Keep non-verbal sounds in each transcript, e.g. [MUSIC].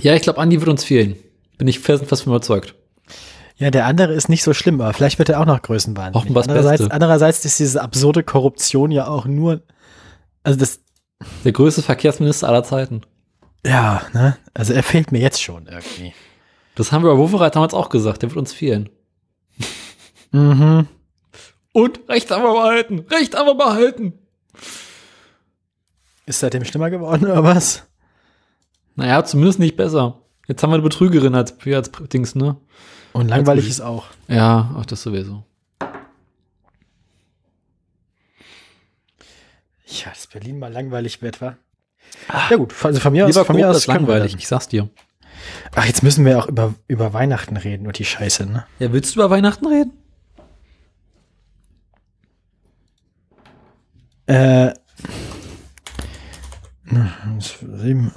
Ja, ich glaube, Andi wird uns fehlen. Bin ich felsenfest von überzeugt. Ja, der andere ist nicht so schlimm, aber vielleicht wird er auch noch Größenwahn. Andererseits, Beste. andererseits ist diese absurde Korruption ja auch nur, also das, Der größte Verkehrsminister aller Zeiten. ja, ne, also er fehlt mir jetzt schon irgendwie. Das haben wir bei Wovereit damals auch gesagt. Der wird uns fehlen. Mhm. Und Recht haben wir behalten. Recht haben wir behalten. Ist seitdem schlimmer geworden oder was? Naja, zumindest nicht besser. Jetzt haben wir eine Betrügerin als, als Dings, ne? Und langweilig ist auch. Ja, ach, das sowieso. Ja, dass Berlin mal langweilig wird, wa? Ja gut, also von mir aus, von mir aus langweilig, ich sag's dir. Ach, jetzt müssen wir auch über, über Weihnachten reden und die Scheiße, ne? Ja, willst du über Weihnachten reden? Äh, sieben.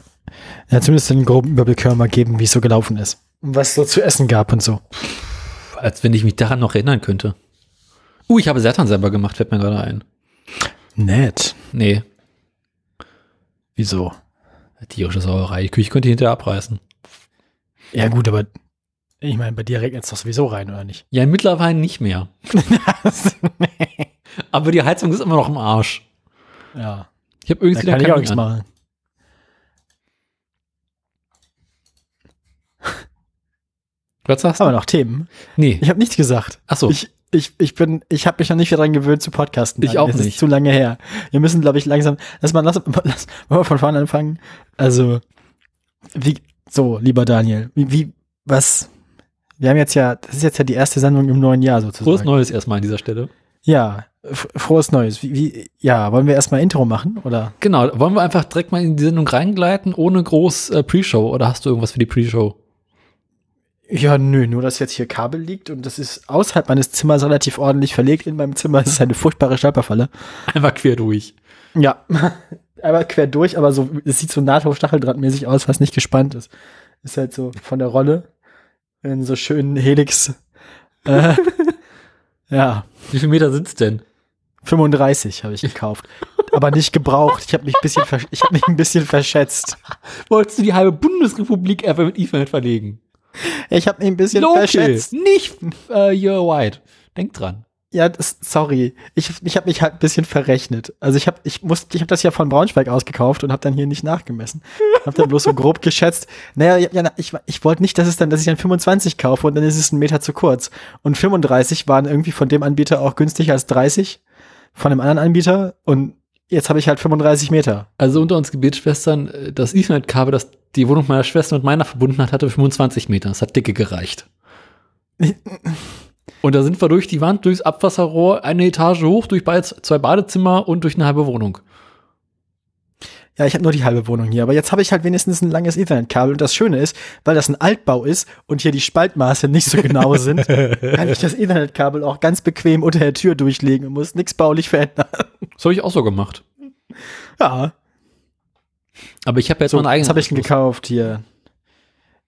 Ja, zumindest einen groben Überblick können wir mal geben, wie es so gelaufen ist. Und was es so zu essen gab und so. Als wenn ich mich daran noch erinnern könnte. Uh, ich habe Sertan selber gemacht, fällt mir gerade ein. Nett. Nee, Wieso? tierische Sauerei. Die Küche könnte ich hinterher abreißen. Ja, gut, aber ich meine, bei dir regnet es doch sowieso rein, oder nicht? Ja, mittlerweile nicht mehr. [LAUGHS] Aber die Heizung ist immer noch im Arsch. ja, Ich habe da irgendwie kann ich auch nichts an. machen. Was sagst Haben du? wir noch Themen? Nee. Ich habe nichts gesagt. Ach so. Ich, ich, ich bin, ich habe mich noch nicht wieder dran gewöhnt zu podcasten. Ich auch Es nicht. ist zu lange her. Wir müssen, glaube ich, langsam, lass mal, lass, [LAUGHS] lass, wollen wir von vorne anfangen? Also, wie, so, lieber Daniel, wie, wie, was, wir haben jetzt ja, das ist jetzt ja die erste Sendung im neuen Jahr sozusagen. Frohes Neues erstmal an dieser Stelle. Ja, frohes Neues. Wie, wie, ja, wollen wir erstmal Intro machen, oder? Genau, wollen wir einfach direkt mal in die Sendung reingleiten, ohne groß äh, Pre-Show? Oder hast du irgendwas für die Pre-Show? Ja, nö, nur dass jetzt hier Kabel liegt und das ist außerhalb meines Zimmers relativ ordentlich verlegt. In meinem Zimmer ist es eine furchtbare Stolperfalle. Einfach quer durch. Ja, [LAUGHS] aber quer durch, aber so, es sieht so NATO-Stacheldrahtmäßig aus, was nicht gespannt ist. Ist halt so von der Rolle in so schönen Helix. Äh, [LAUGHS] ja, Wie viel Meter sind's denn? 35 habe ich gekauft, aber nicht gebraucht. Ich habe mich ein bisschen, ich habe mich ein bisschen verschätzt. [LAUGHS] Wolltest du die halbe Bundesrepublik einfach mit Ethernet verlegen? Ich habe mich ein bisschen Local, verschätzt. nicht äh, You're White. Denk dran. Ja, das, sorry. Ich, ich habe mich halt ein bisschen verrechnet. Also ich habe ich muss, ich habe das ja von Braunschweig aus gekauft und habe dann hier nicht nachgemessen. Habe dann bloß so [LAUGHS] grob geschätzt. Naja, ja, ich, ich wollte nicht, dass es dann, dass ich dann 25 kaufe und dann ist es ein Meter zu kurz. Und 35 waren irgendwie von dem Anbieter auch günstiger als 30 von dem anderen Anbieter und jetzt habe ich halt 35 Meter. Also unter uns Gebetsschwestern, äh, das Ethernet-Kabel, das die Wohnung meiner Schwester mit meiner verbunden hat, hatte 25 Meter. Das hat dicke gereicht. [LAUGHS] Und da sind wir durch die Wand, durchs Abwasserrohr, eine Etage hoch, durch zwei Badezimmer und durch eine halbe Wohnung. Ja, ich habe nur die halbe Wohnung hier, aber jetzt habe ich halt wenigstens ein langes Ethernet-Kabel und das Schöne ist, weil das ein Altbau ist und hier die Spaltmaße nicht so genau sind, [LAUGHS] kann ich das Ethernet-Kabel auch ganz bequem unter der Tür durchlegen und muss nichts baulich verändern. Das habe ich auch so gemacht. Ja, Aber ich habe jetzt so, meine eigene. was habe ich denn gekauft hier?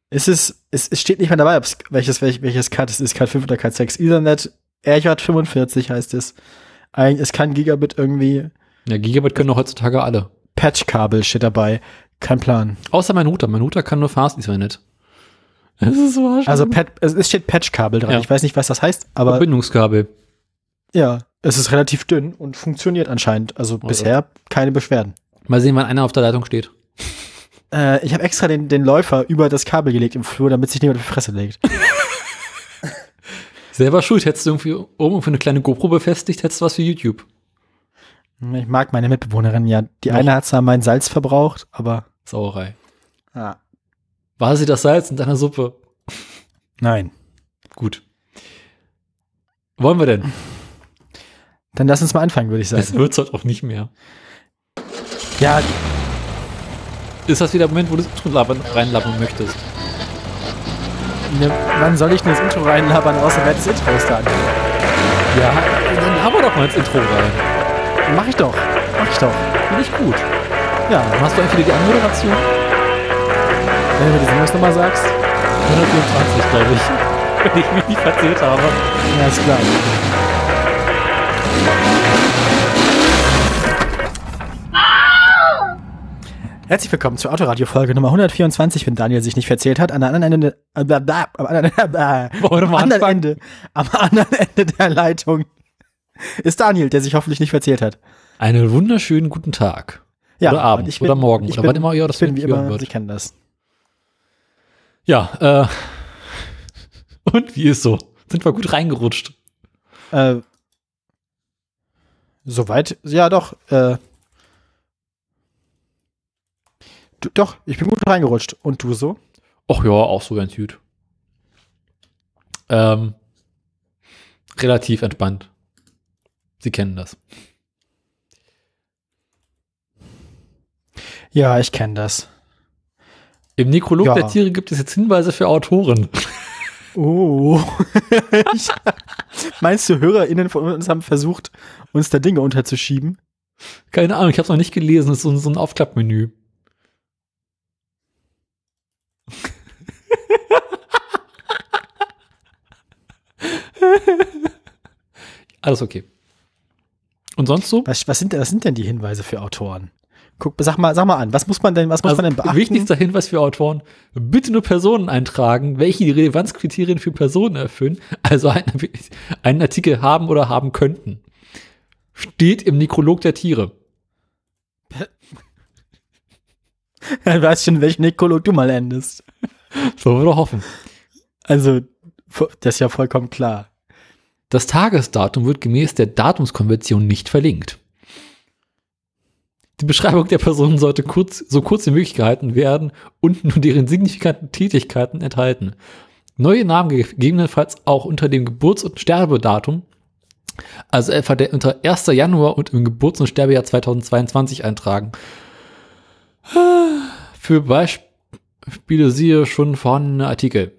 Es ist, es, es steht nicht mehr dabei, welches, welches, welches Cut es ist, Cut 5 oder Cut 6. Ethernet RJ45 heißt es. Ein, es kann Gigabit irgendwie, Ja, Gigabit können doch heutzutage alle. Patchkabel steht dabei. Kein Plan. Außer mein Router. Mein Router kann nur Fast Ethernet. Das ist so. Also Pat, es steht Patchkabel dran. Ja. Ich weiß nicht, was das heißt, aber Verbindungskabel. Ja, es ist relativ dünn und funktioniert anscheinend. Also bisher keine Beschwerden. Mal sehen, wann einer auf der Leitung steht. Äh, ich habe extra den, den Läufer über das Kabel gelegt im Flur, damit sich niemand auf die Fresse legt. [LAUGHS] Selber schuld. Hättest du irgendwie oben für eine kleine GoPro befestigt, hättest du was für YouTube. Ich mag meine Mitbewohnerin ja. Die Noch. eine hat zwar mein Salz verbraucht, aber Sauerei. ja. War sie das Salz in deiner Suppe? nein. Gut. Wollen wir denn? Dann lass uns mal anfangen, würde ich Das sagen. wird's halt auch nicht mehr. Ja, Ist das wieder der Moment, wo du das Intro reinlabern möchtest? ne, wann soll ich denn das Intro reinlabern, außer wer das Intro ist dann? Ja, dann haben wir doch mal ins Intro rein. Mach ich doch. Mach ich doch. Finde ich gut. Ja, Dann hast du eigentlich wieder die Anmoderation. wenn du mir die Sendungsnummer sagst. 124, glaube ich. [LAUGHS] Wenn ich mich nicht verzählt habe. Ja, ist klar. Herzlich willkommen zur Autoradio-Folge Nummer 124, wenn Daniel sich nicht verzählt hat. An der anderen Ende, äh, bla, bla, am anderen, äh, am anderen? Ende, am anderen Ende der Leitung ist Daniel, der sich hoffentlich nicht verzählt hat. Einen wunderschönen guten Tag. Ja, Oder Abend, und ich bin- oder morgen, ich oder bin, wann immer ihr das ich bin wie immer, wird. Sie kennen das. Ja, äh. [LAUGHS] Und wie ist so? Sind wir gut reingerutscht? Äh, soweit, ja doch, äh, du, doch, ich bin gut reingerutscht. Und du so? Ach ja, auch so ganz gut. Ähm, relativ entspannt. Sie kennen das. Ja, ich kenne das. Im Nekrolog Ja. der Tiere gibt es jetzt Hinweise für Autoren. Oh. [LAUGHS] ich, meinst du, HörerInnen von uns haben versucht, uns da Dinge unterzuschieben? Keine Ahnung, ich habe es noch nicht gelesen. Das ist so, so ein Aufklappmenü. [LAUGHS] Alles okay. Und sonst so? Was, was, sind, denn- was sind denn die Hinweise für Autoren? Guck, sag mal, sag mal an, was muss man denn, was muss Also, man denn beachten? wichtigster Hinweis für Autoren, bitte nur Personen eintragen, welche die Relevanzkriterien für Personen erfüllen, also einen, einen Artikel haben oder haben könnten. Steht im Nekrolog der Tiere. [LAUGHS] Du weißt schon, welchen Nekolog du mal endest. Sollen wir doch hoffen. Also, das ist ja vollkommen klar. Das Tagesdatum wird gemäß der Datumskonvention nicht verlinkt. Die Beschreibung der Person sollte kurz, so kurz wie möglich gehalten werden und nur deren signifikanten Tätigkeiten enthalten. Neue Namen gegebenenfalls auch unter dem Geburts- und Sterbedatum, also etwa der, unter 1. Januar und im Geburts- und Sterbejahr 2022 eintragen. Für Beispiele siehe schon vorhandene Artikel.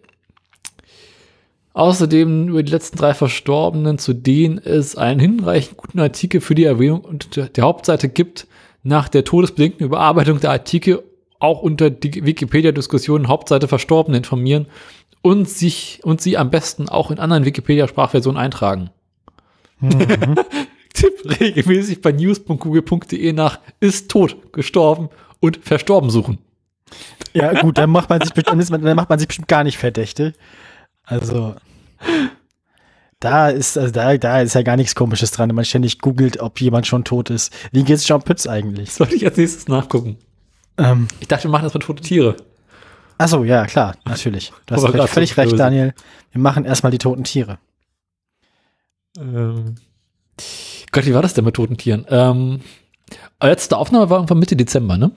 Außerdem über die letzten drei Verstorbenen, zu denen es einen hinreichend guten Artikel für die Erwähnung unter der Hauptseite gibt, nach der todesbedingten Überarbeitung der Artikel auch unter die Wikipedia-Diskussionen Hauptseite Verstorbene informieren und sich und sie am besten auch in anderen Wikipedia-Sprachversionen eintragen. [LAUGHS] Tipp regelmäßig bei news.google.de nach ist tot, gestorben und verstorben suchen. Ja, gut, dann macht man sich bestimmt, dann macht man sich bestimmt gar nicht verdächtig. Also, da ist, also da, da ist ja gar nichts Komisches dran, wenn man ständig googelt, ob jemand schon tot ist. Wie geht's John Pütz eigentlich? Sollte ich als nächstes nachgucken. Ähm, Ich dachte, wir machen das mit tote Tiere. achso, ja, klar, natürlich. Du hast Aber völlig, recht, böse. Daniel. Wir machen erstmal die toten Tiere. Ähm, Gott, wie war das denn mit toten Tieren? Ähm, letzte Aufnahme war irgendwann Mitte Dezember, ne?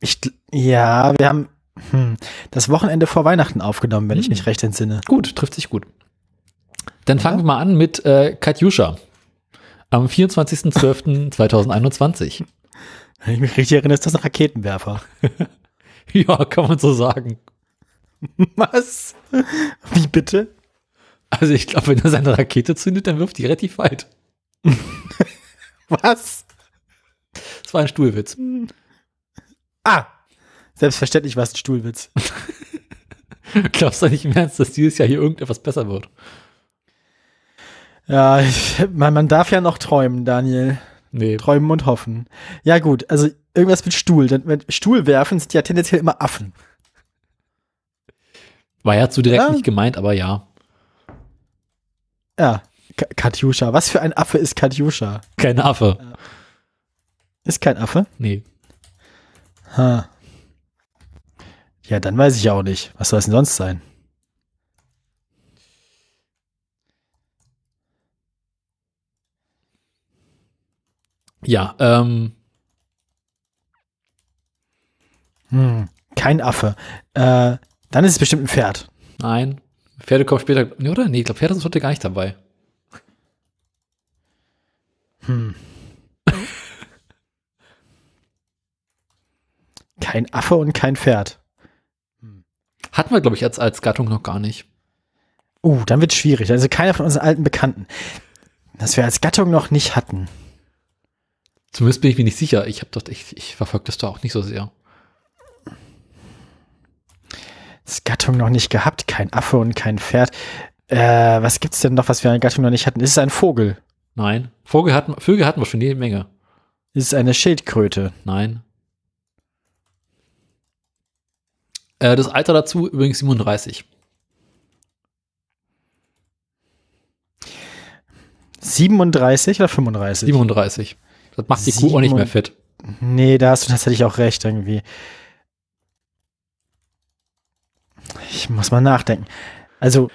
Ich, ja, wir haben hm, das Wochenende vor Weihnachten aufgenommen, wenn ich Hm. mich recht entsinne. Gut, trifft sich gut. Dann fangen wir mal an mit äh, Katjuscha. Am 24.12.2021. Wenn ich mich richtig erinnere, ist das ein Raketenwerfer. [LAUGHS] ja, kann man so sagen. Was? Wie bitte? Also ich glaube, wenn er seine Rakete zündet, dann wirft die relativ weit. [LAUGHS] Was? Das war ein Stuhlwitz. Ah! Selbstverständlich war es ein Stuhlwitz. [LAUGHS] Glaubst du nicht im Ernst, dass dieses Jahr hier irgendetwas besser wird? Ja, ich, man, man darf ja noch träumen, Daniel. Nee. Träumen und hoffen. Ja, gut, also irgendwas mit Stuhl. Denn mit Stuhl werfen sind ja tendenziell immer Affen. War ja zu direkt Ja. nicht gemeint, aber ja. Ja, Ka Katjuscha. Was für ein Affe ist Katjuscha? Kein Affe. Ist kein Affe? Nee. Ha. Ja, dann weiß ich auch nicht. Was soll es denn sonst sein? Ja, ähm, Hm, kein Affe. Äh, dann ist es bestimmt ein Pferd. nein. Pferde kommen später. Nee, oder? Nee, ich glaube, Pferde sind heute gar nicht dabei. Hm. [LAUGHS] kein Affe und kein Pferd. Hatten wir, glaube ich, als, als Gattung noch gar nicht. Uh, dann wird schwierig. Also keiner von unseren alten Bekannten. Das wir als Gattung noch nicht hatten. Zumindest bin ich mir nicht sicher. Ich habe doch, ich, ich verfolge das doch auch nicht so sehr. Das Gattung noch nicht gehabt. Kein Affe und kein Pferd. Äh, was gibt's denn noch, was wir an Gattung noch nicht hatten? Ist es ein Vogel? Nein. Vogel hatten, Vögel hatten wir schon jede Menge. Ist es eine Schildkröte? Nein. Äh, das Alter dazu übrigens 37. 37 oder 35? 37. Das macht die Kuh auch nicht mehr fett. Nee, da hast du tatsächlich auch recht irgendwie. Ich muss mal nachdenken. Also,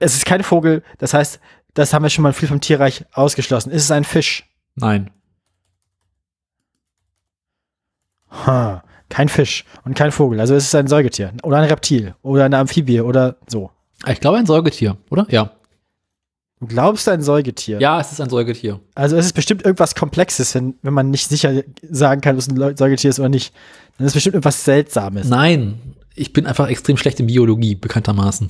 es ist kein Vogel, das heißt, das haben wir schon mal viel vom Tierreich ausgeschlossen. Ist es ein Fisch? Nein. Ha, kein Fisch und kein Vogel. Also ist es ein Säugetier oder ein Reptil oder eine Amphibie oder so. Ich glaube ein Säugetier, oder? Ja. Du glaubst ein Säugetier? Ja, es ist ein Säugetier. Also es ist bestimmt irgendwas Komplexes, wenn, wenn man nicht sicher sagen kann, ob es ein Säugetier ist oder nicht. Dann ist es bestimmt irgendwas Seltsames. Nein, ich bin einfach extrem schlecht in Biologie, bekanntermaßen.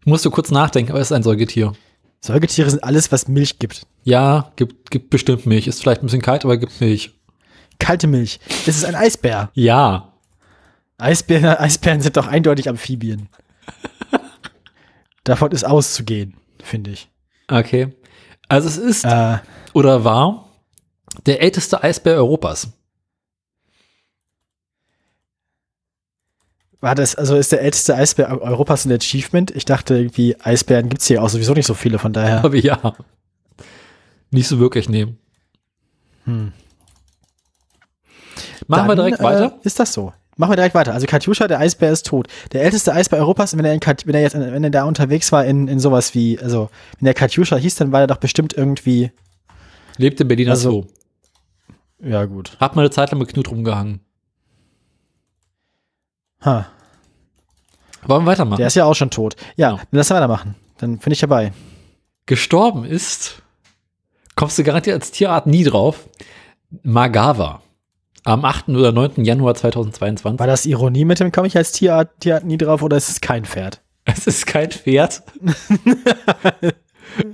Ich musste kurz nachdenken, aber es ist ein Säugetier. Säugetiere sind alles, was Milch gibt. Ja, gibt, gibt bestimmt Milch. Ist vielleicht ein bisschen kalt, aber gibt Milch. Kalte Milch. Es ist ein Eisbär. Ja. Eisbären, [LAUGHS] Eisbären sind doch eindeutig Amphibien. [LAUGHS] Davon ist auszugehen, finde ich. Okay. Also es ist Äh, oder war der älteste Eisbär Europas. war das, also ist der älteste Eisbär Europas ein Achievement? Ich dachte irgendwie, Eisbären gibt's hier auch sowieso nicht so viele, von daher. Aber [LAUGHS] ja. Nicht so wirklich nehmen. Hm. Machen wir Dann, direkt weiter. Äh, ist das so? Machen wir direkt weiter. Also Katjuscha, der Eisbär ist tot. Der älteste Eisbär Europas, wenn er, in Kat, wenn er jetzt, wenn er da unterwegs war in, in sowas wie, also wenn der Katjuscha hieß, dann war er doch bestimmt irgendwie, Lebt in Berliner also- Zoo. ja gut. Hat mal eine Zeit lang mit Knut rumgehangen. Ha, Wollen wir weitermachen? der ist ja auch schon tot. Ja, Ja. dann lass weitermachen. Dann bin ich dabei. Gestorben ist, kommst du garantiert als Tierart nie drauf, Magawa. Am 8. oder 9. Januar 2022. War das Ironie mit dem, komme ich als Tierart, Tierart nie drauf oder ist es kein Pferd? [LAUGHS] Es ist kein Pferd. [LAUGHS]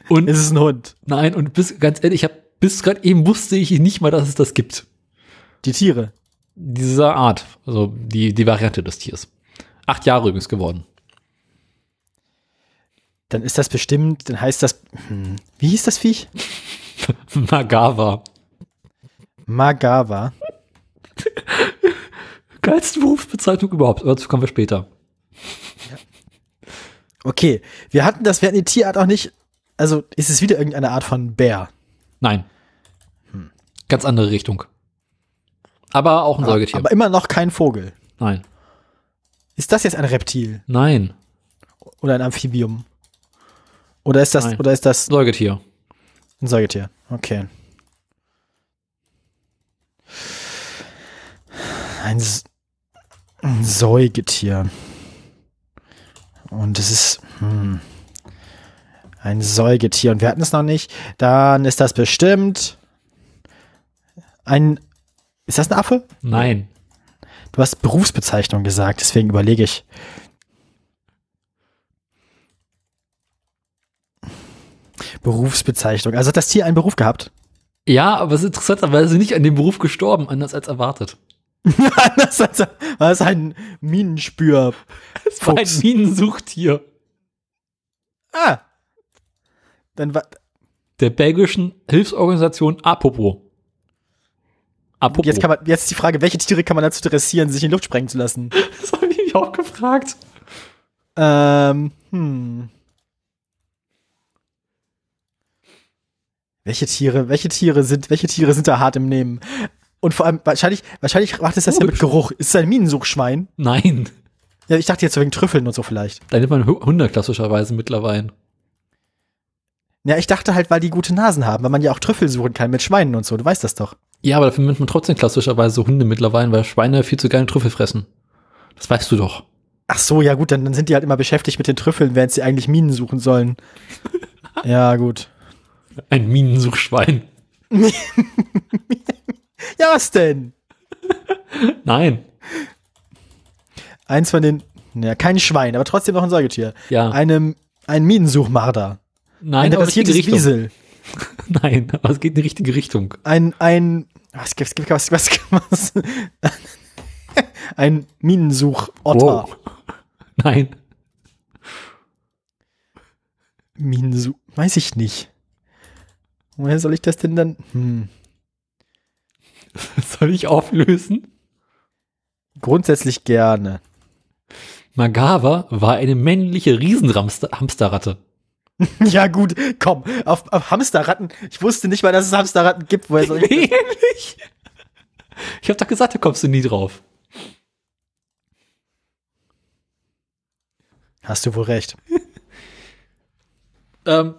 und Ist es ein Hund? nein, und bis, ganz ehrlich, ich hab, bis gerade eben wusste ich nicht mal, dass es das gibt. Die Tiere. Dieser Art, also die, die Variante des Tiers. Acht Jahre übrigens geworden. Dann ist das bestimmt, dann heißt das, hm, wie hieß das Viech? [LAUGHS] Magawa. Magawa. Geilste Berufsbezeichnung überhaupt, aber dazu kommen wir später. Okay, wir hatten das, wir hatten die Tierart auch nicht, also ist es wieder irgendeine Art von Bär? Nein. Ganz andere Richtung. Aber auch ein Säugetier. Aber immer noch kein Vogel. Nein. Ist das jetzt ein Reptil Nein. oder ein Amphibium? Oder ist das, Nein. oder ist das Säugetier. ein Säugetier? Okay. Ein, S- ein Säugetier. Und es ist hm, ein Säugetier. Und wir hatten es noch nicht. Dann ist das bestimmt ein. Ist das ein Affe? Nein. Du hast Berufsbezeichnung gesagt, deswegen überlege ich. Berufsbezeichnung. Also hat das Tier einen Beruf gehabt? Ja, aber es ist interessanterweise nicht an dem Beruf gestorben, anders als erwartet. [LAUGHS] das ist- ein Minenspür. Es war ein. Minensuchtier. Ah. Dann war, Der belgischen Hilfsorganisation Apopo. Apopo. jetzt, kann man, jetzt ist die Frage, welche Tiere kann man dazu dressieren, sich in die Luft sprengen zu lassen? [LAUGHS] das habe ich mich auch gefragt. Ähm, hm. Welche Tiere, welche Tiere sind, welche Tiere sind da hart im Nehmen? Und vor allem, wahrscheinlich, wahrscheinlich macht es das ja mit Geruch. Ist es ein Minensuchschwein? Nein. Ja, ich dachte jetzt wegen Trüffeln und so vielleicht. Da nimmt man Hu- Hunde klassischerweise mittlerweile. Ja, ich dachte halt, weil die gute Nasen haben, weil man ja auch Trüffel suchen kann mit Schweinen und so. Du weißt das doch. Ja, aber dafür nimmt man trotzdem klassischerweise Hunde mittlerweile, weil Schweine viel zu gerne Trüffel fressen. Das weißt du doch. Ach so, ja gut, dann, dann sind die halt immer beschäftigt mit den Trüffeln, während sie eigentlich Minen suchen sollen. [LAUGHS] ja, gut. Ein Minensuchschwein. [LAUGHS] Ja, was denn? Nein. Eins von den, ja, kein Schwein, aber trotzdem noch ein Säugetier. Ja. Einem, ein Minensuchmarder. Nein, ein aber es geht in die adoptiertes Richtung. Wiesel. [LAUGHS] Nein, aber es geht in die richtige Richtung. Ein, ein, was gibt, gibt, was, was, was, ein Minensuchotter. Wow. Nein. Minensuch, weiß ich nicht. Woher soll ich das denn dann? Hm. [LAUGHS] Soll ich auflösen? grundsätzlich gerne. Magawa war eine männliche Riesenhamsterratte. [LAUGHS] Ja, gut, komm, auf, auf Hamsterratten. Ich wusste nicht mal, dass es Hamsterratten gibt. Woher soll ich Ähnlich. [LAUGHS] Ich hab doch gesagt, da kommst du nie drauf. Hast du wohl recht. Ähm,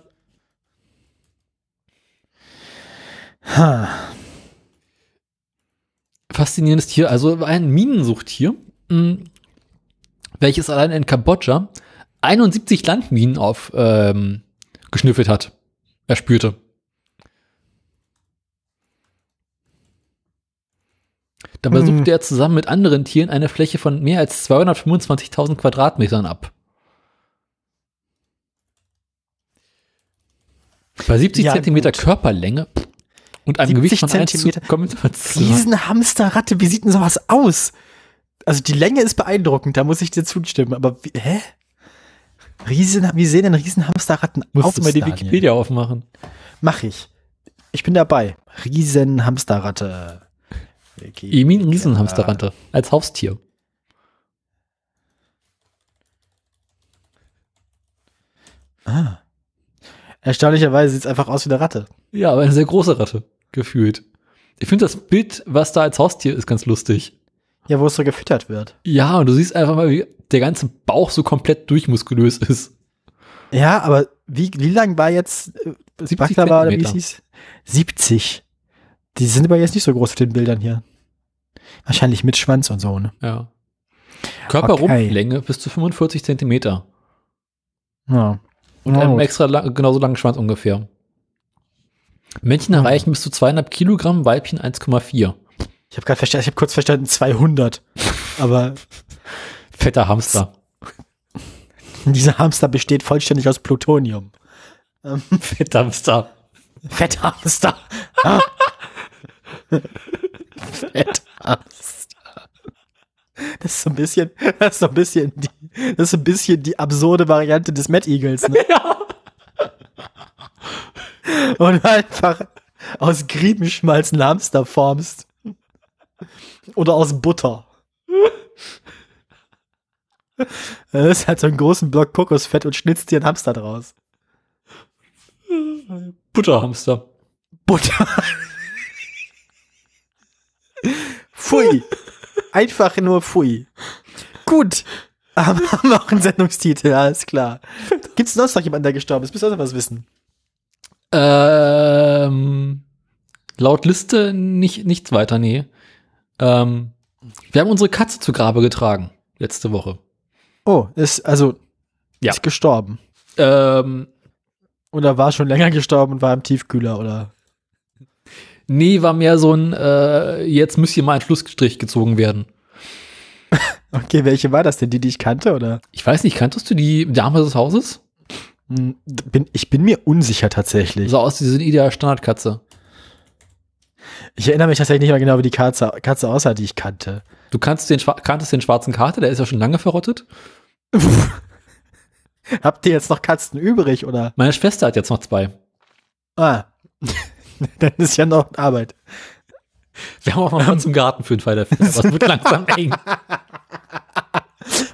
Ha. Faszinierendes Tier, also ein Minensuchtier, mh, welches allein in Kambodscha 71 Landminen auf ähm, geschnüffelt hat. Er spürte. Dabei Mhm. suchte er zusammen mit anderen Tieren eine Fläche von mehr als 225.000 Quadratmetern ab. Bei 70 Ja, Zentimeter gut. Körperlänge und einem 70 Gewicht von 1 zu, Zentimeter. Riesenhamsterratte, wie sieht denn sowas aus? Also die Länge ist beeindruckend, da muss ich dir zustimmen. Aber wie, hä? Riesen, wie sehen denn Riesenhamsterratten Musst aus? du mal die Daniel? Wikipedia aufmachen. Mach ich. Ich bin dabei. Riesenhamsterratte. Wiki- Emin Riesenhamsterratte als Haustier. Ah. Erstaunlicherweise sieht es einfach aus wie eine Ratte. Ja, aber eine sehr große Ratte, gefühlt. Ich finde das Bild, was da als Haustier ist, ganz lustig. Ja, wo es so gefüttert wird. Ja, und du siehst einfach mal, wie der ganze Bauch so komplett durchmuskulös ist. Ja, aber wie, wie lang war jetzt äh, 70 Baklava oder wie es hieß? 70. Die sind aber jetzt nicht so groß auf den Bildern hier. Wahrscheinlich mit Schwanz und so, ne? Ja. Körperrumpflänge bis zu 45 Zentimeter. Ja. Und Na einem extra lang, genauso langen Schwanz ungefähr. Männchen erreichen bis zu 200 Kilogramm, Weibchen 1,4. Ich habe gerade verstanden, ich habe kurz verstanden 200. Aber Fetter Hamster. [LAUGHS] dieser Hamster besteht vollständig aus Plutonium. [LAUGHS] Fetter Hamster. Fetthamster. Ah. [LAUGHS] Fetthamster. Das ist so ein bisschen, [LAUGHS] das ist so ein bisschen die, das ist so ein bisschen die absurde Variante des Mad Eagles, ne? [LAUGHS] Ja. Und einfach aus Griebenschmalz einen Hamster formst. Oder aus Butter. [LAUGHS] Das ist halt so einen großen Block Kokosfett und schnitzt dir einen Hamster draus. Butterhamster. Butter. Pfui. Einfach nur Pfui. Gut. Aber [LAUGHS] haben wir auch einen Sendungstitel, alles klar. Gibt es sonst noch jemanden, der gestorben ist? Müsst ihr noch was wissen? Ähm, laut Liste nicht, nichts weiter, nee. Ähm, wir haben unsere Katze zu Grabe getragen, letzte Woche. Oh, ist, also, Ja. ist gestorben. Ähm, Oder war schon länger gestorben und war im Tiefkühler, oder? Nee, war mehr so ein, äh, jetzt müsste hier mal ein Schlussstrich gezogen werden. [LAUGHS] Okay, welche war das denn? Die, die ich kannte, oder? Ich weiß nicht, kanntest du die Dame des Hauses? Hm, Bin, ich bin mir unsicher tatsächlich. So aus diese ideale Standardkatze. Ich erinnere mich tatsächlich nicht mehr genau, wie die Katze, Katze aussah, die ich kannte. Du kannst den, kanntest den schwarzen Kater, der ist ja schon lange verrottet. [LAUGHS] Habt ihr jetzt noch Katzen übrig, oder? Meine Schwester hat jetzt noch zwei. Ah. [LAUGHS] Dann ist ja noch Arbeit. Wir haben auch noch was zum Garten für den Fälle. aber es wird langsam [LAUGHS] eng.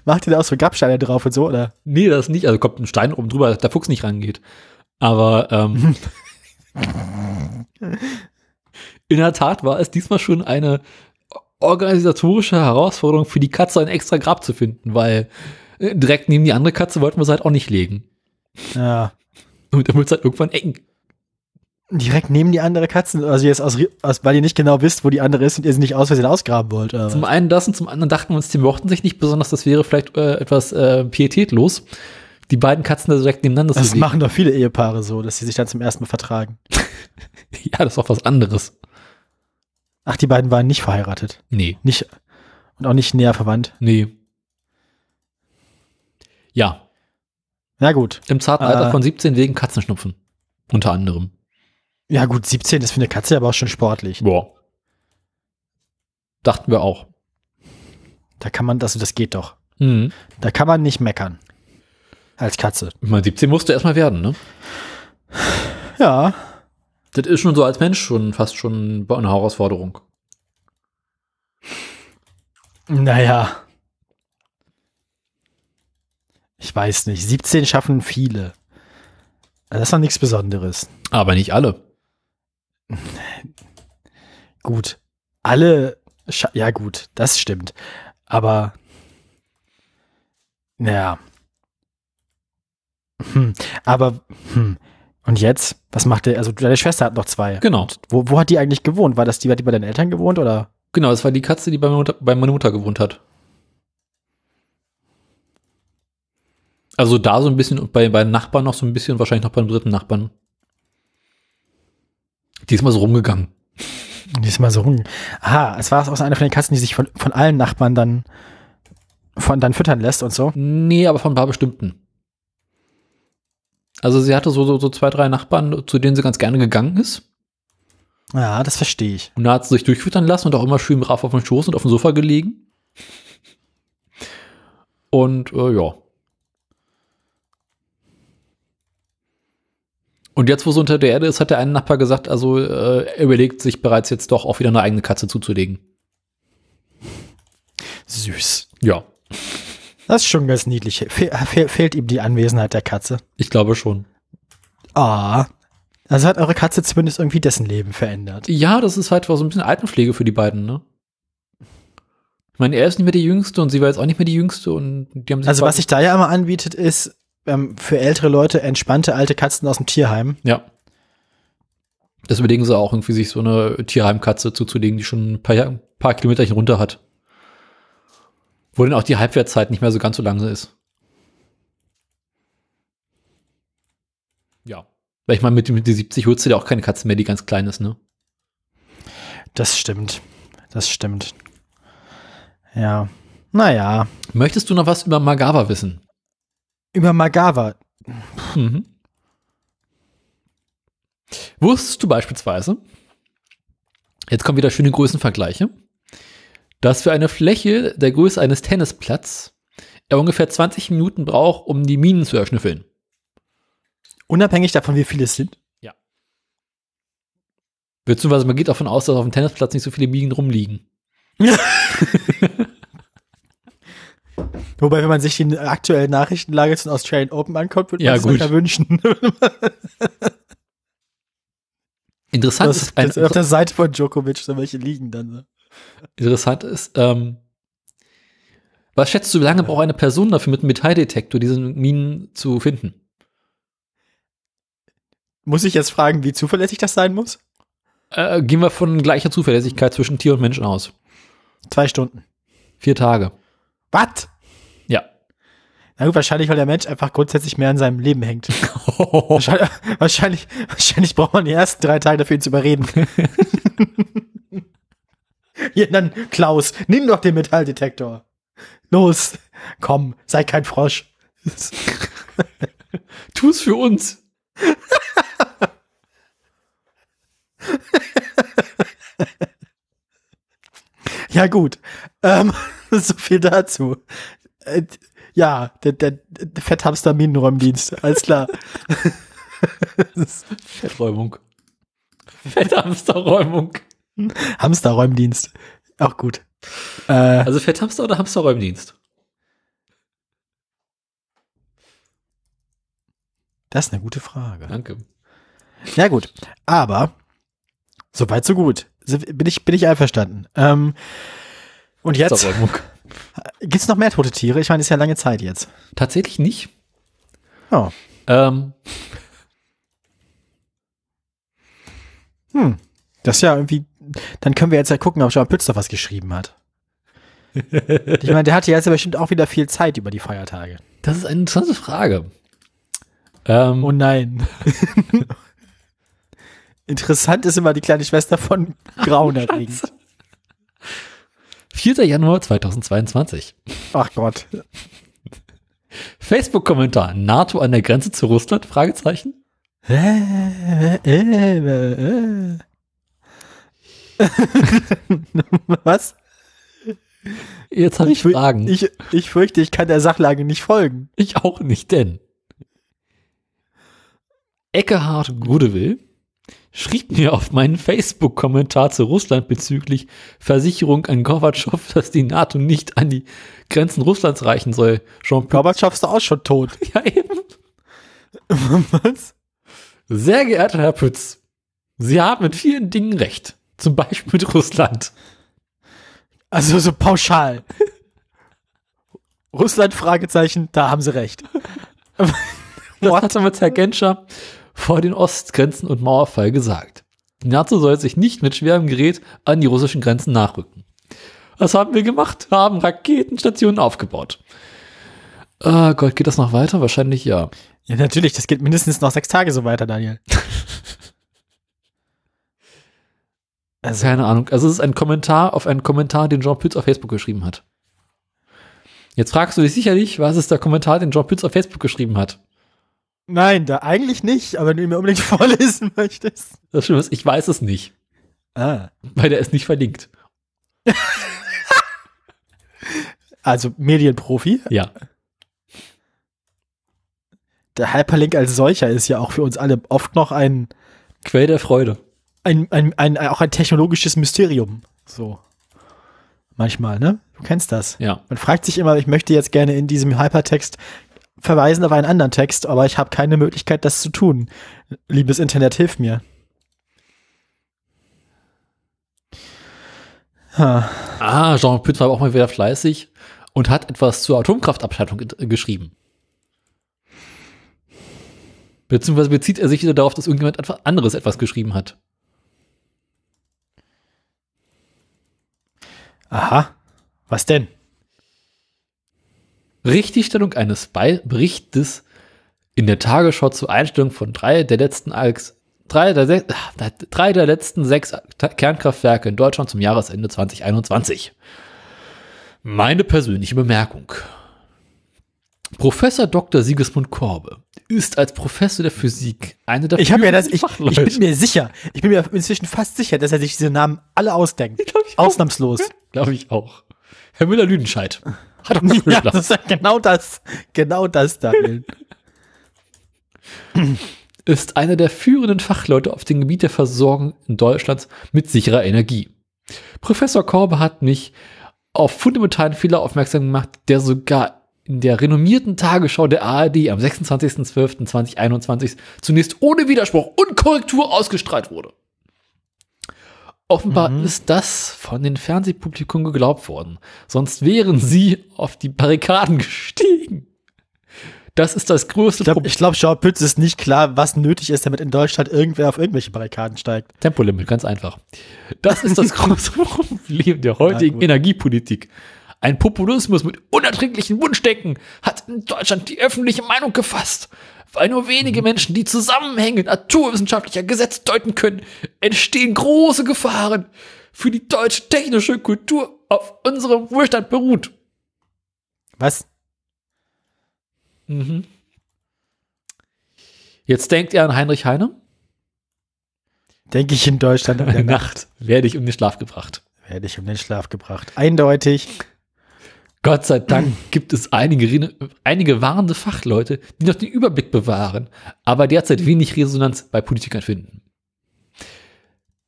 Macht ihr da auch so Grabsteine drauf und so, oder? Nee, das nicht. Also kommt ein Stein oben drüber, dass der Fuchs nicht rangeht. Aber ähm, [LAUGHS] in der Tat war es diesmal schon eine organisatorische Herausforderung für die Katze, ein extra Grab zu finden, weil äh, direkt neben die andere Katze wollten wir sie halt auch nicht legen. Ja. Und dann wird es halt irgendwann eng. Direkt neben die andere Katzen, also jetzt aus, aus, weil ihr nicht genau wisst, wo die andere ist und ihr sie nicht aus Versehen ausgraben wollt. Oder Zum einen das und zum anderen dachten wir uns, die mochten sich nicht besonders, das wäre vielleicht äh, etwas äh, pietätlos. Die beiden Katzen da direkt nebeneinander zu Das legen. machen doch viele Ehepaare so, dass sie sich dann zum ersten Mal vertragen. [LAUGHS] Ja, das ist auch was anderes. Ach, die beiden waren nicht verheiratet. Nee, Nicht, und auch nicht näher verwandt. nee. Ja, Na gut. im zarten Alter Äh. von 17 wegen Katzenschnupfen. Unter anderem. Ja gut, 17 ist für eine Katze aber auch schon sportlich. Boah. Dachten wir auch. Da kann man, das, das geht doch. Mhm. Da kann man nicht meckern. Als Katze. Ich meine, 17 musste erstmal werden, ne? Ja. Das ist schon so als Mensch schon fast schon eine Herausforderung. Naja. Ich weiß nicht. 17 schaffen viele. Das ist doch nichts Besonderes. Aber nicht alle. [LAUGHS] Gut. Alle. scha- Ja, gut. Das stimmt. Aber. Naja. Hm. Aber. Hm. Und jetzt? Was macht der? Also, deine Schwester hat noch zwei. Genau. Wo, wo hat die eigentlich gewohnt? War das die, hat die bei deinen Eltern gewohnt oder? Genau, das war die Katze, die bei meiner Mutter, bei meiner Mutter gewohnt hat. Also da so ein bisschen und bei, bei den Nachbarn noch so ein bisschen, wahrscheinlich noch beim dritten Nachbarn. Die ist mal so rumgegangen. Die ist mal so rum. Aha, es war auch so eine von den Katzen, die sich von, von allen Nachbarn dann von dann füttern lässt und so. Nee, aber von ein paar bestimmten. Also sie hatte so, so, so zwei, drei Nachbarn, zu denen sie ganz gerne gegangen ist. Ja, das verstehe ich. Und da hat sie sich durchfüttern lassen und auch immer schön brav auf dem Schoß und auf dem Sofa gelegen. Und äh, ja. Und jetzt, wo sie unter der Erde ist, hat der eine Nachbar gesagt, also äh, er überlegt sich bereits jetzt doch auch wieder eine eigene Katze zuzulegen. Süß. Ja, Das ist schon ganz niedlich. Fe fe fehlt ihm die Anwesenheit der Katze. ich glaube schon. Ah. Also hat eure Katze zumindest irgendwie dessen Leben verändert. Ja, das ist halt so ein bisschen Altenpflege für die beiden, ne? Ich meine, er ist nicht mehr die Jüngste und sie war jetzt auch nicht mehr die Jüngste und die haben sich Also was sich da ja immer anbietet, ist ähm, für ältere Leute entspannte alte Katzen aus dem Tierheim. Ja. Das überlegen sie auch irgendwie, sich so eine Tierheimkatze zuzulegen, die schon ein paar, paar Kilometerchen runter hat. Wo dann auch die Halbwertszeit nicht mehr so ganz so lang ist. Ja. Weil ich meine, mit, mit die 70 holst du dir auch keine Katze mehr, die ganz klein ist, ne? Das stimmt. Das stimmt. Ja. Naja. Möchtest du noch was über Magawa wissen? Über Magawa. Mhm. Wusstest du beispielsweise, jetzt kommen wieder schöne Größenvergleiche, dass für eine Fläche der Größe eines Tennisplatz er ungefähr 20 Minuten braucht, um die Minen zu erschnüffeln. Unabhängig davon, wie viele es sind. Beziehungsweise man geht davon aus, dass auf dem Tennisplatz nicht so viele Minen rumliegen. [LAUGHS] Wobei, wenn man sich die aktuelle Nachrichtenlage zum Australian Open anguckt, würde Ja, man sich ja wünschen. [LAUGHS] Interessant Das, ist, ein, das auf der Seite von Djokovic so welche liegen dann. So. interessant ist, ähm, was schätzt du, wie lange braucht eine Person dafür mit einem Metalldetektor, diese Minen zu finden? Muss ich jetzt fragen, wie zuverlässig das sein muss? Äh, gehen wir von gleicher Zuverlässigkeit zwischen Tier und Mensch aus. Zwei Stunden. Vier Tage. Was? Na gut, wahrscheinlich, weil der Mensch einfach grundsätzlich mehr an seinem Leben hängt. [LAUGHS] wahrscheinlich, wahrscheinlich, wahrscheinlich braucht man die ersten drei Tage dafür, ihn zu überreden. [LAUGHS] Hier, dann, Klaus, nimm doch den Metalldetektor. Los, komm, sei kein Frosch. [LAUGHS] Tu's für uns. Ja, gut. Ähm, so viel dazu. Ja, der, der, der Fetthamster Minenräumdienst, alles klar. [LAUGHS] Fetträumung. Fetthamsterräumung. Hamsterräumdienst. Auch gut. Äh, Also Fetthamster oder Hamsterräumdienst? das ist eine gute Frage. Danke. Ja, gut. Aber, soweit, so gut. So, Bin ich, bin ich einverstanden. Ähm, und jetzt, Hamsterräumung. Gibt's noch mehr tote Tiere? Ich meine, ist ja lange Zeit jetzt. Tatsächlich nicht. Oh. Ähm, Hm. Das ist ja irgendwie, dann können wir jetzt ja gucken, ob Jean Pütz noch was geschrieben hat. [LAUGHS] Ich meine, der hatte jetzt ja bestimmt auch wieder viel Zeit über die Feiertage. das ist eine interessante Frage. Ähm, Oh nein. [LAUGHS] Interessant ist immer die kleine Schwester von Grauenerregend. 4. Januar 2022. Ach Gott. Facebook-Kommentar. NATO an der Grenze zu Russland? Fragezeichen. Äh, äh, äh, äh. Was? Jetzt habe ich, fü- Fragen. Ich, Ich, ich fürchte, ich kann der Sachlage nicht folgen. auch nicht, denn. Eckehard Gudewill schrieb mir auf meinen Facebook-Kommentar zu Russland bezüglich Versicherung an Gorbatschow, [LAUGHS] dass die NATO nicht an die Grenzen Russlands reichen soll. Jean Gorbatschow ist auch schon tot. [LAUGHS] ja, eben. [LAUGHS] Was? Sehr geehrter Herr Pütz, Sie haben mit vielen Dingen recht. Zum Beispiel mit Russland. Also so pauschal. Russland, Fragezeichen, da haben sie recht. Das hat damit Herr Genscher vor den Ostgrenzen und Mauerfall gesagt. Die NATO soll sich nicht mit schwerem Gerät an die russischen Grenzen nachrücken. Was haben wir gemacht? Haben Raketenstationen aufgebaut. Ah Gott, geht das noch weiter? Wahrscheinlich ja. Ja, natürlich, das geht mindestens noch sechs Tage so weiter, Daniel. [LAUGHS] Also, Keine Ahnung. Also es ist ein Kommentar auf einen Kommentar, den Jean Pütz auf Facebook geschrieben hat. Jetzt fragst du dich sicherlich, was ist der Kommentar, den Jean Pütz auf Facebook geschrieben hat? Nein, da eigentlich nicht, aber wenn du ihn mir unbedingt [LAUGHS] vorlesen möchtest. Das Schlimme ist, ich weiß es nicht, Ah. weil der ist nicht verlinkt. [LAUGHS] Also Medienprofi. Ja. Der Hyperlink als solcher ist ja auch für uns alle oft noch ein, Quell der Freude. ein, ein, ein auch ein technologisches Mysterium. So. Manchmal, ne? Du kennst das. Ja. Man fragt sich immer, ich möchte jetzt gerne in diesem Hypertext verweisen auf einen anderen Text, aber ich habe keine Möglichkeit, das zu tun. Liebes Internet, hilf mir. Ha. Ah, Jean Pütz war auch mal wieder fleißig und hat etwas zur Atomkraftabschaltung äh, geschrieben. Beziehungsweise bezieht er sich wieder darauf, dass irgendjemand etwas anderes etwas geschrieben hat. Aha. Was denn? Richtigstellung eines Be Berichtes in der Tagesschau zur Einstellung von drei der letzten Alks, drei der, ah, drei der letzten sechs Kernkraftwerke in Deutschland zum Jahresende 2021. Meine persönliche Bemerkung. Professor Dr. Sigismund Korbe ist als Professor der Physik einer der Ich ja das, ich, ich Fachleute. bin mir sicher, ich bin mir inzwischen fast sicher, dass er sich diese Namen alle ausdenkt. [LAUGHS] Glaub ich. Ausnahmslos. Glaube ich auch. Herr Müller-Lüdenscheid. Hat [LAUGHS] Ja, ja, das ist genau das, genau das, Daniel. [CLEARS THROAT] ist einer der führenden Fachleute auf dem Gebiet der Versorgung in Deutschlands mit sicherer Energie. Professor Korbe hat mich auf fundamentalen Fehler aufmerksam gemacht, der sogar in der renommierten Tagesschau der ARD am 26.12.2021 zunächst ohne Widerspruch und Korrektur ausgestrahlt wurde. Offenbar Mhm. ist das von den Fernsehpublikum geglaubt worden. Sonst wären sie [LAUGHS] auf die Barrikaden gestiegen. Das ist das größte Ich glaube, Problem. ich glaub, Jean Pütz ist nicht klar, was nötig ist, damit in Deutschland irgendwer auf irgendwelche Barrikaden steigt. Tempolimit, ganz einfach. Das ist das [LAUGHS] große Problem der heutigen. Energiepolitik. Ein Populismus mit unerträglichen Wunschdenken hat in Deutschland die öffentliche Meinung gefasst. Weil nur wenige Menschen die Zusammenhänge naturwissenschaftlicher Gesetze deuten können, entstehen große Gefahren für die deutsche technische Kultur auf unserem Wohlstand beruht. Was? Mhm. Jetzt denkt ihr an Heinrich Heine? Denke ich in Deutschland an der [LAUGHS] Nacht. Nacht werde ich um den Schlaf gebracht. Werde ich um den Schlaf gebracht. Eindeutig. Gott sei Dank gibt es einige, einige warnende Fachleute, die noch den Überblick bewahren, aber derzeit wenig Resonanz bei Politikern finden.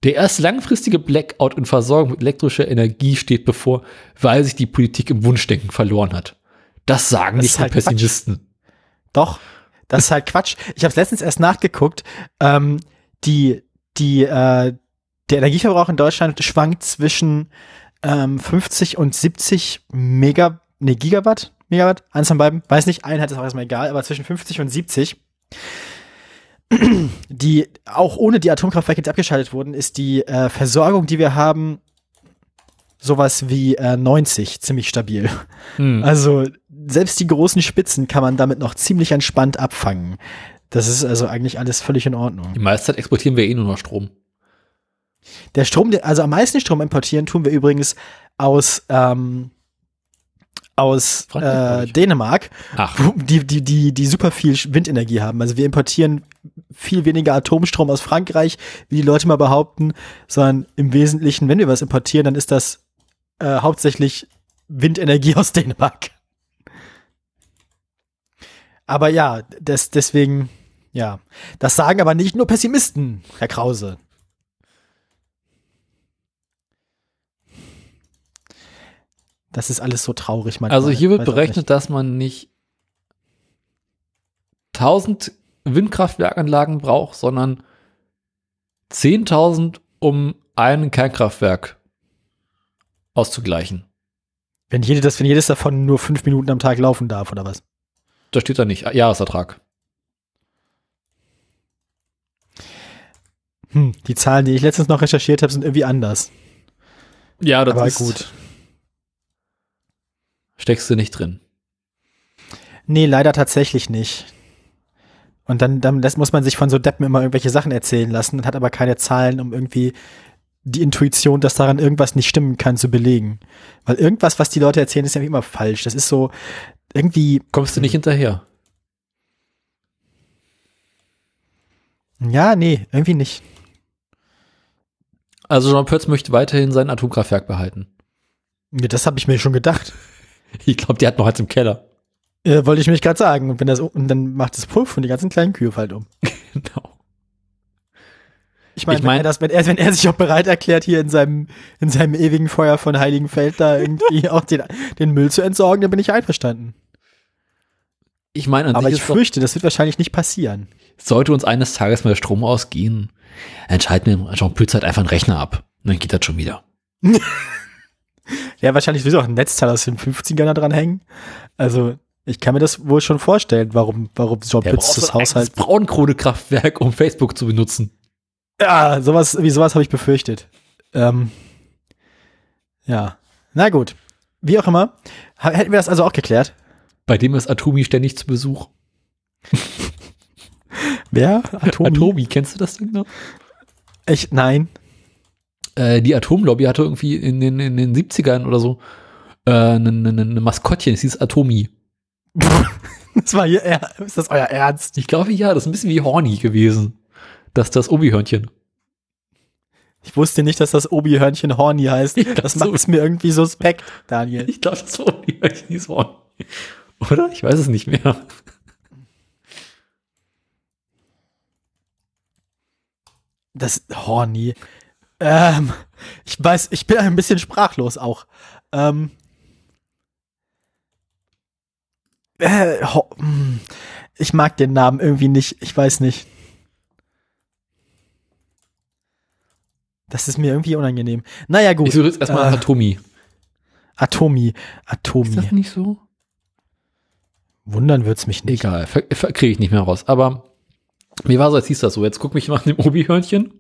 Der erste langfristige Blackout in Versorgung mit elektrischer Energie steht bevor, weil sich die Politik im Wunschdenken verloren hat. Das sagen Das nicht halt Quatsch. Pessimisten. Doch, das ist halt Quatsch. Ich habe letztens erst nachgeguckt. Ähm, die, die, äh, der Energieverbrauch in Deutschland schwankt zwischen ähm, 50 und 70 Mega, nee, Gigawatt, Megawatt, eins von beiden, weiß nicht, Einheit ist auch erstmal egal, aber zwischen 50 und 70. [CLEARS THROAT] Die, auch ohne die Atomkraftwerke, die abgeschaltet wurden, ist die äh, Versorgung, die wir haben, sowas wie äh, 90, ziemlich stabil. Hm. Also selbst die großen Spitzen kann man damit noch ziemlich entspannt abfangen. Das ist also eigentlich alles völlig in Ordnung. Die meiste Zeit exportieren wir eh nur noch Strom. Der Strom, also am meisten Strom importieren tun wir übrigens aus ähm, aus äh. Dänemark, Ach, die, die, die, die super viel Windenergie haben. Also wir importieren viel weniger Atomstrom aus Frankreich, wie die Leute mal behaupten, sondern im Wesentlichen, wenn wir was importieren, dann ist das äh, hauptsächlich Windenergie [LAUGHS] aus Dänemark. Aber ja, des, deswegen, Ja, das sagen aber nicht nur Pessimisten, Herr Krause. Das ist alles so traurig manchmal. Also hier wird berechnet, dass man nicht 1000 Windkraftwerkanlagen braucht, sondern 10.000, um ein Kernkraftwerk auszugleichen. Wenn, jede, das, wenn jedes davon nur fünf Minuten am Tag laufen darf, oder was? Da steht da nicht. Jahresertrag. Hm, die Zahlen, die ich letztens noch recherchiert habe, sind irgendwie anders. Ja, das Aber ist gut. Steckst du nicht drin. Nee, leider tatsächlich nicht. Und dann, dann muss man sich von so Deppen immer irgendwelche Sachen erzählen lassen und hat aber keine Zahlen, um irgendwie die Intuition, dass daran irgendwas nicht stimmen kann, zu belegen. Weil irgendwas, was die Leute erzählen, ist ja immer falsch. Das ist so irgendwie, Kommst du nicht hinterher? ja, nee, irgendwie nicht. Also Jean Pötz möchte weiterhin sein Atomkraftwerk behalten. Ja, das habe ich mir schon gedacht. [LAUGHS] Ich glaube, die hat noch eins im Keller. Äh, wollte ich mich gerade sagen. Und wenn das und dann macht es Puff und die ganzen kleinen Kühe fallen um. [LAUGHS] Genau. Ich meine, Ich mein- wenn, er das- wenn, er, wenn er sich auch bereit erklärt, hier in seinem, in seinem ewigen Feuer von Heiligenfeld da irgendwie [LAUGHS] auch den, den Müll zu entsorgen, dann bin ich einverstanden. Ich meine, Aber ich ist doch- fürchte, das wird wahrscheinlich nicht passieren. sollte uns eines Tages mal der Strom ausgehen, dann schalten wir Jean Pötz halt einfach einen Rechner ab. Und dann geht das schon wieder. Ja, wahrscheinlich sowieso auch ein Netzteil aus den 50ern da dran hängen. Also, ich kann mir das wohl schon vorstellen, warum, warum Der Pütz braucht das Haushalt. Braunkohlekraftwerk, um Facebook zu benutzen. Ja, sowas, wie sowas habe ich befürchtet. Ähm, ja. Na gut. Wie auch immer. Hätten wir das also auch geklärt? Bei dem ist Atomi ständig zu Besuch. Wer? [LAUGHS] Atomi? Atomi, kennst du das Ding noch? Ich, nein. Äh, die Atomlobby hatte irgendwie in den, in den 70ern oder so äh, eine, eine, eine Maskottchen, es hieß Atomi. [LAUGHS] Das war hier, er, ist das euer Ernst? Ich glaube, ja, das ist ein bisschen wie Horny gewesen. Das das Obi-Hörnchen. Ich wusste nicht, dass das Obi-Hörnchen Horny heißt. Ja, das so. macht es mir irgendwie suspekt, Daniel. Ich glaube, das Obi-Hörnchen hieß Horny. Oder? Ich weiß es nicht mehr. Das Horny. Ähm, ich weiß, ich bin ein bisschen sprachlos auch. Ähm, äh, ho, hm, ich mag den Namen irgendwie nicht. Ich weiß nicht. Das ist mir irgendwie unangenehm. Naja, gut. Ich suche jetzt erstmal Äh, Atomi. Atomi. Ist Atomi. das nicht so? Wundern wird's mich nicht. Egal, kriege ich nicht mehr raus. Aber mir war so, als hieß das so. Jetzt guck mich mal an dem Obi-Hörnchen.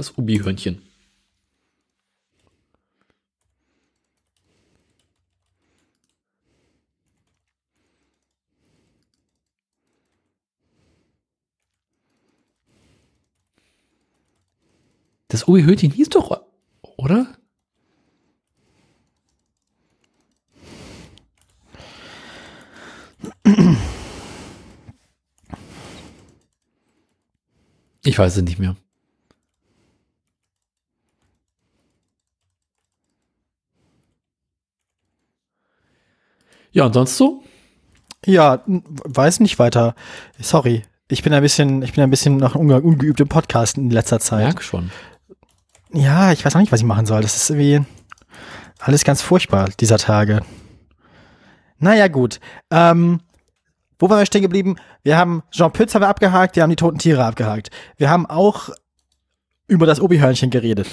Das Obi-Hörnchen. Das Obi-Hörnchen hieß doch, oder? Ich weiß es nicht mehr. Ja, und sonst so? Ja, weiß nicht weiter. Sorry. Ich bin ein bisschen, ich bin ein bisschen noch unge ungeübt im Podcasten in letzter Zeit. Merk schon. Ja, ich weiß auch nicht, was ich machen soll. Das ist irgendwie alles ganz furchtbar dieser Tage. Naja, gut. Ähm, wo waren wir stehen geblieben? Wir haben Jean Pütz haben wir abgehakt, wir haben die toten Tiere abgehakt. Wir haben auch über das Obi-Hörnchen geredet.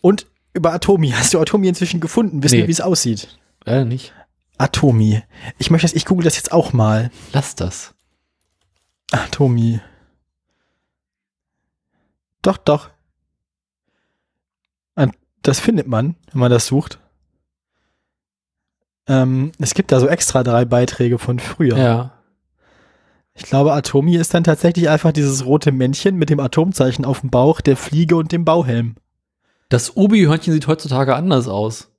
Und über Atomi. Hast du Atomi inzwischen gefunden? Wissen Nee. wir, wie es aussieht? Äh, nicht. Atomi. Ich möchte das, ich google das jetzt auch mal. Lass das. Atomi. Doch, doch. Das findet man, wenn man das sucht. Ähm, es gibt da so extra drei Beiträge von früher. Ja. Ich glaube, Atomi ist dann tatsächlich einfach dieses rote Männchen mit dem Atomzeichen auf dem Bauch, der Fliege und dem Bauhelm. Das Obi-Hörnchen sieht heutzutage anders aus.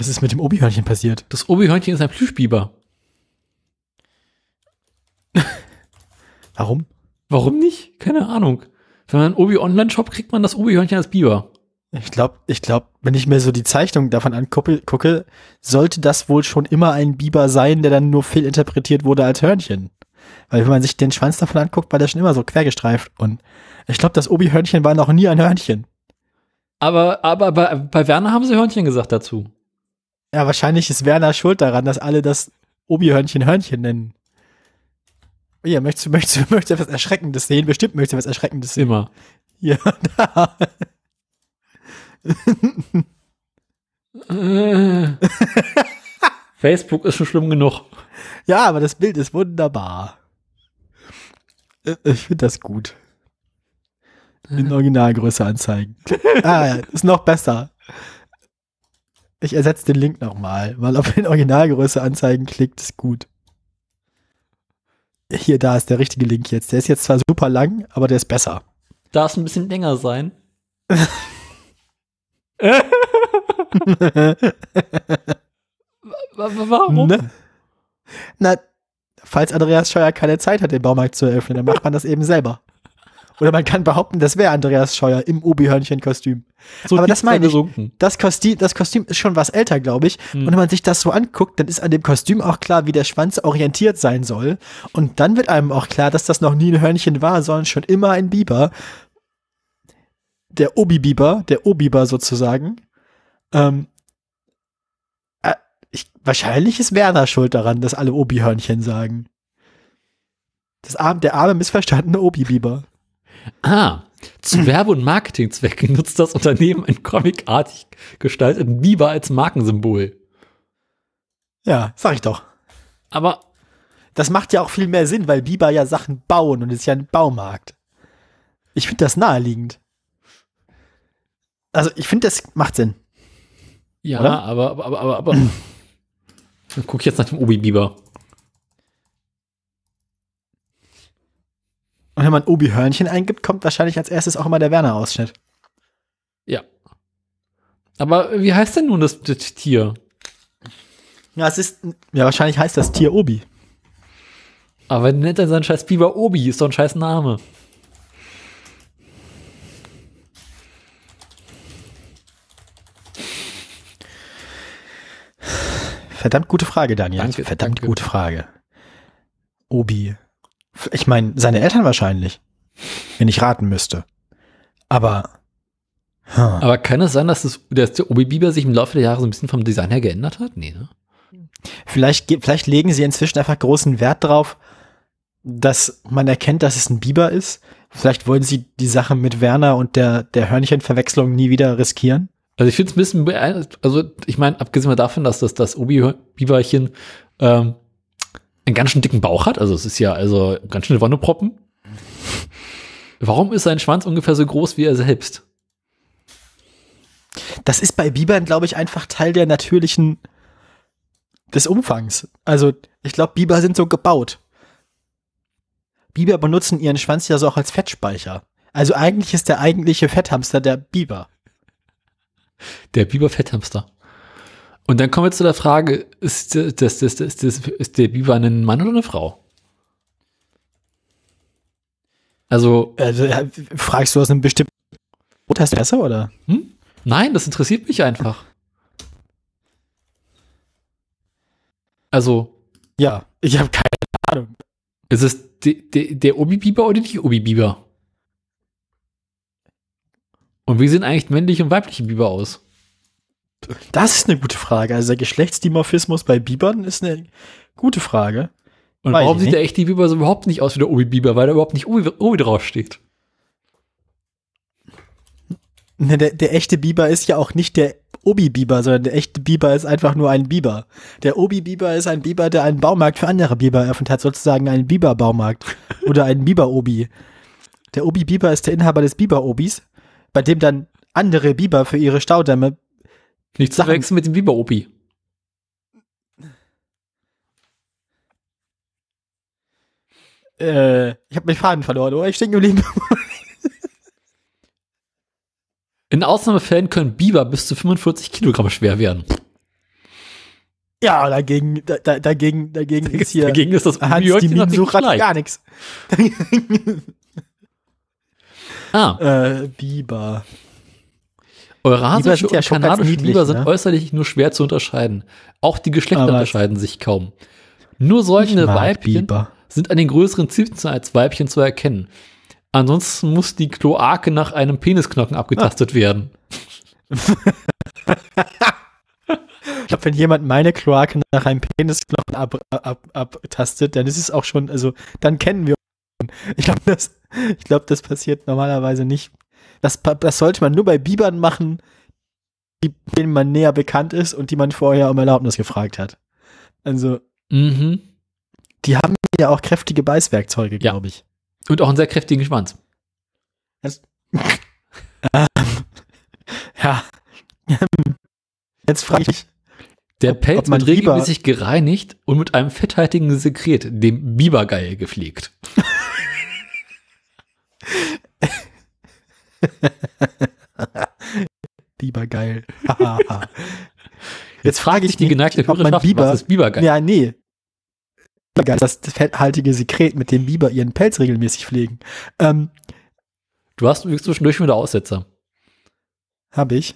Was ist mit dem Obi-Hörnchen passiert? Das Obi-Hörnchen ist ein Plüschbiber. [LAUGHS] Warum? Warum nicht? Keine Ahnung. Wenn man einen Obi-Online-Shop kriegt man das Obi-Hörnchen als Biber. Ich glaube, ich glaube, wenn ich mir so die Zeichnung davon angucke, gucke, sollte das wohl schon immer ein Biber sein, der dann nur fehlinterpretiert wurde als Hörnchen. Weil wenn man sich den Schwanz davon anguckt, war der schon immer so quergestreift. Und ich glaube, das Obi-Hörnchen war noch nie ein Hörnchen. Aber, aber bei, bei Werner haben sie Hörnchen gesagt dazu. Ja, wahrscheinlich ist Werner schuld daran, dass alle das Obi-Hörnchen Hörnchen nennen. Ja, möchtest du, möchtest du, [LAUGHS] möchtest du etwas Erschreckendes sehen? Bestimmt möchtest du etwas Erschreckendes sehen. Immer. Ja, da. [LAUGHS] Facebook ist schon schlimm genug. Ja, aber das Bild ist wunderbar. Äh, Ich finde das gut. In Originalgröße anzeigen. ah, ist noch besser. Ich ersetze den Link nochmal, weil auf in Originalgröße anzeigen klickt, ist gut. Hier, da ist der richtige Link jetzt. Der ist jetzt zwar super lang, aber der ist besser. Darf es ein bisschen länger sein? [LAUGHS] Wa- wa- Warum? Ne? Na, falls Andreas Scheuer keine Zeit hat, den Baumarkt zu eröffnen, dann macht man das eben selber. Oder man kann behaupten, das wäre Andreas Scheuer im Obi-Hörnchen-Kostüm. So aber das meine ich. Das Kostüm, das Kostüm ist schon was älter, glaube ich. Hm. Und wenn man sich das so anguckt, dann ist an dem Kostüm auch klar, wie der Schwanz orientiert sein soll. Und dann wird einem auch klar, dass das noch nie ein Hörnchen war, sondern schon immer ein Biber. Der Obi-Biber, der O-Biber sozusagen. Ähm, äh, ich, wahrscheinlich ist Werner schuld daran, dass alle Obi-Hörnchen sagen. Das der arme, missverstandene Obi-Biber. Ah, zu Werbe- und Marketingzwecken nutzt das Unternehmen einen comicartig gestalteten Biber als Markensymbol. Ja, sag ich doch. Aber Das macht ja auch viel mehr Sinn, weil Biber ja Sachen bauen und es ist ja ein Baumarkt. Ich finde das naheliegend. Also ich finde, das macht Sinn. ja, aber, aber, aber, aber, aber. Dann gucke ich jetzt nach dem Obi-Biber. Und wenn man Obi-Hörnchen eingibt, kommt wahrscheinlich als erstes auch immer der Werner-Ausschnitt. Ja. Aber wie heißt denn nun das, das Tier? Ja, es ist, ja, wahrscheinlich heißt das Tier Obi. Aber wenn nennt er seinen scheiß Biber Obi, ist doch ein scheiß Name. Verdammt gute Frage, Daniel. Danke, Verdammt danke. gute Frage. Obi. Ich meine, seine Eltern wahrscheinlich. Wenn ich raten müsste. Aber. Hm. Aber kann es sein, dass, das, dass der Obi-Biber sich im Laufe der Jahre so ein bisschen vom Design her geändert hat? Nee, ne? Vielleicht, vielleicht legen sie inzwischen einfach großen Wert drauf, dass man erkennt, dass es ein Biber ist. Vielleicht wollen sie die Sache mit Werner und der, der Hörnchenverwechslung nie wieder riskieren. Also ich finde es ein bisschen, also ich meine, abgesehen mal davon, dass das, das Obi-Biberchen ähm, einen ganz schön dicken Bauch hat, also es ist ja also ganz schön Wonneproppen. Warum ist sein Schwanz ungefähr so groß wie er selbst? Das ist bei Bibern, glaube ich, einfach Teil der natürlichen, des Umfangs. Also, ich glaube, Biber sind so gebaut. Biber benutzen ihren Schwanz ja so auch als Fettspeicher. Also eigentlich ist der eigentliche Fetthamster der Biber. Der Biber-Fetthamster. Und dann kommen wir zu der Frage, ist, das, das, das, das, ist der Biber ein Mann oder eine Frau? Also, ja, fragst du aus einem bestimmten Brot hast du besser, oder? hm? nein, das interessiert mich einfach. Also, Ja, ich habe keine Ahnung. ist es de, de, der Obi-Biber oder die Obi-Biber? Und wie sehen eigentlich männliche und weibliche Biber aus? Das ist eine gute Frage. Also der Geschlechtsdimorphismus bei Bibern ist eine gute Frage. Und Weiß warum sieht der echte Biber so überhaupt nicht aus wie der Obi-Biber? Weil da überhaupt nicht Obi, Obi draufsteht. Ne, Der, der echte Biber ist ja auch nicht der Obi-Biber, sondern der echte Biber ist einfach nur ein Biber. Der Obi-Biber ist ein Biber, der einen Baumarkt für andere Biber eröffnet hat, sozusagen einen Biber-Baumarkt [LAUGHS] oder einen Biber-Obi. Der Obi-Biber ist der Inhaber des Biber-Obis, bei dem dann andere Biber für ihre Staudämme Nicht zu verwechseln mit dem Biber-Obi. äh, ich habe meinen Faden verloren, oder? Ich stehe geblieben. [LAUGHS] In Ausnahmefällen können Biber bis zu 45 Kilogramm schwer werden. Ja, dagegen, da, da, dagegen, dagegen ist hier Dagegen ist das Hans die leicht. gar nichts. Ah, [LAUGHS] äh, Biber. Eurasische ja und ganz kanadische Biber sind ne? äußerlich nur schwer zu unterscheiden. Auch die Geschlechter Aber- unterscheiden sich kaum. Nur mag Weibchen Biber. sind an den größeren Zitzen als Weibchen zu erkennen. Ansonsten muss die Kloake nach einem Penisknochen abgetastet [LAUGHS] werden. Ich glaube, wenn jemand meine Kloake nach einem Penisknochen ab, ab, abtastet, dann ist es auch schon, also dann kennen wir uns. Ich glaube, das, ich glaube, das passiert normalerweise nicht. Das, das sollte man nur bei Bibern machen, die, denen man näher bekannt ist und die man vorher um Erlaubnis gefragt hat. Also, Mhm. die haben ja auch kräftige Beißwerkzeuge, Ja. glaube ich. Und auch einen sehr kräftigen Schwanz. [LAUGHS] Ja. Jetzt frage ich mich, Der Ob- Pelz ob man wird regelmäßig gereinigt und mit einem fetthaltigen Sekret, dem Bibergeil, gepflegt. [LAUGHS] [LAUGHS] Biber geil. Jetzt frage ich die mich, geneigte ob man Biber, was ist Bibergeil? Ja, nee. Bibergeil das fetthaltige Sekret, mit dem Biber ihren Pelz regelmäßig pflegen. Ähm, Du hast übrigens zwischendurch wieder Aussetzer. habe ich.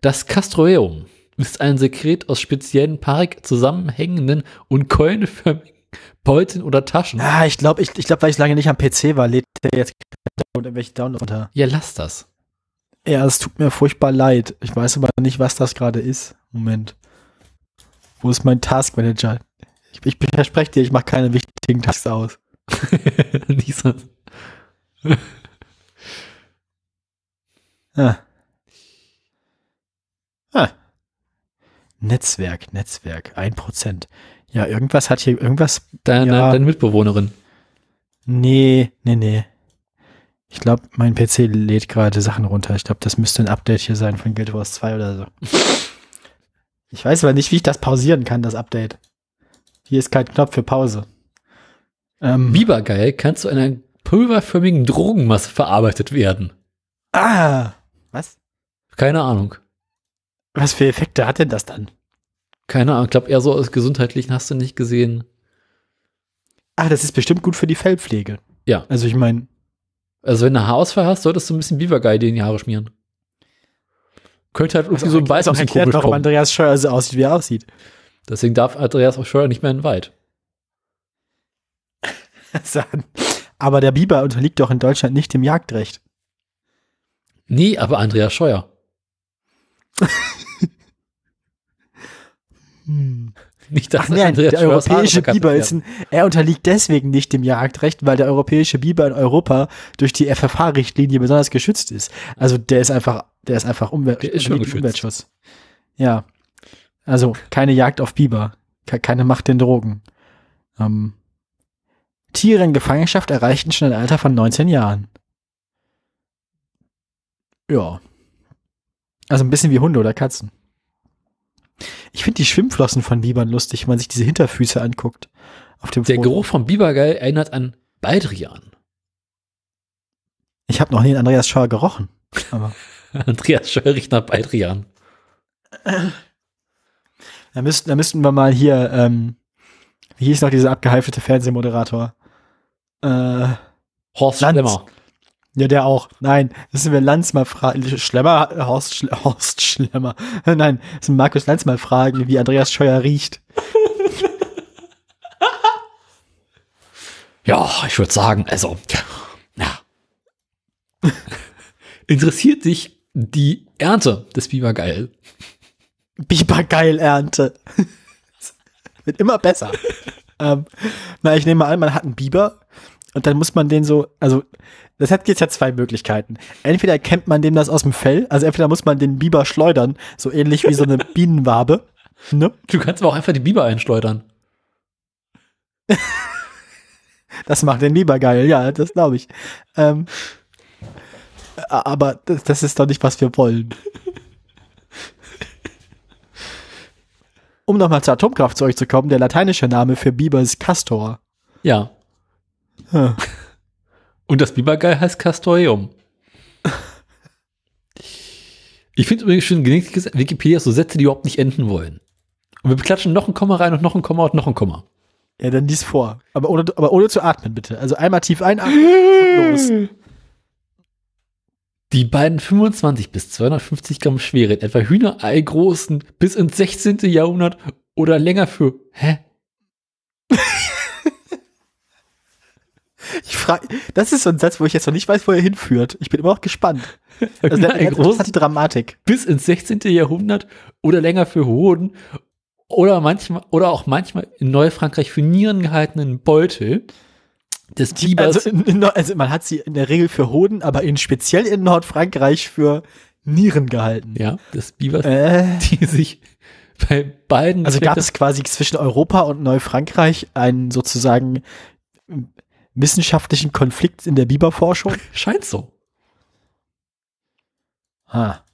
Das Castroeum ist ein Sekret aus speziellen paarig zusammenhängenden und keulenförmigen Bolzen oder Taschen. Ah, ich glaube, ich, ich glaub, weil ich lange nicht am PC war, lädt der jetzt irgendwelche Downloads runter. Ja, lass das. Ja, es tut mir furchtbar leid. Ich weiß aber nicht, was das gerade ist. Moment. Wo ist mein Taskmanager? Ich, ich verspreche dir, ich mache keine wichtigen Tasks aus. [LAUGHS] Nicht so. Ah. Ah. Netzwerk, Netzwerk, 1%. Ja, irgendwas hat hier, irgendwas. Deine, Ja. deine Mitbewohnerin. Nee, nee, nee. Ich glaube, mein PC lädt gerade Sachen runter. Ich glaube, das müsste ein Update hier sein von Guild Wars 2 oder so. [LAUGHS] Ich weiß aber nicht, wie ich das pausieren kann, das Update. Hier ist kein Knopf für Pause. Ähm, Bibergeil kann zu einer pulverförmigen Drogenmasse verarbeitet werden. ah! Was? Keine Ahnung. Was für Effekte hat denn das dann? Keine Ahnung. Ich glaube, eher so aus gesundheitlichen hast du nicht gesehen. Ah, das ist bestimmt gut für die Fellpflege. Ja. Also ich meine, Also, wenn du Haarausfall hast, solltest du ein bisschen Bibergeil dir in die Haare schmieren. Könnte halt irgendwie so ein Beiß aus dem erklärt, warum kommen. Andreas Scheuer so aussieht, wie er aussieht. Deswegen darf Andreas Scheuer nicht mehr in den Wald. [LAUGHS] Aber der Biber unterliegt doch in Deutschland nicht dem Jagdrecht. Nee, aber Andreas Scheuer. [LAUGHS] Nicht, dass Ach nein, der europäische Biber ist ein, er unterliegt deswegen nicht dem Jagdrecht, weil der europäische Biber in Europa durch die FFH-Richtlinie besonders geschützt ist. Also der ist einfach, der ist einfach Umwelt, Der ist. Umweltschutz. Ja. Also keine Jagd auf Biber. Ke- Keine Macht den Drogen. Ähm, Tiere in Gefangenschaft erreichten schon ein Alter von 19 Jahren. Ja. Also ein bisschen wie Hunde oder Katzen. Ich finde die Schwimmflossen von Bibern lustig, wenn man sich diese Hinterfüße anguckt. Auf dem Der Foto. Geruch von Bibergeil erinnert an Baldrian. Ich habe noch nie einen Andreas Schauer gerochen. Aber [LAUGHS] Andreas Scheuer riecht nach Baldrian. da müssten, da müssten wir mal hier, ähm, wie hieß noch dieser abgeheifete Fernsehmoderator? Äh, Horst Lanz. Schlemmer. Ja, der auch. Nein, müssen wir Lanz mal fragen. Schlemmer, Horst, Schle Horst Schlemmer. [LAUGHS] Nein, müssen Markus Lanz mal fragen, wie Andreas Scheuer riecht. [LAUGHS] Ja, ich würde sagen, also, ja. [LAUGHS] Interessiert dich die Ernte des Bibergeil? Bibergeil-Ernte. Wird immer besser. ähm, na, ich nehme mal an, man hat einen Biber und dann muss man den so, also das hat jetzt ja zwei Möglichkeiten. Entweder kennt man dem das aus dem Fell, also entweder muss man den Biber schleudern, so ähnlich wie so eine [LAUGHS] Bienenwabe. Ne? Du kannst aber auch einfach die Biber einschleudern. [LAUGHS] Das macht den Biber geil, ja, das glaube ich. Ähm, aber das, das ist doch nicht, was wir wollen. Um nochmal zur Atomkraft zurückzukommen, der lateinische Name für Biber ist Castor. Ja. Und das Bibergeil heißt Castoreum. Ich finde übrigens schön Wikipedia so Sätze, die überhaupt nicht enden wollen. Und wir klatschen noch ein Komma rein und noch ein Komma und noch ein Komma. Ja, dann lies vor. Aber ohne, aber ohne zu atmen, bitte. Also einmal tief einatmen [LAUGHS] und los. Die beiden 25 bis 250 Gramm schweren, etwa Hühnerei großen, bis ins 16. Jahrhundert oder länger für, hä? [LAUGHS] Ich frage, das ist so ein Satz, wo ich jetzt noch nicht weiß, wo er hinführt. Ich bin immer noch gespannt. [LAUGHS] Also der Hühnerei hat groß, die Dramatik. bis ins 16. Jahrhundert oder länger für Hoden oder manchmal oder auch manchmal in Neufrankreich für Nieren gehaltenen Beutel des Bibers. Also, in, in, Nord- also man hat sie in der Regel für Hoden, aber in speziell in Nordfrankreich für Nieren gehalten. ja, des Bibers, Äh, die sich bei beiden also gab es quasi zwischen Europa und Neufrankreich einen sozusagen wissenschaftlichen Konflikt in der Biberforschung. [LAUGHS] scheint so. Ha.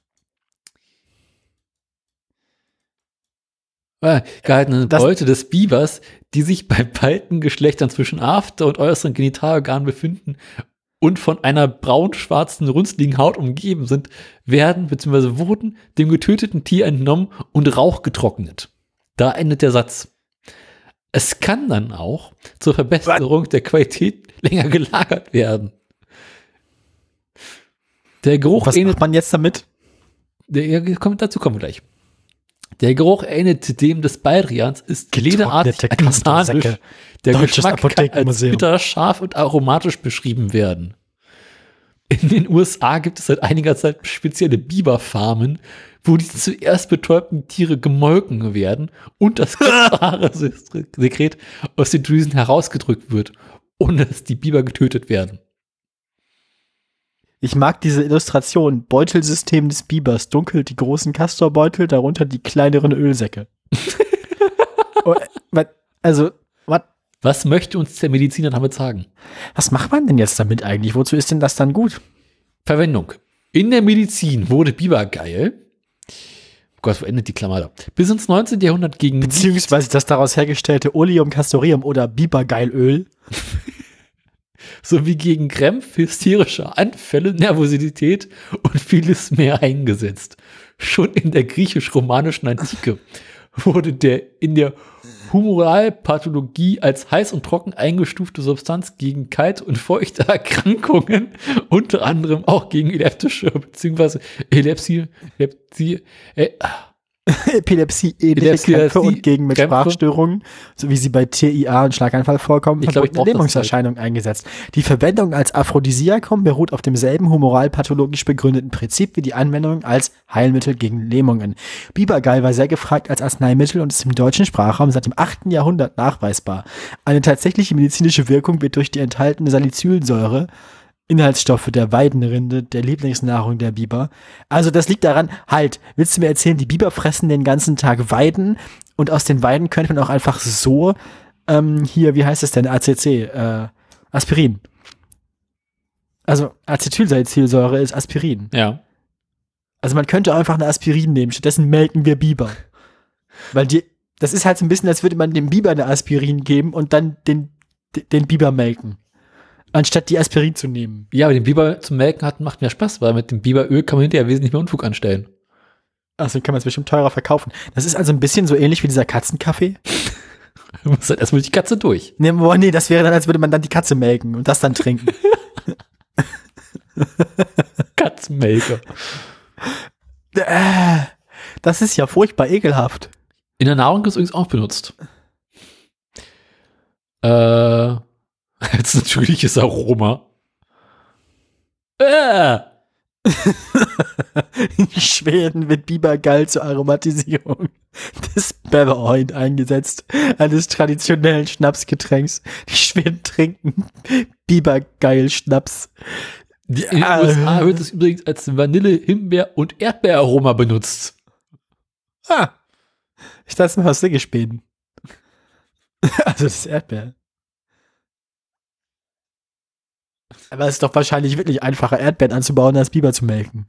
Äh, gehaltene Das- Beute des Bibers, die sich bei beiden Geschlechtern zwischen After- und äußeren Genitalorganen befinden und von einer braun-schwarzen, runzligen Haut umgeben sind, werden bzw. wurden dem getöteten Tier entnommen und Rauch getrocknet. Da endet der Satz. Es kann dann auch zur Verbesserung der Qualität länger gelagert werden. Der Geruch Was ähnelt macht man jetzt damit? der, dazu kommen wir gleich. Der Geruch ähnelt dem des Baldrians, ist lederartig. Castorsäcke. Der Deutsches Geschmack kann als bitter, scharf und aromatisch beschrieben werden. In den USA gibt es seit einiger Zeit spezielle Biberfarmen, wo die zuerst betäubten Tiere gemolken werden und das [LAUGHS] klare Sekret aus den Drüsen herausgedrückt wird, ohne dass die Biber getötet werden. Ich mag diese Illustration. Beutelsystem des Bibers. Dunkel die großen Castorbeutel, darunter die kleineren Ölsäcke. [LAUGHS] Oh, was- also, what, Was möchte uns der Mediziner damit sagen? was macht man denn jetzt damit eigentlich? Wozu ist denn das dann gut? Verwendung. In der Medizin wurde Bibergeil, Gott, wo endet die Klammer da? Bis ins 19. Jahrhundert gegen Beziehungsweise das daraus hergestellte Oleum castorium oder Bibergeilöl. [LAUGHS] sowie gegen Krämpfe, hysterische Anfälle, Nervosität und vieles mehr eingesetzt. Schon in der griechisch-romanischen Antike wurde der in der Humoralpathologie als heiß und trocken eingestufte Substanz gegen kalte und feuchte Erkrankungen, [LAUGHS] unter anderem auch gegen epileptische bzw. Epilepsie, Epilepsie, äh, [LAUGHS] Epilepsie, ähnliche die und gegen mit Krämpfe. Sprachstörungen, so wie sie bei TIA und Schlaganfall vorkommen, Ich glaub, Lähmungserscheinungen eingesetzt. Die Verwendung als Aphrodisiakum beruht auf demselben humoralpathologisch begründeten Prinzip wie die Anwendung als Heilmittel gegen Lähmungen. Bibergeil war sehr gefragt als Arzneimittel und ist im deutschen Sprachraum seit dem 8. Jahrhundert nachweisbar. Eine tatsächliche medizinische Wirkung wird durch die enthaltene Salicylsäure Inhaltsstoffe der Weidenrinde, der Lieblingsnahrung der Biber. Also das liegt daran, halt, willst du mir erzählen, die Biber fressen den ganzen Tag Weiden und aus den Weiden könnte man auch einfach so, ähm, hier, wie heißt es denn, ACC, äh, Aspirin. Also Acetylsalicylsäure ist Aspirin. ja. Also man könnte auch einfach eine Aspirin nehmen, stattdessen melken wir Biber. Weil die, das ist halt so ein bisschen, als würde man dem Biber eine Aspirin geben und dann den, den Biber melken. Anstatt die Aspirin zu nehmen. Ja, aber den Biber zum Melken hat, macht mehr Spaß, weil mit dem Biberöl kann man hinterher wesentlich mehr Unfug anstellen. Also kann man es bestimmt teurer verkaufen. Das ist also ein bisschen so ähnlich wie dieser Katzenkaffee. Du [LAUGHS] musst halt erstmal die Katze durch. Nee, boah, nee, das wäre dann, als würde man dann die Katze melken und das dann trinken. [LAUGHS] Katzenmelker. Äh, das ist ja furchtbar ekelhaft. In der Nahrung ist übrigens auch benutzt. Äh, [LAUGHS] als natürliches Aroma. Äh, [LAUGHS] In Schweden wird Bibergeil zur Aromatisierung des Beveroid eingesetzt, eines traditionellen Schnapsgetränks. Die Schweden trinken Bibergeil-Schnaps. die, in den Ja. USA wird es übrigens als Vanille, Himbeer und Erdbeeraroma benutzt. Ah, ich dachte, es mal aus Späten. [LAUGHS] Also das Erdbeer. Aber es ist doch wahrscheinlich wirklich einfacher, Erdbeeren anzubauen, als Biber zu melken.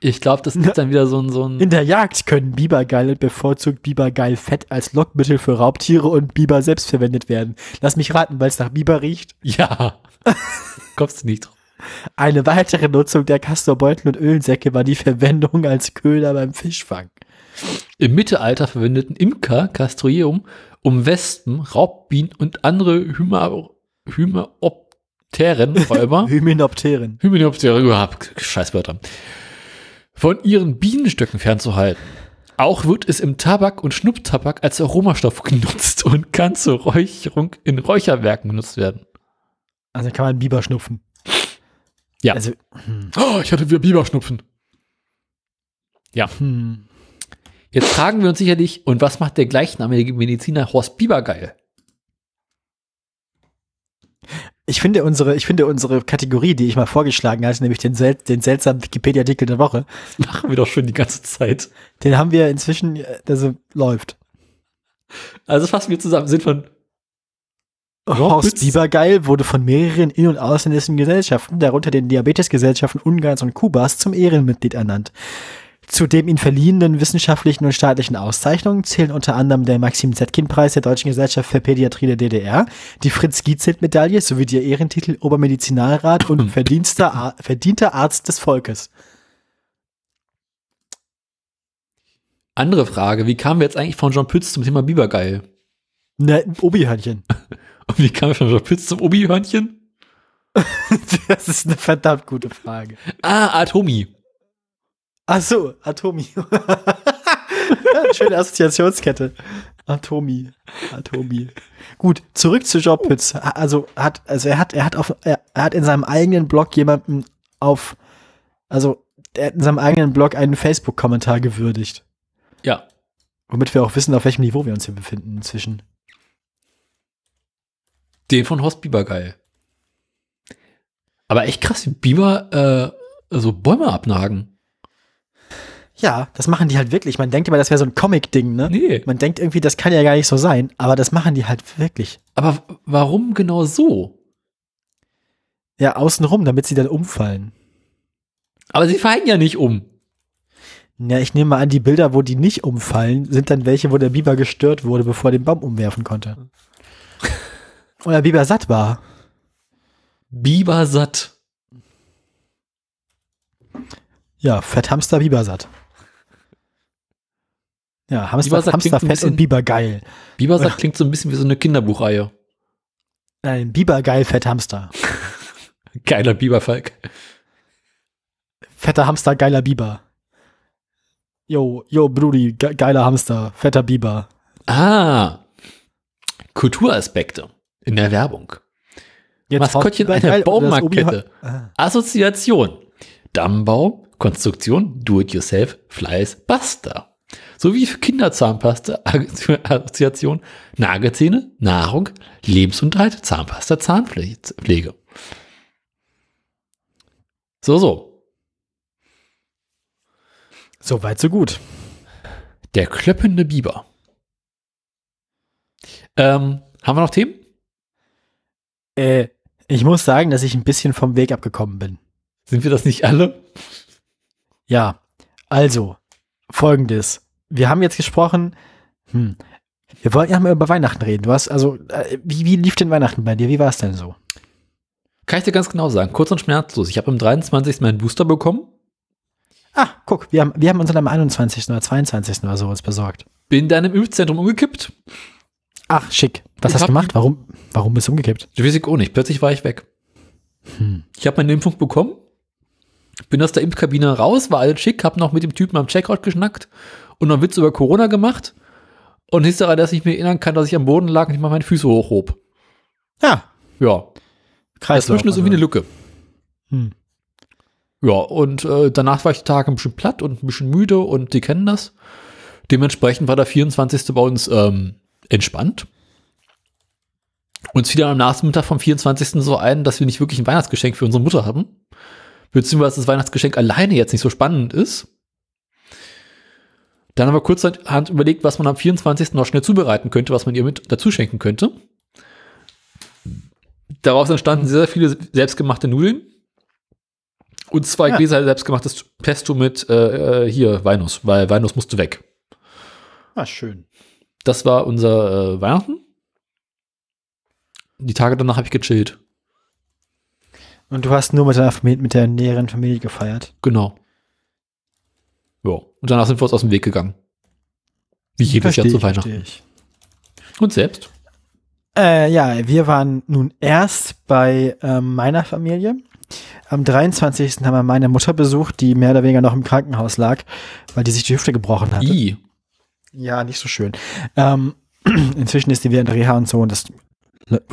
Ich glaube, das ist [LAUGHS] dann wieder so ein, so In ein der Jagd können Bibergeil und bevorzugt Bibergeilfett als Lockmittel für Raubtiere und Biber selbst verwendet werden. Lass mich raten, weil es nach Biber riecht. [LAUGHS] ja. Kommst du nicht drauf. Eine weitere Nutzung der Castorbeutel und Ölsäcke war die Verwendung als Köder beim Fischfang. Im Mittelalter verwendeten Imker Castoreum, um Wespen, Raubbienen und andere Hyma, Hymaop, Hymenopteren-Räuber, [LAUGHS] Hymenopteren. Hymenopteren, überhaupt Scheißwörter, von ihren Bienenstöcken fernzuhalten. Auch wird es im Tabak- und Schnupftabak als Aromastoff genutzt und kann zur Räucherung in Räucherwerken genutzt werden. Also kann man Biber schnupfen. Ja. Also, hm, Oh, ich hatte wieder Biberschnupfen. hm. Jetzt fragen wir uns sicherlich, und was macht der gleichnamige Mediziner Horst Bieber geil? Ich finde unsere, ich finde unsere Kategorie, die ich mal vorgeschlagen hatte, nämlich den, sel den seltsamen Wikipedia-Artikel der Woche, machen wir doch schon die ganze Zeit. den haben wir inzwischen, also läuft. Also fassen wir zusammen, sind von Horst Pütz. Biebergeil wurde von mehreren in- und ausländischen Gesellschaften, darunter den Diabetesgesellschaften Ungarns und Kubas, zum Ehrenmitglied ernannt. Zu den ihm verliehenen wissenschaftlichen und staatlichen Auszeichnungen zählen unter anderem der Maxim-Zetkin-Preis der Deutschen Gesellschaft für Pädiatrie der DDR, die Fritz-Giezelt-Medaille sowie der Ehrentitel Obermedizinalrat und [LAUGHS] verdienster, Ar verdienter Arzt des Volkes. andere Frage, wie kamen wir jetzt eigentlich von Jean Pütz zum Thema Bibergeil? Ne, Obi-Hörnchen. [LAUGHS] Und wie kamen wir von Jean Pütz zum Obi-Hörnchen? [LAUGHS] Das ist eine verdammt gute Frage. Ah, Atomi. Ach so, Atomi. [LAUGHS] Schöne Assoziationskette. Atomi. Atomi. Gut, zurück zu Job Pütz. Also hat, also er hat, er hat auf, er, er hat in seinem eigenen Blog jemanden auf, also er hat in seinem eigenen Blog einen Facebook-Kommentar gewürdigt. Ja. Womit wir auch wissen, auf welchem Niveau wir uns hier befinden inzwischen. Den von Horst Bibergeil. Aber echt krass, wie Biber äh, so Bäume abnagen. Ja, das machen die halt wirklich. Man denkt immer, das wäre so ein Comic-Ding, ne? Nee. Man denkt irgendwie, das kann ja gar nicht so sein, aber das machen die halt wirklich. Aber warum genau so? Ja, außenrum, damit sie dann umfallen. Aber sie fallen ja nicht um. Ja, ich nehme mal an, die Bilder, wo die nicht umfallen, sind dann welche, wo der Biber gestört wurde, bevor er den Baum umwerfen konnte. [LAUGHS] Und der Biber satt war. Biber satt. Ja, Fetthamster Biber satt. Ja, Hamster, Hamster ein fett bisschen- und Biber geil. Biber satt klingt so ein bisschen wie so eine Kinderbuchreihe. Nein, Biber geil, Fetthamster. [LAUGHS] Geiler Biberfalk. Fetter Hamster, geiler Biber. Jo, jo, Brudi, ge geiler Hamster, fetter Biber. Ah. Kulturaspekte in der Werbung. Jetzt Maskottchen einer Baumarktkette. Ah. Assoziation. Dammbau, Konstruktion, Do-it-yourself, Fleiß, Basta. Sowie für Kinderzahnpasta, Assoziation, Nagelzähne, Nahrung, Lebensunterhalt, Zahnpasta, Zahnpflege. So, so. So weit, so gut. Der klöppende Biber. Ähm, haben wir noch Themen? Äh, ich muss sagen, dass ich ein bisschen vom Weg abgekommen bin. Sind wir das nicht alle? Ja, also, folgendes. Wir haben jetzt gesprochen, hm, wir wollten ja mal über Weihnachten reden. Du hast, also, äh, wie, wie lief denn Weihnachten bei dir? Wie war es denn so? Kann ich dir ganz genau sagen. Kurz und schmerzlos. Ich habe am 23. meinen Booster bekommen. Ah, guck, wir haben, wir haben uns dann am 21. oder 22. oder so uns besorgt. Bin dann im Impfzentrum umgekippt. Ach, schick. Was Ich hast du gemacht? Warum, warum bist du umgekippt? Das weiß ich auch nicht. Plötzlich war ich weg. Hm. Ich habe meine Impfung bekommen. Bin aus der Impfkabine raus, war alles schick, hab noch mit dem Typen am Checkout geschnackt und noch Witz über Corona gemacht. Und hieß daran, dass ich mir erinnern kann, dass ich am Boden lag und ich mal meine Füße hochhob. Ja, Ja. Kreislauf. Dazwischen ist irgendwie eine Lücke. Hm. Ja, und äh, danach war ich die Tage ein bisschen platt und ein bisschen müde und die kennen das. Dementsprechend war der 24. bei uns ähm, entspannt. Uns fiel dann am Nachmittag vom 24. so ein, dass wir nicht wirklich ein Weihnachtsgeschenk für unsere Mutter haben. Beziehungsweise das Weihnachtsgeschenk alleine jetzt nicht so spannend ist. Dann haben wir kurzerhand überlegt, was man am 24. noch schnell zubereiten könnte, was man ihr mit dazu schenken könnte. Daraus entstanden sehr viele selbstgemachte Nudeln. Und zwei Ja. Gläser selbstgemachtes Pesto mit äh, äh, hier Weinus, weil Weinus musste weg. Ah, schön. Das war unser äh, Weihnachten. Die Tage danach habe ich gechillt. Und du hast nur mit deiner Familie, mit der näheren Familie gefeiert. Genau. Ja. Und danach sind wir uns aus dem Weg gegangen. Wie jedes Jahr zu Weihnachten. Und selbst? Äh, ja, wir waren nun erst bei ähm, meiner Familie. Am 23. haben wir meine Mutter besucht, die mehr oder weniger noch im Krankenhaus lag, weil die sich die Hüfte gebrochen hatte. I. Ja, nicht so schön. Ähm, [CLEARS THROAT] inzwischen ist die wieder in der Reha und so und das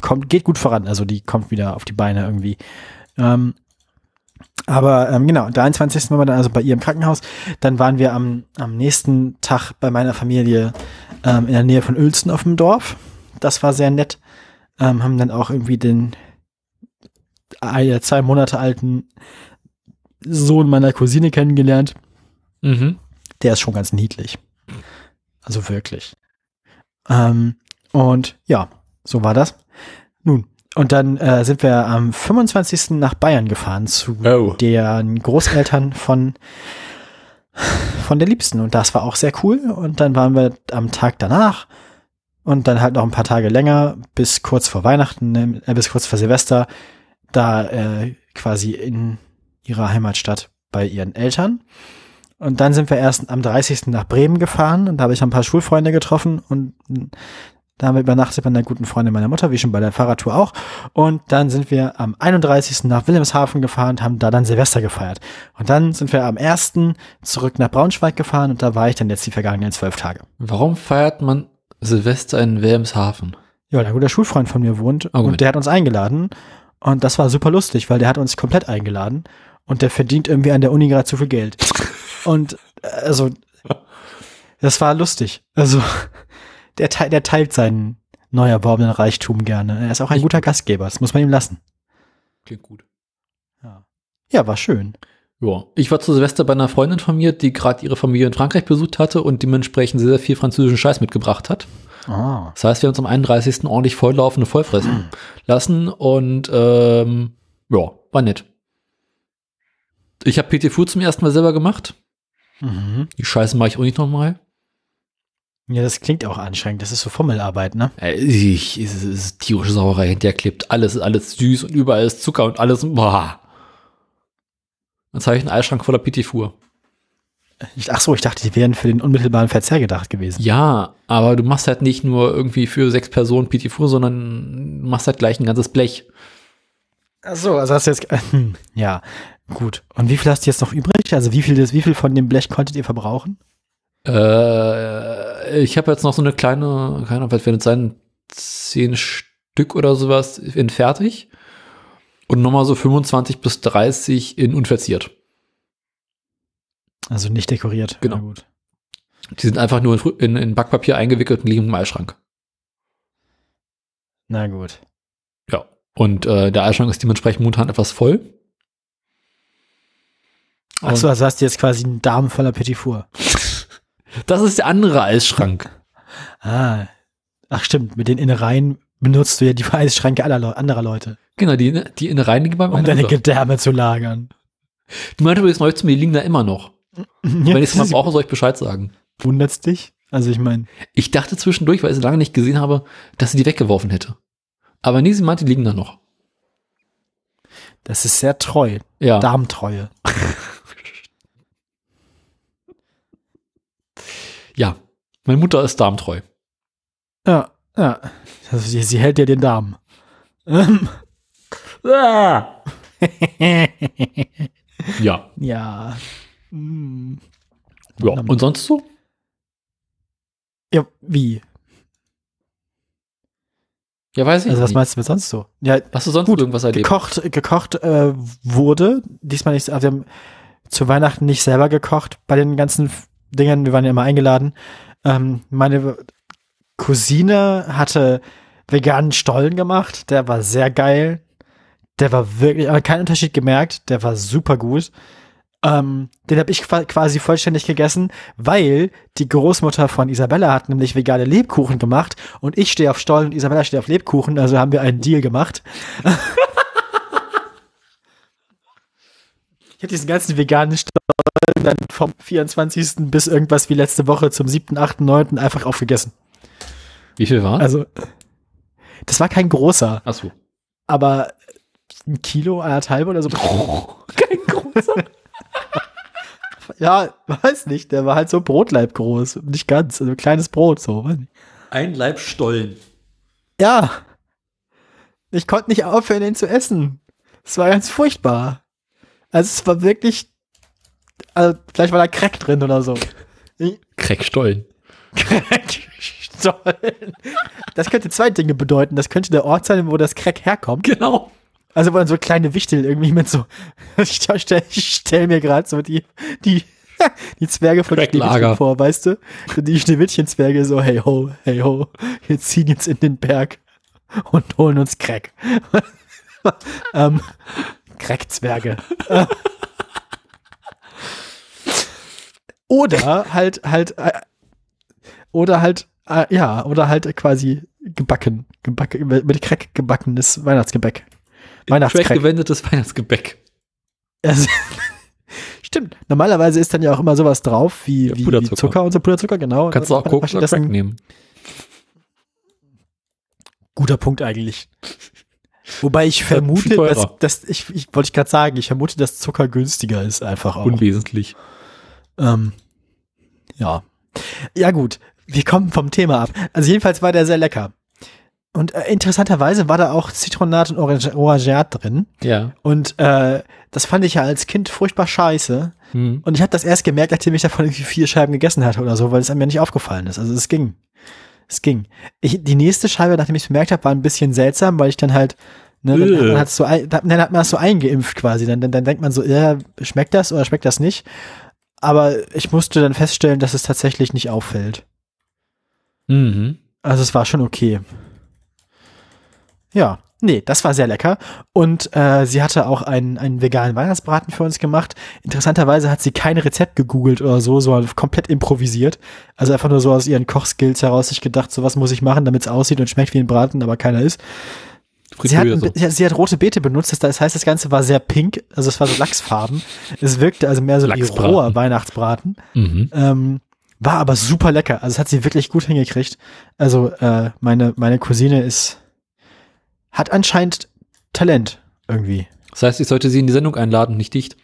kommt, geht gut voran. Also die kommt wieder auf die Beine irgendwie. Ähm, aber ähm, genau, 23. waren wir dann also bei ihr im Krankenhaus. Dann waren wir am, am nächsten Tag bei meiner Familie ähm, in der Nähe von Uelzen auf dem Dorf. Das war sehr nett. Ähm, haben dann auch irgendwie den ein, zwei Monate alten Sohn meiner Cousine kennengelernt. Mhm. Der ist schon ganz niedlich. Also wirklich. Ähm, und ja, so war das. Und dann äh, sind wir am 25. nach Bayern gefahren zu Oh. den Großeltern von von der Liebsten und das war auch sehr cool und dann waren wir am Tag danach und dann halt noch ein paar Tage länger bis kurz vor Weihnachten äh, bis kurz vor Silvester da äh, quasi in ihrer Heimatstadt bei ihren Eltern und dann sind wir erst am 30. nach Bremen gefahren und da habe ich ein paar Schulfreunde getroffen und da haben wir übernachtet bei einer guten Freundin meiner Mutter, wie schon bei der Fahrradtour auch. Und dann sind wir am 31. nach Wilhelmshaven gefahren und haben da dann Silvester gefeiert. Und dann sind wir am 1. zurück nach Braunschweig gefahren und da war ich dann jetzt die vergangenen zwölf Tage. Warum feiert man Silvester in Wilhelmshaven? Ja, weil ein guter Schulfreund von mir wohnt Argument. und der hat uns eingeladen. Und das war super lustig, weil der hat uns komplett eingeladen und der verdient irgendwie an der Uni gerade zu viel Geld. [LAUGHS] Und äh, also, das war lustig. Also, der, der teilt seinen neu erworbenen Reichtum gerne. Er ist auch ein Ich- guter Gastgeber, das muss man ihm lassen. Klingt gut. Ja, ja war schön. Ja, ich war zu Silvester bei einer Freundin von mir, die gerade ihre Familie in Frankreich besucht hatte und dementsprechend sehr, sehr viel französischen Scheiß mitgebracht hat. Ah. Das heißt, wir haben uns am 31. ordentlich volllaufende vollfressen [CLEARS THROAT] lassen und ähm, ja, war nett. Ich habe PT Food zum ersten Mal selber gemacht. Mhm. Die Scheiße mache ich auch nicht nochmal. Ja, das klingt auch anstrengend. Das ist so Formelarbeit, ne? Äh, Ich, es ist, tierische Sauerei hinterklebt. Alles ist alles süß und überall ist Zucker und alles. Boah. Jetzt habe ich einen Eisschrank voller. Ich, ach so, ich dachte, die wären für den unmittelbaren Verzehr gedacht gewesen. Ja, aber du machst halt nicht nur irgendwie für sechs Personen Petit Four, sondern du machst halt gleich ein ganzes Blech. Ach so, also hast du jetzt, [LAUGHS] hm, ja, gut. Und wie viel hast du jetzt noch übrig? Also wie viel, wie viel von dem Blech konntet ihr verbrauchen? Äh, ich habe jetzt noch so eine kleine, keine Ahnung, was werden es sein, zehn Stück oder sowas in fertig. Und nochmal so 25 bis 30 in unverziert. Also nicht dekoriert. Genau. Die sind einfach nur in, in, in Backpapier eingewickelt und liegen im Eisschrank. Na gut. Ja. Und äh, der Eisschrank ist dementsprechend momentan etwas voll. Ach so, also hast du jetzt quasi einen Darm voller Petit Four. [LAUGHS] Das ist der andere Eisschrank. Ah. Ach stimmt, mit den Innereien benutzt du ja die Eisschränke aller Leu anderer Leute, Genau, die, die Innereien liegen beim um deine. Gedärme zu lagern. Die meinte übrigens neulich zu mir, die liegen da immer noch. [LAUGHS] Ja, Wenn ich es mal brauche, soll ich Bescheid sagen. wundert's dich? Also ich meine, Ich dachte zwischendurch, weil ich sie lange nicht gesehen habe, dass sie die weggeworfen hätte. Aber nee, sie meinte, die liegen da noch. das ist sehr treu. Ja. Darmtreue. [LAUGHS] Ja. Meine Mutter ist darmtreu. Ja, ja. Also sie, sie hält dir den Darm. Ähm. Ah. [LAUGHS] Ja. ja. Hm. Ja. Und sonst so? Ja, wie? Ja, weiß ich Also was nicht. meinst du mit sonst so? Ja, Hast du sonst Gut, irgendwas erlebt? gekocht, gekocht äh, wurde. Diesmal nicht, also wir haben zu Weihnachten nicht selber gekocht bei den ganzen Dingern. Wir waren ja immer eingeladen. Ähm, meine Cousine hatte veganen Stollen gemacht. Der war sehr geil. Der war wirklich, aber keinen Unterschied gemerkt. Der war super gut. Ähm, den habe ich qua- quasi vollständig gegessen, weil die Großmutter von Isabella hat nämlich vegane Lebkuchen gemacht und ich stehe auf Stollen und Isabella steht auf Lebkuchen, also haben wir einen Deal gemacht. [LAUGHS] Ich habe diesen ganzen veganen Stollen dann vom 24. bis irgendwas wie letzte Woche zum 7., 8., 9. einfach aufgegessen. Wie viel war? Also, das war kein großer, Achso. aber ein Kilo, anderthalb oder so. [LAUGHS] Kein großer. [LAUGHS] Ja, weiß nicht, der war halt so Brotleib groß. Nicht ganz, also kleines Brot, so. Ein Leib Stollen. Ja, Ich konnte nicht aufhören, den zu essen. Es war ganz furchtbar. Also es war wirklich, also vielleicht war da Crack drin oder so. Crackstollen. Crackstollen. Das könnte zwei Dinge bedeuten. Das könnte der Ort sein, wo das Crack herkommt. Genau. Also wo dann so kleine Wichtel irgendwie mit so, [LAUGHS] ich stell, ich stell mir gerade so die, die, die Zwerge von. Schneewittchen vor, weißt du? So die Schneewittchen-Zwerge so, hey ho, hey ho, wir ziehen jetzt in den Berg und holen uns Crack. [LAUGHS] ähm, Crack-Zwerge. [LAUGHS] oder halt, halt, äh, oder halt, äh, ja, oder halt quasi gebacken, gebacken mit Crack gebackenes Weihnachtsgebäck. Weihnachtscrack. Crack-gewendetes Weihnachtsgebäck. Also, [LAUGHS] stimmt. Normalerweise ist dann ja auch immer sowas drauf wie, Ja, wie, wie Puderzucker. Zucker und so Puderzucker, genau. Kannst du auch oder Crack Stattdessen- nehmen. Guter Punkt eigentlich. Wobei ich viel vermute, dass, teurer. dass ich, ich wollte ich gerade sagen, ich vermute, dass Zucker günstiger ist einfach auch. Unwesentlich. Ähm, ja. Ja, gut. Wir kommen vom Thema ab. Also jedenfalls war der sehr lecker. Und äh, interessanterweise war da auch Zitronat und Orange Orangeat drin. Ja. Und äh, das fand ich ja als Kind furchtbar scheiße. Hm. Und ich habe das erst gemerkt, nachdem ich davon irgendwie vier Scheiben gegessen hatte oder so, weil es mir nicht aufgefallen ist. Also es ging. Es ging. Ich, die nächste Scheibe, nachdem ich es bemerkt habe, war ein bisschen seltsam, weil ich dann halt, ne, dann, Äh. dann, hat's so, dann hat man das so eingeimpft quasi. Dann, dann, dann denkt man so, ja, schmeckt das oder schmeckt das nicht? Aber ich musste dann feststellen, dass es tatsächlich nicht auffällt. Mhm. Also es war schon okay. Ja, nee, das war sehr lecker. Und äh, sie hatte auch einen, einen veganen Weihnachtsbraten für uns gemacht. Interessanterweise hat sie kein Rezept gegoogelt oder so, sondern komplett improvisiert. Also einfach nur so aus ihren Kochskills heraus sich gedacht, so was muss ich machen, damit es aussieht und schmeckt wie ein Braten, aber keiner ist. Sie hat, Fritteuse. sie, hat, rote Beete benutzt, das- heißt, das Ganze war sehr pink, also es war so Lachsfarben. Es wirkte also mehr so wie roher Weihnachtsbraten. Mhm. Ähm, war aber super lecker. Also, das hat sie wirklich gut hingekriegt. Also, äh, meine, meine Cousine ist, hat anscheinend Talent irgendwie. Das heißt, ich sollte sie in die Sendung einladen, nicht dicht.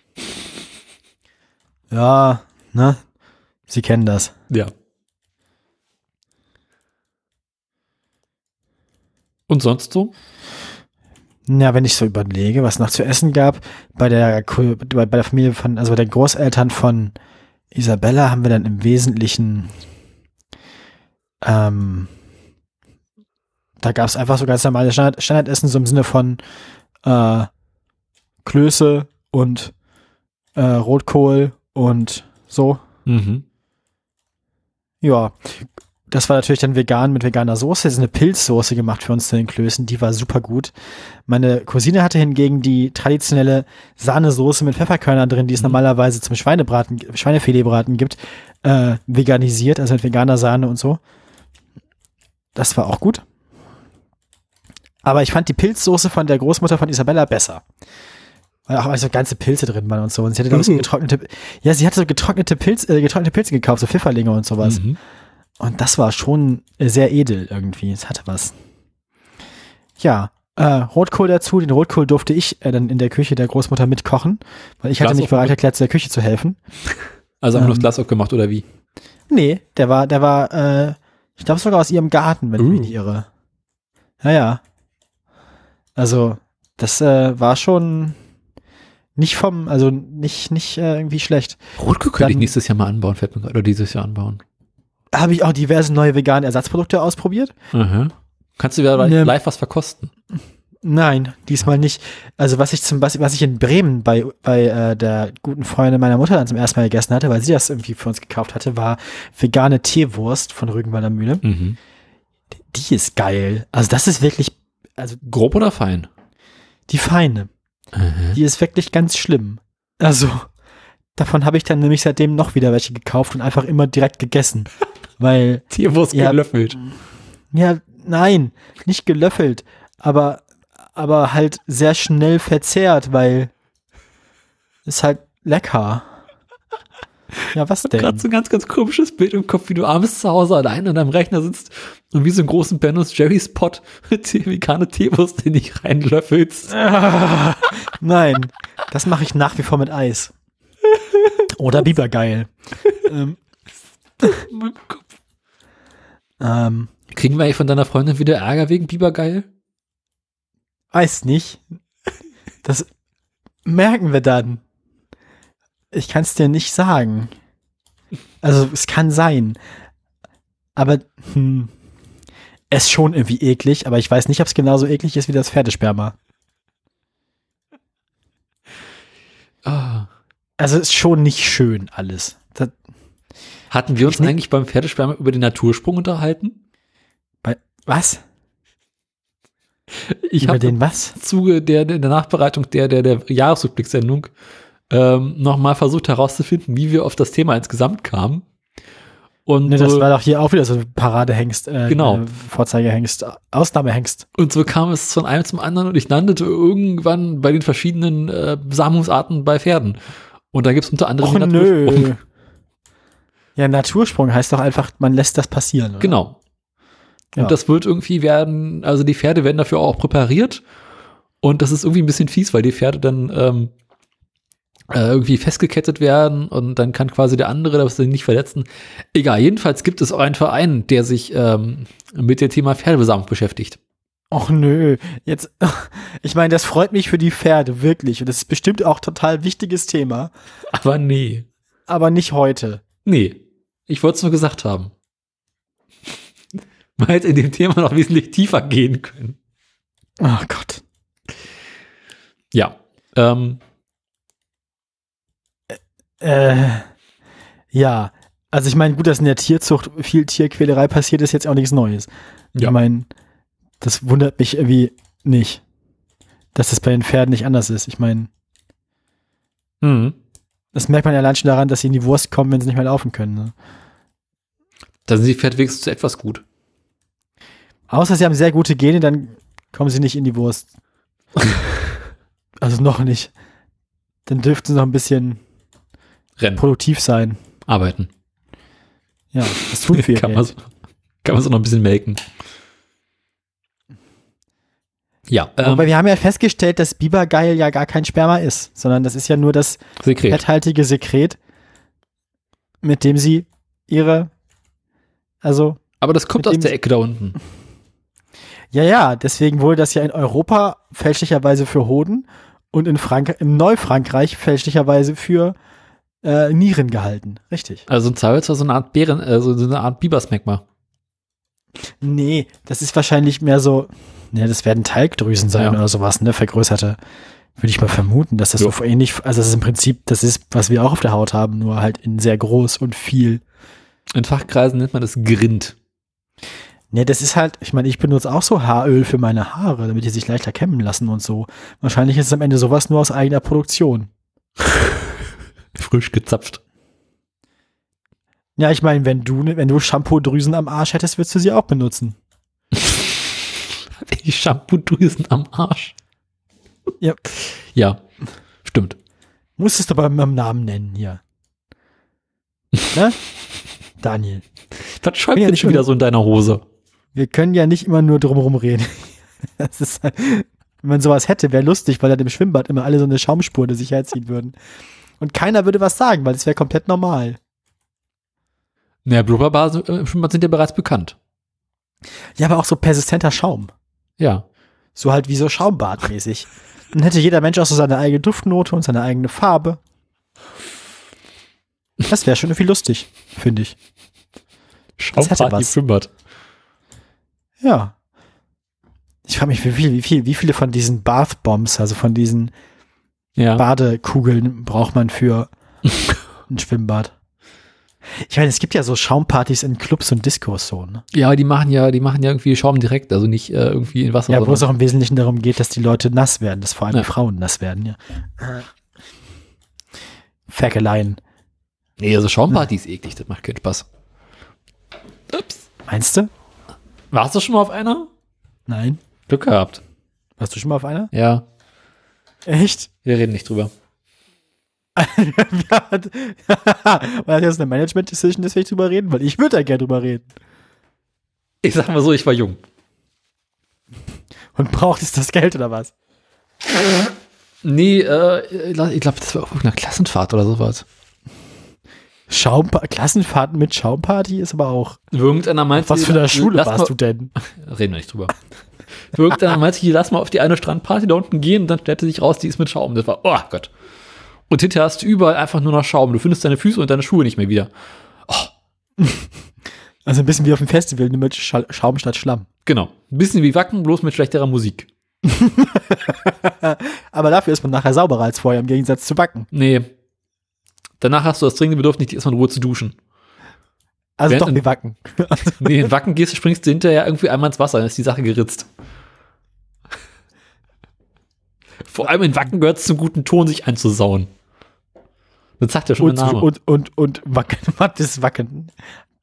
Ja, ne? Sie kennen das. Ja. Und sonst so? Na, wenn ich so überlege, was noch zu essen gab, bei der, bei der Familie von, also bei den Großeltern von Isabella haben wir dann im Wesentlichen, ähm, da gab es einfach so ganz normale Standard, Standardessen, so im Sinne von äh, Klöße und äh, Rotkohl und so. Mhm. Ja, das war natürlich dann vegan mit veganer Soße. Das ist eine Pilzsoße gemacht für uns zu den Klößen. Die war super gut. Meine Cousine hatte hingegen die traditionelle Sahnesoße mit Pfefferkörnern drin, die es Mhm. normalerweise zum Schweinebraten, Schweinefiletbraten gibt, äh, veganisiert, also mit veganer Sahne und so. Das war auch gut. Aber ich fand die Pilzsoße von der Großmutter von Isabella besser. Weil auch also ganze Pilze drin waren und so. Und sie hatte, glaube ich, so Mhm. getrocknete, ja, sie hatte so getrocknete, Pilz, äh, getrocknete Pilze gekauft, so Pfifferlinge und sowas. Mhm. Und das war schon äh, sehr edel irgendwie. Es hatte was. Ja, äh, Rotkohl dazu. Den Rotkohl durfte ich äh, dann in der Küche der Großmutter mitkochen, weil ich hatte Glas mich bereit erklärt, zu der Küche zu helfen. [LAUGHS] Also haben wir Ähm. das Glas aufgemacht oder wie? Nee, der war, der war, äh, ich glaube sogar aus ihrem Garten, wenn ich mich Uh. nicht irre. Ja, ja. Also, das äh, war schon nicht vom, also nicht, nicht äh, irgendwie schlecht. Rotkohl könnte ich nächstes Jahr mal anbauen, fällt mir gerade, oder dieses Jahr anbauen. Habe ich auch diverse neue vegane Ersatzprodukte ausprobiert? Aha. Kannst du wieder Ne. live was verkosten? Nein, diesmal nicht. Also was ich zum was ich in Bremen bei, bei äh, der guten Freundin meiner Mutter dann zum ersten Mal gegessen hatte, weil sie das irgendwie für uns gekauft hatte, war vegane Teewurst von Rügenwalder Mühle. Mhm. Die ist geil. Also das ist wirklich, also Grob oder fein? die feine. Aha. Die ist wirklich ganz schlimm. Also davon habe ich dann nämlich seitdem noch wieder welche gekauft und einfach immer direkt gegessen. [LAUGHS] Weil Tierwurst Ja. gelöffelt. Ja, nein, nicht gelöffelt, aber, aber halt sehr schnell verzehrt, weil ist halt lecker. Ja, was Gerade denn? so ein ganz, ganz komisches Bild im Kopf, wie du abends zu Hause allein an deinem Rechner sitzt und wie so einen großen Bennos Jerry's Pot [LAUGHS] vegane Teewurst in dich reinlöffelst. [LAUGHS] Nein, das mache ich nach wie vor mit Eis. Oder Bibergeil. ähm, [LAUGHS] ähm, Kriegen wir eigentlich von deiner Freundin wieder Ärger wegen Bibergeil? Weiß nicht. Das merken wir dann. Ich kann es dir nicht sagen. Also es kann sein. Aber hm, es ist schon irgendwie eklig, aber ich weiß nicht, ob es genauso eklig ist wie das Pferdesperma. Ah. Also ist schon nicht schön alles. Hatten wir uns Ich eigentlich beim Pferdesperma über den Natursprung unterhalten? bei, was? Ich Über habe den was? im Zuge der, der Nachbereitung der, der, der Jahresrückblickssendung ähm, nochmal versucht herauszufinden, wie wir auf das Thema insgesamt kamen. Und, Ne, das so, war doch hier auch wieder so ein Paradehengst, äh, Genau. äh, Vorzeigehengst, Ausnahmehengst. und so kam es von einem zum anderen und ich landete irgendwann bei den verschiedenen äh, Samungsarten bei Pferden. Und da gibt es unter anderem Och nö. Ja, Natursprung heißt doch einfach, man lässt das passieren. Oder? Genau. Und Ja. das wird irgendwie werden, also die Pferde werden dafür auch präpariert. Und das ist irgendwie ein bisschen fies, weil die Pferde dann ähm, äh, irgendwie festgekettet werden und dann kann quasi der andere das nicht verletzen. Egal, jedenfalls gibt es auch einen Verein, der sich ähm, mit dem Thema Pferdebesamung beschäftigt. Och nö, jetzt, [LAUGHS] ich meine, das freut mich für die Pferde, wirklich. Und das ist bestimmt auch total wichtiges Thema, Aber nee. aber nicht heute. Nee. Ich wollte es nur gesagt haben. [LAUGHS] Man hätte in dem Thema noch wesentlich tiefer gehen können. Oh Gott. Ja. Ähm, Äh, ja, also ich meine, gut, dass in der Tierzucht viel Tierquälerei passiert, ist jetzt auch nichts Neues. Ja. Ich meine, das wundert mich irgendwie nicht, dass das bei den Pferden nicht anders ist. Ich meine, mhm. Das merkt man ja allein schon daran, dass sie in die Wurst kommen, wenn sie nicht mehr laufen können. Ne? Da sind die Pferde wenigstens zu etwas gut. Außer sie haben sehr gute Gene, dann kommen sie nicht in die Wurst. [LAUGHS] also noch nicht. Dann dürften sie noch ein bisschen Rennen. produktiv sein. Arbeiten. Ja, das tun wir. [LAUGHS] kann, man so, kann man so noch ein bisschen melken. Ja, ähm, Aber wir haben ja festgestellt, dass Bibergeil ja gar kein Sperma ist, sondern das ist ja nur das Sekret. fetthaltige Sekret, mit dem sie ihre, also, Aber das kommt aus der Ecke da unten. [LAUGHS] ja, ja, deswegen wurde das ja in Europa fälschlicherweise für Hoden und in Frank im Neufrankreich fälschlicherweise für äh, Nieren gehalten. Richtig. Also ein Zweifelsfall so eine Art Bären, also so eine Art Bibersmegma. Nee, das ist wahrscheinlich mehr so, ne, das werden Talgdrüsen sein Ja. oder sowas, ne, vergrößerte. Würde ich mal vermuten, dass das Ja. so ähnlich, also das ist im Prinzip, das ist, was wir auch auf der Haut haben, nur halt in sehr groß und viel. In Fachkreisen nennt man das Grind. Ne, das ist halt, ich meine, ich benutze auch so Haaröl für meine Haare, damit die sich leichter kämmen lassen und so. Wahrscheinlich ist es am Ende sowas nur aus eigener Produktion. [LAUGHS] Frisch gezapft. Ja, ich meine, wenn du, ne- wenn du Shampoo-Drüsen am Arsch hättest, würdest du sie auch benutzen. [LAUGHS] Die Shampoo-Drüsen am Arsch. Ja. Ja, stimmt. Musstest du aber mit dem Namen nennen hier. ne? [LAUGHS] Daniel. Was schäumt Ja, denn nicht schon wieder so in deiner Hose? Wir können ja nicht immer nur drumherum reden. [LAUGHS] Das ist, wenn man sowas hätte, wäre lustig, weil dann im Schwimmbad immer alle so eine Schaumspur in sich herziehen würden. Und keiner würde was sagen, weil es wäre komplett normal. Naja, Blubberbasen äh, im Schwimmbad sind ja bereits bekannt. Ja, aber auch so persistenter Schaum. Ja. So halt wie so Schaumbadmäßig. Dann hätte jeder Mensch auch so seine eigene Duftnote und seine eigene Farbe. Das wäre schon irgendwie lustig, finde ich. Schaumbad. Schwimmbad. Ja. Ich frage mich, wie, viel, wie, viel, wie viele von diesen Bath Bombs, also von diesen Ja. Badekugeln braucht man für ein Schwimmbad. Ich meine, es gibt ja so Schaumpartys in Clubs und Discos so, ne? Ja, die machen ja, die machen ja irgendwie Schaum direkt, also nicht äh, irgendwie in Wasser. Ja, wo es auch im Wesentlichen darum geht, dass die Leute nass werden, dass vor allem Ja. die Frauen nass werden, ja. Ferkeleien. nee, also Schaumparty ist eklig, das macht keinen Spaß. Ups. Meinst du? Warst du schon mal auf einer? Nein. Glück gehabt. Warst du schon mal auf einer? Ja, Echt? wir reden nicht drüber. [LAUGHS] War das jetzt eine Management-Decision, dass wir nicht drüber reden? Weil ich würde da gerne drüber reden. Ich sag mal so, ich war jung. Und braucht es das Geld oder was? Nee, äh, ich glaube, das war auf irgendeiner Klassenfahrt oder sowas. Schaumpa Klassenfahrten mit Schaumparty ist aber auch. Irgendeiner meinte, Was für eine Schule warst mal, du denn? Reden wir nicht drüber. Irgendeiner meinte, lass mal auf die eine Strandparty da unten gehen und dann stellte sich raus, die ist mit Schaum. Das war, oh Gott. Und hinterher hast du überall einfach nur noch Schaum. Du findest deine Füße und deine Schuhe nicht mehr wieder. [LAUGHS] Also ein bisschen wie auf dem Festival, nur mit Schal Schaum statt Schlamm. Genau. Ein bisschen wie Wacken, bloß mit schlechterer Musik. [LAUGHS] Aber dafür ist man nachher sauberer als vorher, im Gegensatz zu Backen. Nee. Danach hast du das dringende Bedürfnis, erstmal in Ruhe zu duschen. Also Während doch in- wie Wacken. [LAUGHS] Nee, in Wacken gehst, du, springst du hinterher irgendwie einmal ins Wasser, dann ist die Sache geritzt. Vor allem in Wacken gehört es zum guten Ton, sich einzusauen. Das sagt ja schon Und, der Name. und, und, und Wacken. [LAUGHS] Was ist Wacken?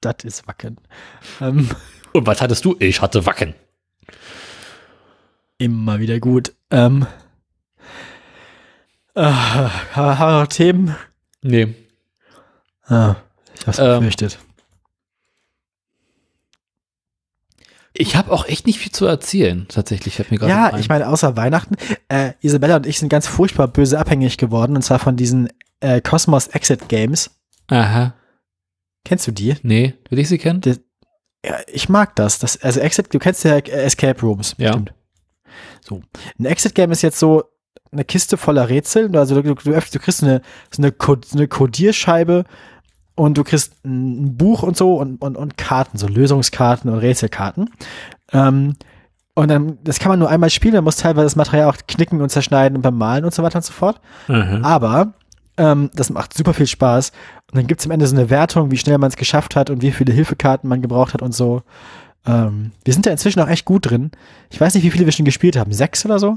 Das ist Wacken. Ähm, [LAUGHS] Und was hattest du? Ich hatte Wacken. immer wieder gut. Ähm, äh, haben wir noch Themen? Nee. Ah, ich hab's Ähm, befürchtet. Ich habe auch echt nicht viel zu erzählen, tatsächlich. Fällt mir Ja, ich meine, außer Weihnachten, äh, Isabella und ich sind ganz furchtbar böse abhängig geworden, und zwar von diesen äh, Cosmos Exit Games. Aha. Kennst du die? Nee, will ich sie kennen? Ja, ich mag das. das also Exit, du kennst ja äh, Escape Rooms. Ja. bestimmt. So. Ein Exit Game ist jetzt so eine Kiste voller Rätsel. Also du, du, öffnest- du kriegst eine, so eine, eine Codierscheibe und du kriegst ein Buch und so und, und, und Karten, so Lösungskarten und Rätselkarten. Ähm, und dann, das kann man nur einmal spielen, man muss teilweise das Material auch knicken und zerschneiden und bemalen und so weiter und so fort. Aha. Aber ähm, das macht super viel Spaß. Und dann gibt's am Ende so eine Wertung, wie schnell man es geschafft hat und wie viele Hilfekarten man gebraucht hat und so. Ähm, wir sind da inzwischen auch echt gut drin. Ich weiß nicht, wie viele wir schon gespielt haben. Sechs oder so?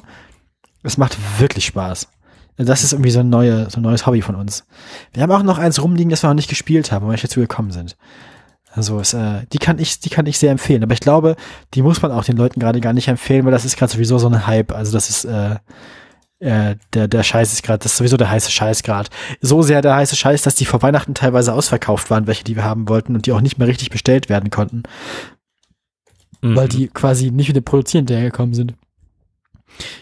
Es macht wirklich Spaß. Also Das ist irgendwie so ein, neue, so ein neues Hobby von uns. Wir haben auch noch eins rumliegen, das wir noch nicht gespielt haben, weil wir dazu gekommen sind. Also es, äh, die kann ich, die kann ich sehr empfehlen. Aber ich glaube, die muss man auch den Leuten gerade gar nicht empfehlen, weil das ist gerade sowieso so ein Hype. Also das ist äh, äh, der, der Scheiß ist gerade, das ist sowieso der heiße Scheiß gerade. So sehr der heiße Scheiß, dass die vor Weihnachten teilweise ausverkauft waren, welche die wir haben wollten und die auch nicht mehr richtig bestellt werden konnten, Mhm. weil die quasi nicht mit dem Produzieren hinterhergekommen sind.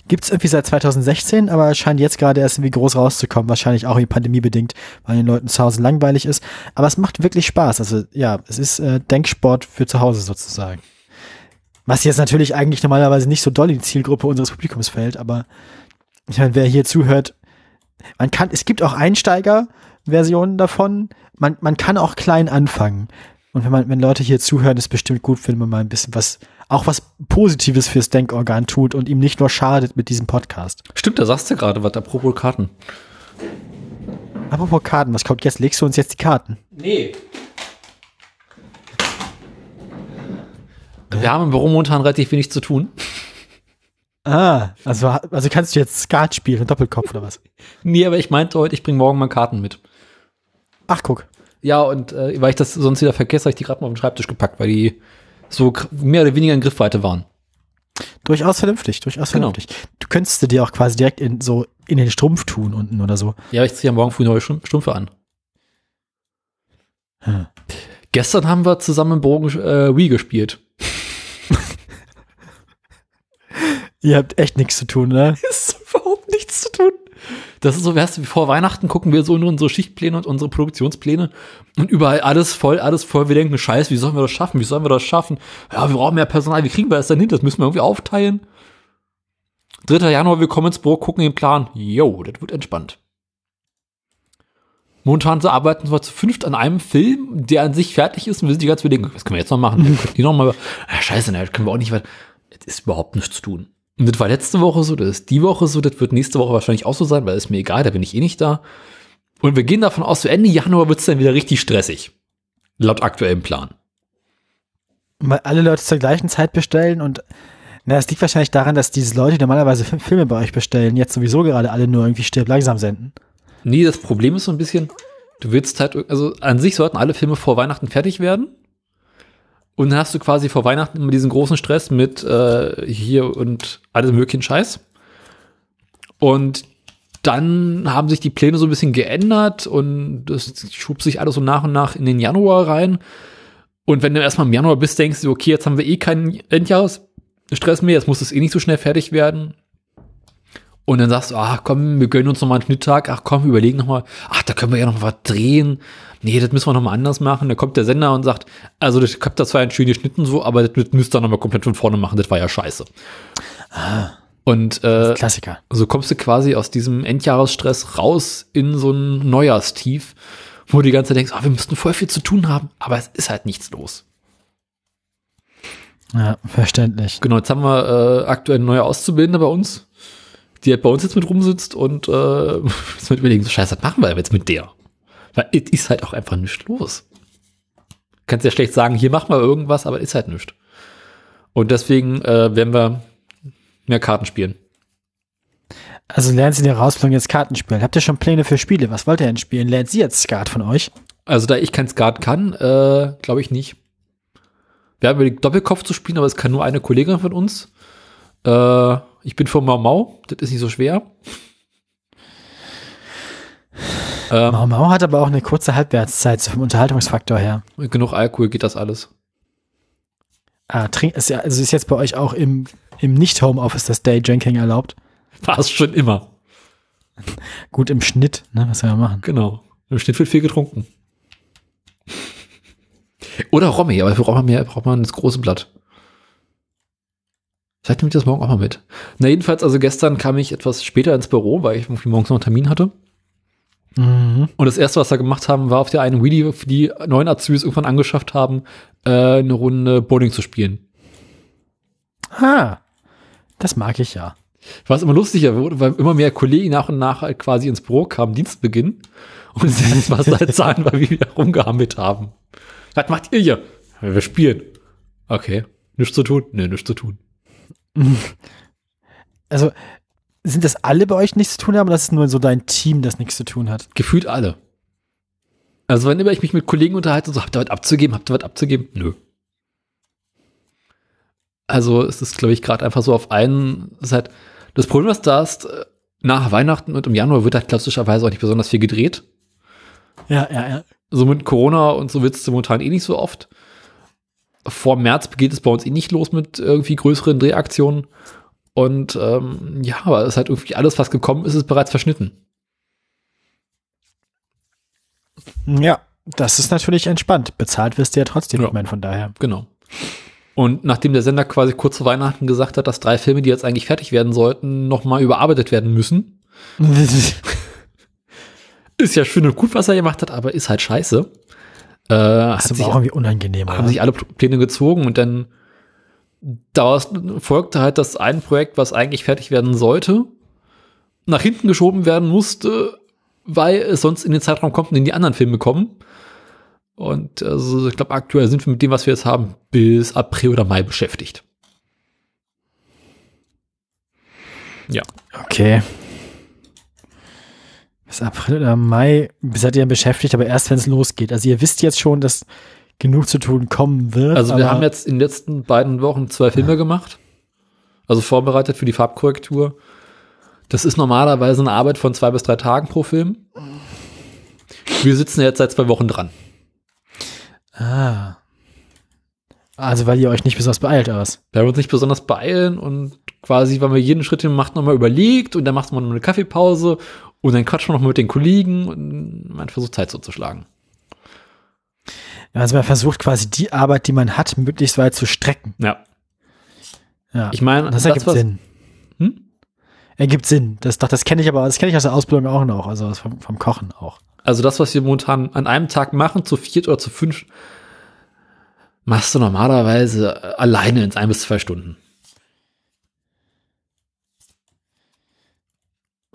Gibt's irgendwie seit 2016, aber scheint jetzt gerade erst irgendwie groß rauszukommen, wahrscheinlich auch irgendwie pandemiebedingt, weil den Leuten zu Hause langweilig ist. Aber es macht wirklich Spaß. Also ja, es ist äh, Denksport für zu Hause sozusagen. Was jetzt natürlich eigentlich normalerweise nicht so doll in die Zielgruppe unseres Publikums fällt, aber ich [LAUGHS] meine, wer hier zuhört, man kann, es gibt auch Einsteiger-Versionen davon. Man, man kann auch klein anfangen. Und wenn man, wenn Leute hier zuhören, ist bestimmt gut, wenn man mal ein bisschen was, auch was Positives fürs Denkorgan tut und ihm nicht nur schadet mit diesem Podcast. Stimmt, da sagst du gerade was, apropos Karten. Apropos Karten, was kommt jetzt? Legst du uns jetzt die Karten? Nee. Wir haben im Büro momentan relativ wenig zu tun. Ah, also, also kannst du jetzt Skat spielen, Doppelkopf oder was? [LAUGHS] Nee, aber ich meinte heute, ich bringe morgen mal Karten mit. Ach, guck. Ja, und äh, weil ich das sonst wieder vergesse, habe ich die gerade mal auf den Schreibtisch gepackt, weil die so mehr oder weniger in Griffweite waren. Durchaus vernünftig, durchaus Genau. vernünftig. Du könntest sie dir auch quasi direkt in so in den Strumpf tun unten oder so. Ja, ich ziehe ja morgen früh neue Strum- Strümpfe an. Hm. Gestern haben wir zusammen im Büro äh, Wii gespielt. Ihr habt echt nichts zu tun, ne? [LAUGHS] ist überhaupt nichts zu tun. Das ist so, weißt du, wie vor Weihnachten gucken wir so in unsere Schichtpläne und unsere Produktionspläne und überall alles voll, alles voll. Wir denken, scheiße, wie sollen wir das schaffen? Wie sollen wir das schaffen? Ja, wir brauchen mehr Personal. Wie kriegen wir das denn hin? Das müssen wir irgendwie aufteilen. 3. Januar, wir kommen ins Büro, gucken den Plan. Jo, das wird entspannt. Momentan so arbeiten wir zu fünft an einem Film, der an sich fertig ist und wir sind die ganze Zeit denken, was können wir jetzt noch machen? Die noch mal, ah, scheiße, ne, das können wir auch nicht weiter. Es ist überhaupt nichts zu tun. Und das war letzte Woche so, das ist die Woche so, das wird nächste Woche wahrscheinlich auch so sein, weil es mir egal, da bin ich eh nicht da. Und wir gehen davon aus, so Ende Januar wird es dann wieder richtig stressig. Laut aktuellem Plan. Weil alle Leute zur gleichen Zeit bestellen und na, es liegt wahrscheinlich daran, dass diese Leute, die normalerweise Fi- Filme bei euch bestellen, jetzt sowieso gerade alle nur irgendwie stirb langsam senden. Nee, das Problem ist so ein bisschen, du willst halt, also an sich sollten alle Filme vor Weihnachten fertig werden. Und dann hast du quasi vor Weihnachten immer diesen großen Stress mit äh, hier und alles möglichen Scheiß. Und dann haben sich die Pläne so ein bisschen geändert und das schub sich alles so nach und nach in den Januar rein. Und wenn du erstmal im Januar bist, denkst du, okay, jetzt haben wir eh keinen Endjahresstress mehr, jetzt muss es eh nicht so schnell fertig werden. Und dann sagst du, ach komm, wir gönnen uns noch mal einen Schnitttag. Ach komm, überlegen noch mal. Ach, da können wir ja noch was drehen. Nee, das müssen wir noch mal anders machen. Da kommt der Sender und sagt, also ich hab da zwar ein schön geschnitten so, aber das müsst ihr noch mal komplett von vorne machen. Das war ja scheiße. Und äh, Klassiker. so kommst du quasi aus diesem Endjahresstress raus in so ein Neujahrstief, wo du die ganze Zeit denkst, ah, wir müssten voll viel zu tun haben, aber es ist halt nichts los. Ja, verständlich. Genau, jetzt haben wir äh, aktuell neue Auszubildende bei uns, die halt bei uns jetzt mit rumsitzt und äh, [LAUGHS] jetzt mit überlegen, so scheiße, was machen wir jetzt mit der? Weil es ist halt auch einfach nichts los. Kannst ja schlecht sagen, hier machen wir irgendwas, aber ist halt nichts. Und deswegen äh, werden wir mehr Karten spielen. Also lernen Sie in der Herausforderung jetzt Karten spielen. Habt ihr schon Pläne für Spiele? Was wollt ihr denn spielen? Lernt sie jetzt Skat von euch? Also da ich kein Skat kann, äh, glaube ich nicht. Wir haben überlegt, Doppelkopf zu spielen, aber es kann nur eine Kollegin von uns. Äh, ich bin von Mau Mau, das ist nicht so schwer. Ähm, Mau Mau hat aber auch eine kurze Halbwertszeit so vom Unterhaltungsfaktor her. mit genug Alkohol geht das alles. Ah, trink, ist ja, also ist jetzt bei euch auch im, im Nicht-Homeoffice das Day-Drinking erlaubt? War es schon immer. Gut im Schnitt, ne? Was soll man machen? Genau. Im Schnitt wird viel getrunken. Oder Romy, aber dafür braucht man mehr, braucht man das große Blatt. Vielleicht nehme ich das morgen auch mal mit. Na, jedenfalls, also gestern kam ich etwas später ins Büro, weil ich irgendwie morgens noch einen Termin hatte. Mhm. Und das erste, was wir gemacht haben, war auf der einen Wii, die die neuen Azubis irgendwann angeschafft haben, äh, eine Runde Bowling zu spielen. Ah, das mag ich ja. Was immer lustiger wurde, weil immer mehr Kollegen nach und nach halt quasi ins Büro kamen, Dienstbeginn. Und [LAUGHS] das was halt sagen, weil wir wieder rumgehammelt haben. Was macht ihr hier? Wir spielen. Okay. Nichts zu tun? Nee, nichts zu tun. [LAUGHS] Also, sind das alle bei euch nichts zu tun haben, oder das ist nur so dein Team, das nichts zu tun hat? Gefühlt alle. Also, wenn immer ich mich mit Kollegen unterhalte, so, habt ihr was abzugeben? Habt ihr was abzugeben? Nö. Also, es ist, glaube ich, gerade einfach so auf einen, es ist halt, das Problem, was da ist, äh, nach Weihnachten und im Januar wird halt klassischerweise auch nicht besonders viel gedreht. Ja, ja, ja. so mit Corona und so wird es momentan eh nicht so oft. Vor März geht es bei uns eh nicht los mit irgendwie größeren Drehaktionen. Und ähm, ja, aber es ist halt irgendwie alles, was gekommen ist, ist bereits verschnitten. Ja, das ist natürlich entspannt. Bezahlt wirst du ja trotzdem, Ja. meine, von daher. Genau. Und nachdem der Sender quasi kurz vor Weihnachten gesagt hat, dass drei Filme, die jetzt eigentlich fertig werden sollten, nochmal überarbeitet werden müssen, [LAUGHS] ist ja schön und gut, was er gemacht hat, aber ist halt scheiße. Äh, hat Das ist sich auch irgendwie unangenehm, haben oder? sich alle Pläne gezogen und dann daraus folgte halt, dass ein Projekt, was eigentlich fertig werden sollte, nach hinten geschoben werden musste, weil es sonst in den Zeitraum kommt, in den die anderen Filme kommen. Und also ich glaube, aktuell sind wir mit dem, was wir jetzt haben, bis April oder Mai beschäftigt. Ja. Okay. Bis April oder Mai seid ihr beschäftigt, aber erst wenn es losgeht. Also ihr wisst jetzt schon, dass genug zu tun kommen wird. Also wir haben jetzt in den letzten beiden Wochen zwei Filme gemacht. Also vorbereitet für die Farbkorrektur. Das ist normalerweise eine Arbeit von zwei bis drei Tagen pro Film. Wir sitzen jetzt seit zwei Wochen dran. Ah. Also weil ihr euch nicht besonders beeilt aus. Wir haben uns nicht besonders beeilen und quasi, weil wir jeden Schritt, den wir macht, nochmal überlegt und dann macht man eine Kaffeepause und dann quatscht man noch mit den Kollegen und man versucht Zeit so zu schlagen. Also man versucht quasi die Arbeit, die man hat, möglichst weit zu strecken. Ja. Ja. Ich meine, das ergibt was- Sinn. Hm? Ergibt Sinn. Das, doch, das kenne ich aber, das kenne ich aus der Ausbildung auch noch, also vom, vom Kochen auch. Also das, was wir momentan an einem Tag machen, zu viert oder zu fünf, machst du normalerweise äh, alleine in ein bis zwei Stunden.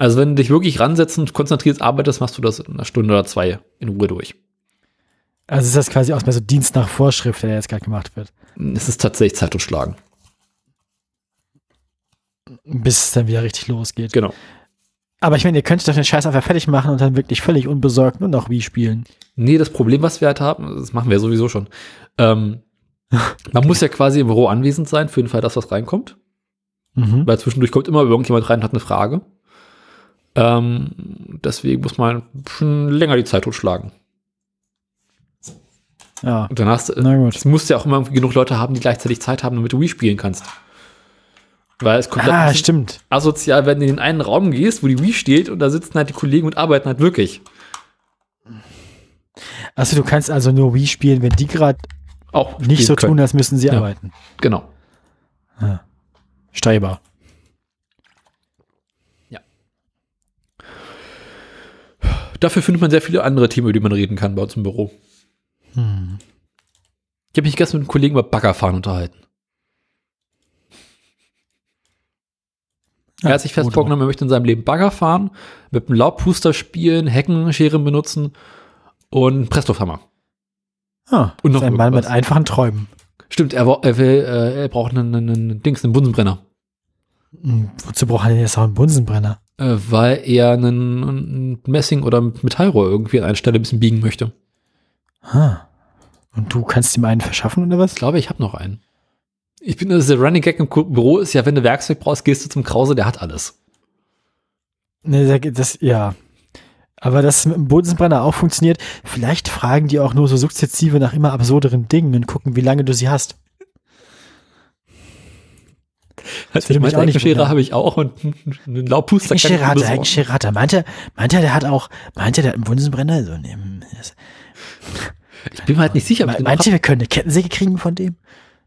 Also wenn du dich wirklich ransetzen und konzentriert arbeitest, machst du das in einer Stunde oder zwei in Ruhe durch. Also ist das quasi auch mehr so Dienst nach Vorschrift, der jetzt gerade gemacht wird. Es ist tatsächlich Zeit totschlagen. Bis es dann wieder richtig losgeht. Genau. Aber ich meine, ihr könntet doch den Scheiß einfach fertig machen und dann wirklich völlig unbesorgt nur noch wie spielen. Nee, das Problem, was wir halt haben, das machen wir sowieso schon. Ähm, [LAUGHS] man muss ja quasi im Büro anwesend sein, für den Fall, dass was reinkommt. Mhm. Weil zwischendurch kommt immer irgendjemand rein und hat eine Frage. Ähm, deswegen muss man schon länger die Zeit totschlagen. Ja. Und dann hast du, Na gut. es musst ja auch immer genug Leute haben, die gleichzeitig Zeit haben, damit du Wii spielen kannst. Weil es kommt Ah, stimmt. asozial, wenn du in den einen Raum gehst, wo die Wii steht und da sitzen halt die Kollegen und arbeiten halt wirklich. Also du kannst also nur Wii spielen, wenn die gerade Auch nicht so können. tun, als müssten sie Ja. arbeiten. Genau. Steiber. Dafür findet man sehr viele andere Themen, über die man reden kann bei uns im Büro. Hm. Ich habe mich gestern mit einem Kollegen über Baggerfahren unterhalten. er hat sich fest vorgenommen, er möchte in seinem Leben Bagger fahren, mit einem Laubpuster spielen, Heckenscheren benutzen und Presslufthammer. Ah, Und noch ein Mann mit einfachen Träumen. Stimmt, er, er, will, äh, er braucht einen, einen, einen Dings, einen Bunsenbrenner. Hm, wozu braucht er denn jetzt auch einen Bunsenbrenner? Äh, weil er einen, einen Messing- oder Metallrohr irgendwie an einer Stelle ein bisschen biegen möchte. Ah. Und du kannst ihm einen verschaffen oder was? Ich glaube, ich habe noch einen. Ich bin, das ist der Running Gag im Büro ist ja, wenn du Werkzeug brauchst, gehst du zum Krause, der hat alles. Ne, da- das, ja. Aber dass es mit dem Bunsenbrenner auch funktioniert, vielleicht fragen die auch nur so sukzessive nach immer absurderen Dingen und gucken, wie lange du sie hast. Also ich mich meine, Heckenschere habe ich auch und einen Laubpuster kann ich Heckenschere hat er, besorgen. Heckenschere hat er. Meint er, meint er, der hat auch, meint er, der hat einen Bunsenbrenner? So, ne, hm, das- Ich bin mir halt nicht sicher, Me- den Meint noch ihr, wir können eine Kettensäge kriegen von dem?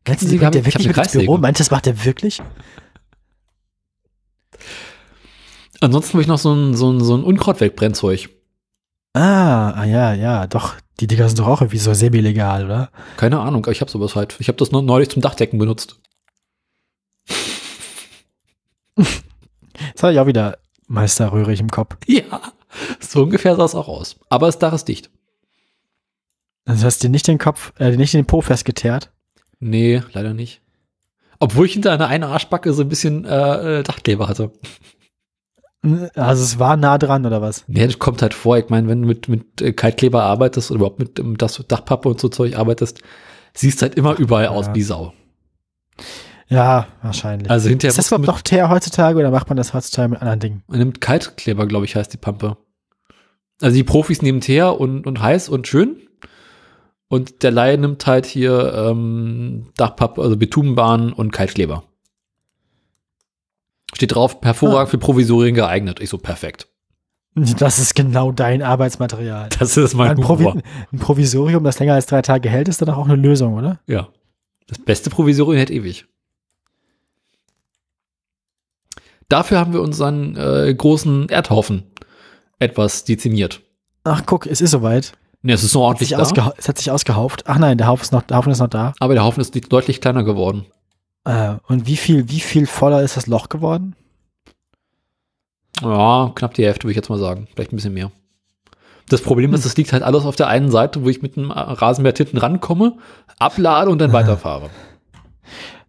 Kettensäge hab der wirklich mit ins Büro? Kreissäge. Meint ihr, das macht er wirklich? Ansonsten habe ich noch so ein, so ein, so ein Unkrautwegbrennzeug. Ah, ah, ja, ja, doch. Die Dinger sind doch auch irgendwie so semi-legal, oder? Keine Ahnung, ich habe sowas halt. Ich habe das neulich zum Dachdecken benutzt. Jetzt habe ich auch wieder Meister Röhrig im Kopf. Ja, so ungefähr sah es auch aus. Aber das Dach ist dicht. Also hast du dir nicht den Kopf, äh, nicht den Po festgeteert? Nee, leider nicht. Obwohl ich hinter einer einen Arschbacke so ein bisschen äh, äh, Dachkleber hatte. Also es war nah dran, oder was? Nee, das kommt halt vor. Ich meine, wenn du mit, mit äh, Kaltkleber arbeitest oder überhaupt mit ähm, das Dachpappe und so Zeug arbeitest, siehst halt immer überall aus Ja. wie Sau. Ja, wahrscheinlich. Also hinterher ist das überhaupt noch Teer heutzutage oder macht man das heutzutage mit anderen Dingen? Man nimmt Kaltkleber, glaube ich, heißt die Pampe. Also die Profis nehmen Teer und, und heiß und schön. Und der Laie nimmt halt hier ähm, Dachpappe, also Bitumenbahn und Kaltkleber. Steht drauf, hervorragend für Provisorien geeignet. Ich so, perfekt. [LAUGHS] Das ist genau dein Arbeitsmaterial. Das ist mein Ein, Provi ein Provisorium, das länger als drei Tage hält, ist dann auch eine Lösung, oder? Ja. Das beste Provisorium hält ewig. Dafür haben wir unseren äh, großen Erdhaufen etwas dezimiert. Ach, guck, es ist soweit. Ne, es ist noch Hat ordentlich sich da, es hat sich ausgehauft. Ach nein, der Haufen ist noch, der Haufen ist noch da. aber der Haufen ist deutlich kleiner geworden. Äh, und wie viel, wie viel voller ist das Loch geworden? Ja, knapp die Hälfte, würde ich jetzt mal sagen. Vielleicht ein bisschen mehr. Das Problem ist, es liegt halt alles auf der einen Seite, wo ich mit dem Rasenmäher hinten rankomme, ablade und dann [LAUGHS] weiterfahre.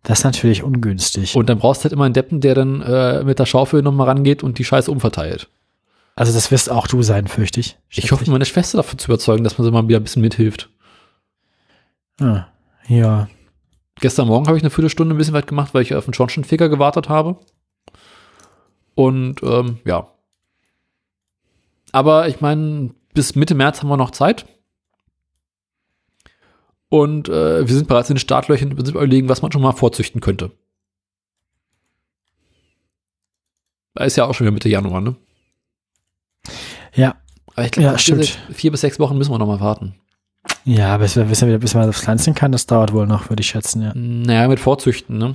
Das ist natürlich ungünstig. Und dann brauchst du halt immer einen Deppen, der dann äh, mit der Schaufel nochmal rangeht und die Scheiße umverteilt. Also das wirst auch du sein, fürchte ich. Ich hoffe, meine Schwester davon zu überzeugen, dass man sie mal wieder ein bisschen mithilft. Ah, ja. Gestern Morgen habe ich eine Viertelstunde ein bisschen weit gemacht, weil ich auf den Schornsteinfeger gewartet habe. Und ähm, ja. Aber ich meine, bis Mitte März haben wir noch Zeit. Und äh, wir sind bereits in den Startlöchern und sind überlegen, was man schon mal vorzüchten könnte. Da ist ja auch schon wieder Mitte Januar, ne? Ja, Aber ich glaube, Ja, stimmt. vier bis sechs Wochen müssen wir noch mal warten. ja, bis, wir- bis, bis man das pflanzen kann, das dauert wohl noch, würde ich schätzen, ja. Naja, mit Vorzüchten, ne?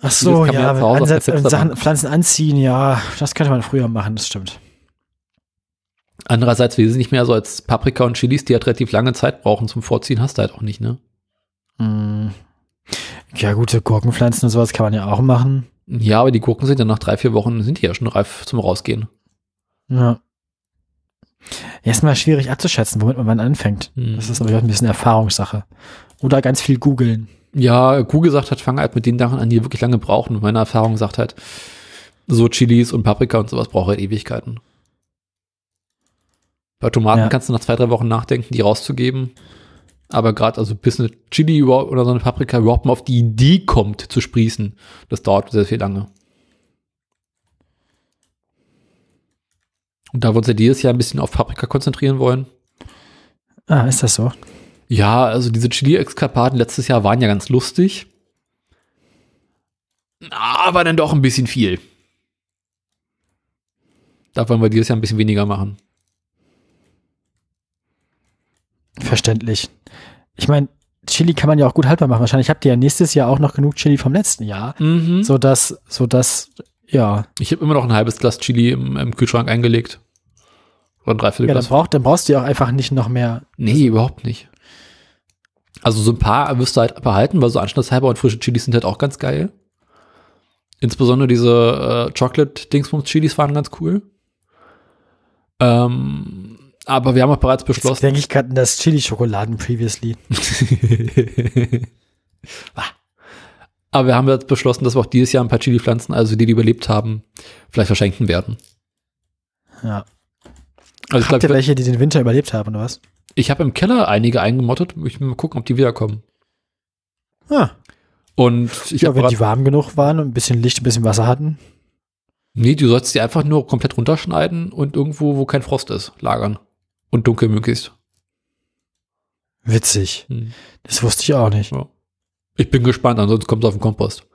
Ach so, ja ja, Ansatz, Sachen. Pflanzen anziehen, ja, das könnte man früher machen, das stimmt. Andererseits, wir sind nicht mehr so als Paprika und Chilis, die halt relativ lange Zeit brauchen zum Vorziehen, hast du halt auch nicht, ne? Mm. Ja, gute Gurkenpflanzen und sowas kann man ja auch machen. Ja, aber die Gurken sind ja nach drei, vier Wochen, sind die ja schon reif zum Rausgehen. Ja. Erstmal schwierig abzuschätzen, womit man anfängt. Hm. Das ist aber auch ein bisschen Erfahrungssache. Oder ganz viel googeln. Ja, Google sagt halt, fang halt mit den Sachen an, die wirklich lange brauchen. Und meine Erfahrung sagt halt, so Chilis und Paprika und sowas braucht halt Ewigkeiten. Bei Tomaten Ja. kannst du nach zwei, drei Wochen nachdenken, die rauszugeben. Aber gerade, also bis eine Chili oder so eine Paprika überhaupt mal auf die Idee kommt zu sprießen, das dauert sehr viel lange. Und da wir uns ja dieses Jahr ein bisschen auf Paprika konzentrieren wollen. Ah, ist das so? Ja, also diese Chili-Exkarpaten letztes Jahr waren ja ganz lustig. Aber dann doch ein bisschen viel. Da wollen wir dieses Jahr ein bisschen weniger machen. Verständlich. Ich meine, Chili kann man ja auch gut haltbar machen. Wahrscheinlich habt ihr ja nächstes Jahr auch noch genug Chili vom letzten Jahr, Mhm. so dass, so dass, ja, Ich habe immer noch ein halbes Glas Chili im, im Kühlschrank eingelegt. Oder ein Dreiviertel ja, dann Glas. braucht, dann brauchst du ja auch einfach nicht noch mehr. Nee, überhaupt nicht. Also so ein paar wirst du halt behalten, weil so anschlusshalber und frische Chilis sind halt auch ganz geil. Insbesondere diese äh, Chocolate-Dingsbums-Chilis waren ganz cool. Ähm, aber wir haben auch bereits Jetzt beschlossen. denke ich gerade an das Chili-Schokoladen previously. [LAUGHS] aber wir haben jetzt beschlossen, dass wir auch dieses Jahr ein paar Chili-Pflanzen, also die, die überlebt haben, vielleicht verschenken werden. Ja. Also ich Habt ihr glaube, welche, die den Winter überlebt haben, oder was? ich habe im Keller einige eingemottet. Ich will mal gucken, ob die wiederkommen. Ah, Und ich ja, wenn die warm genug waren und ein bisschen Licht, ein bisschen Wasser hatten. Nee, du sollst die einfach nur komplett runterschneiden und irgendwo, wo kein Frost ist, lagern. Und dunkel möglichst. Witzig. Hm. Das wusste ich auch nicht. Ja. Ich bin gespannt, ansonsten kommt es auf den Kompost.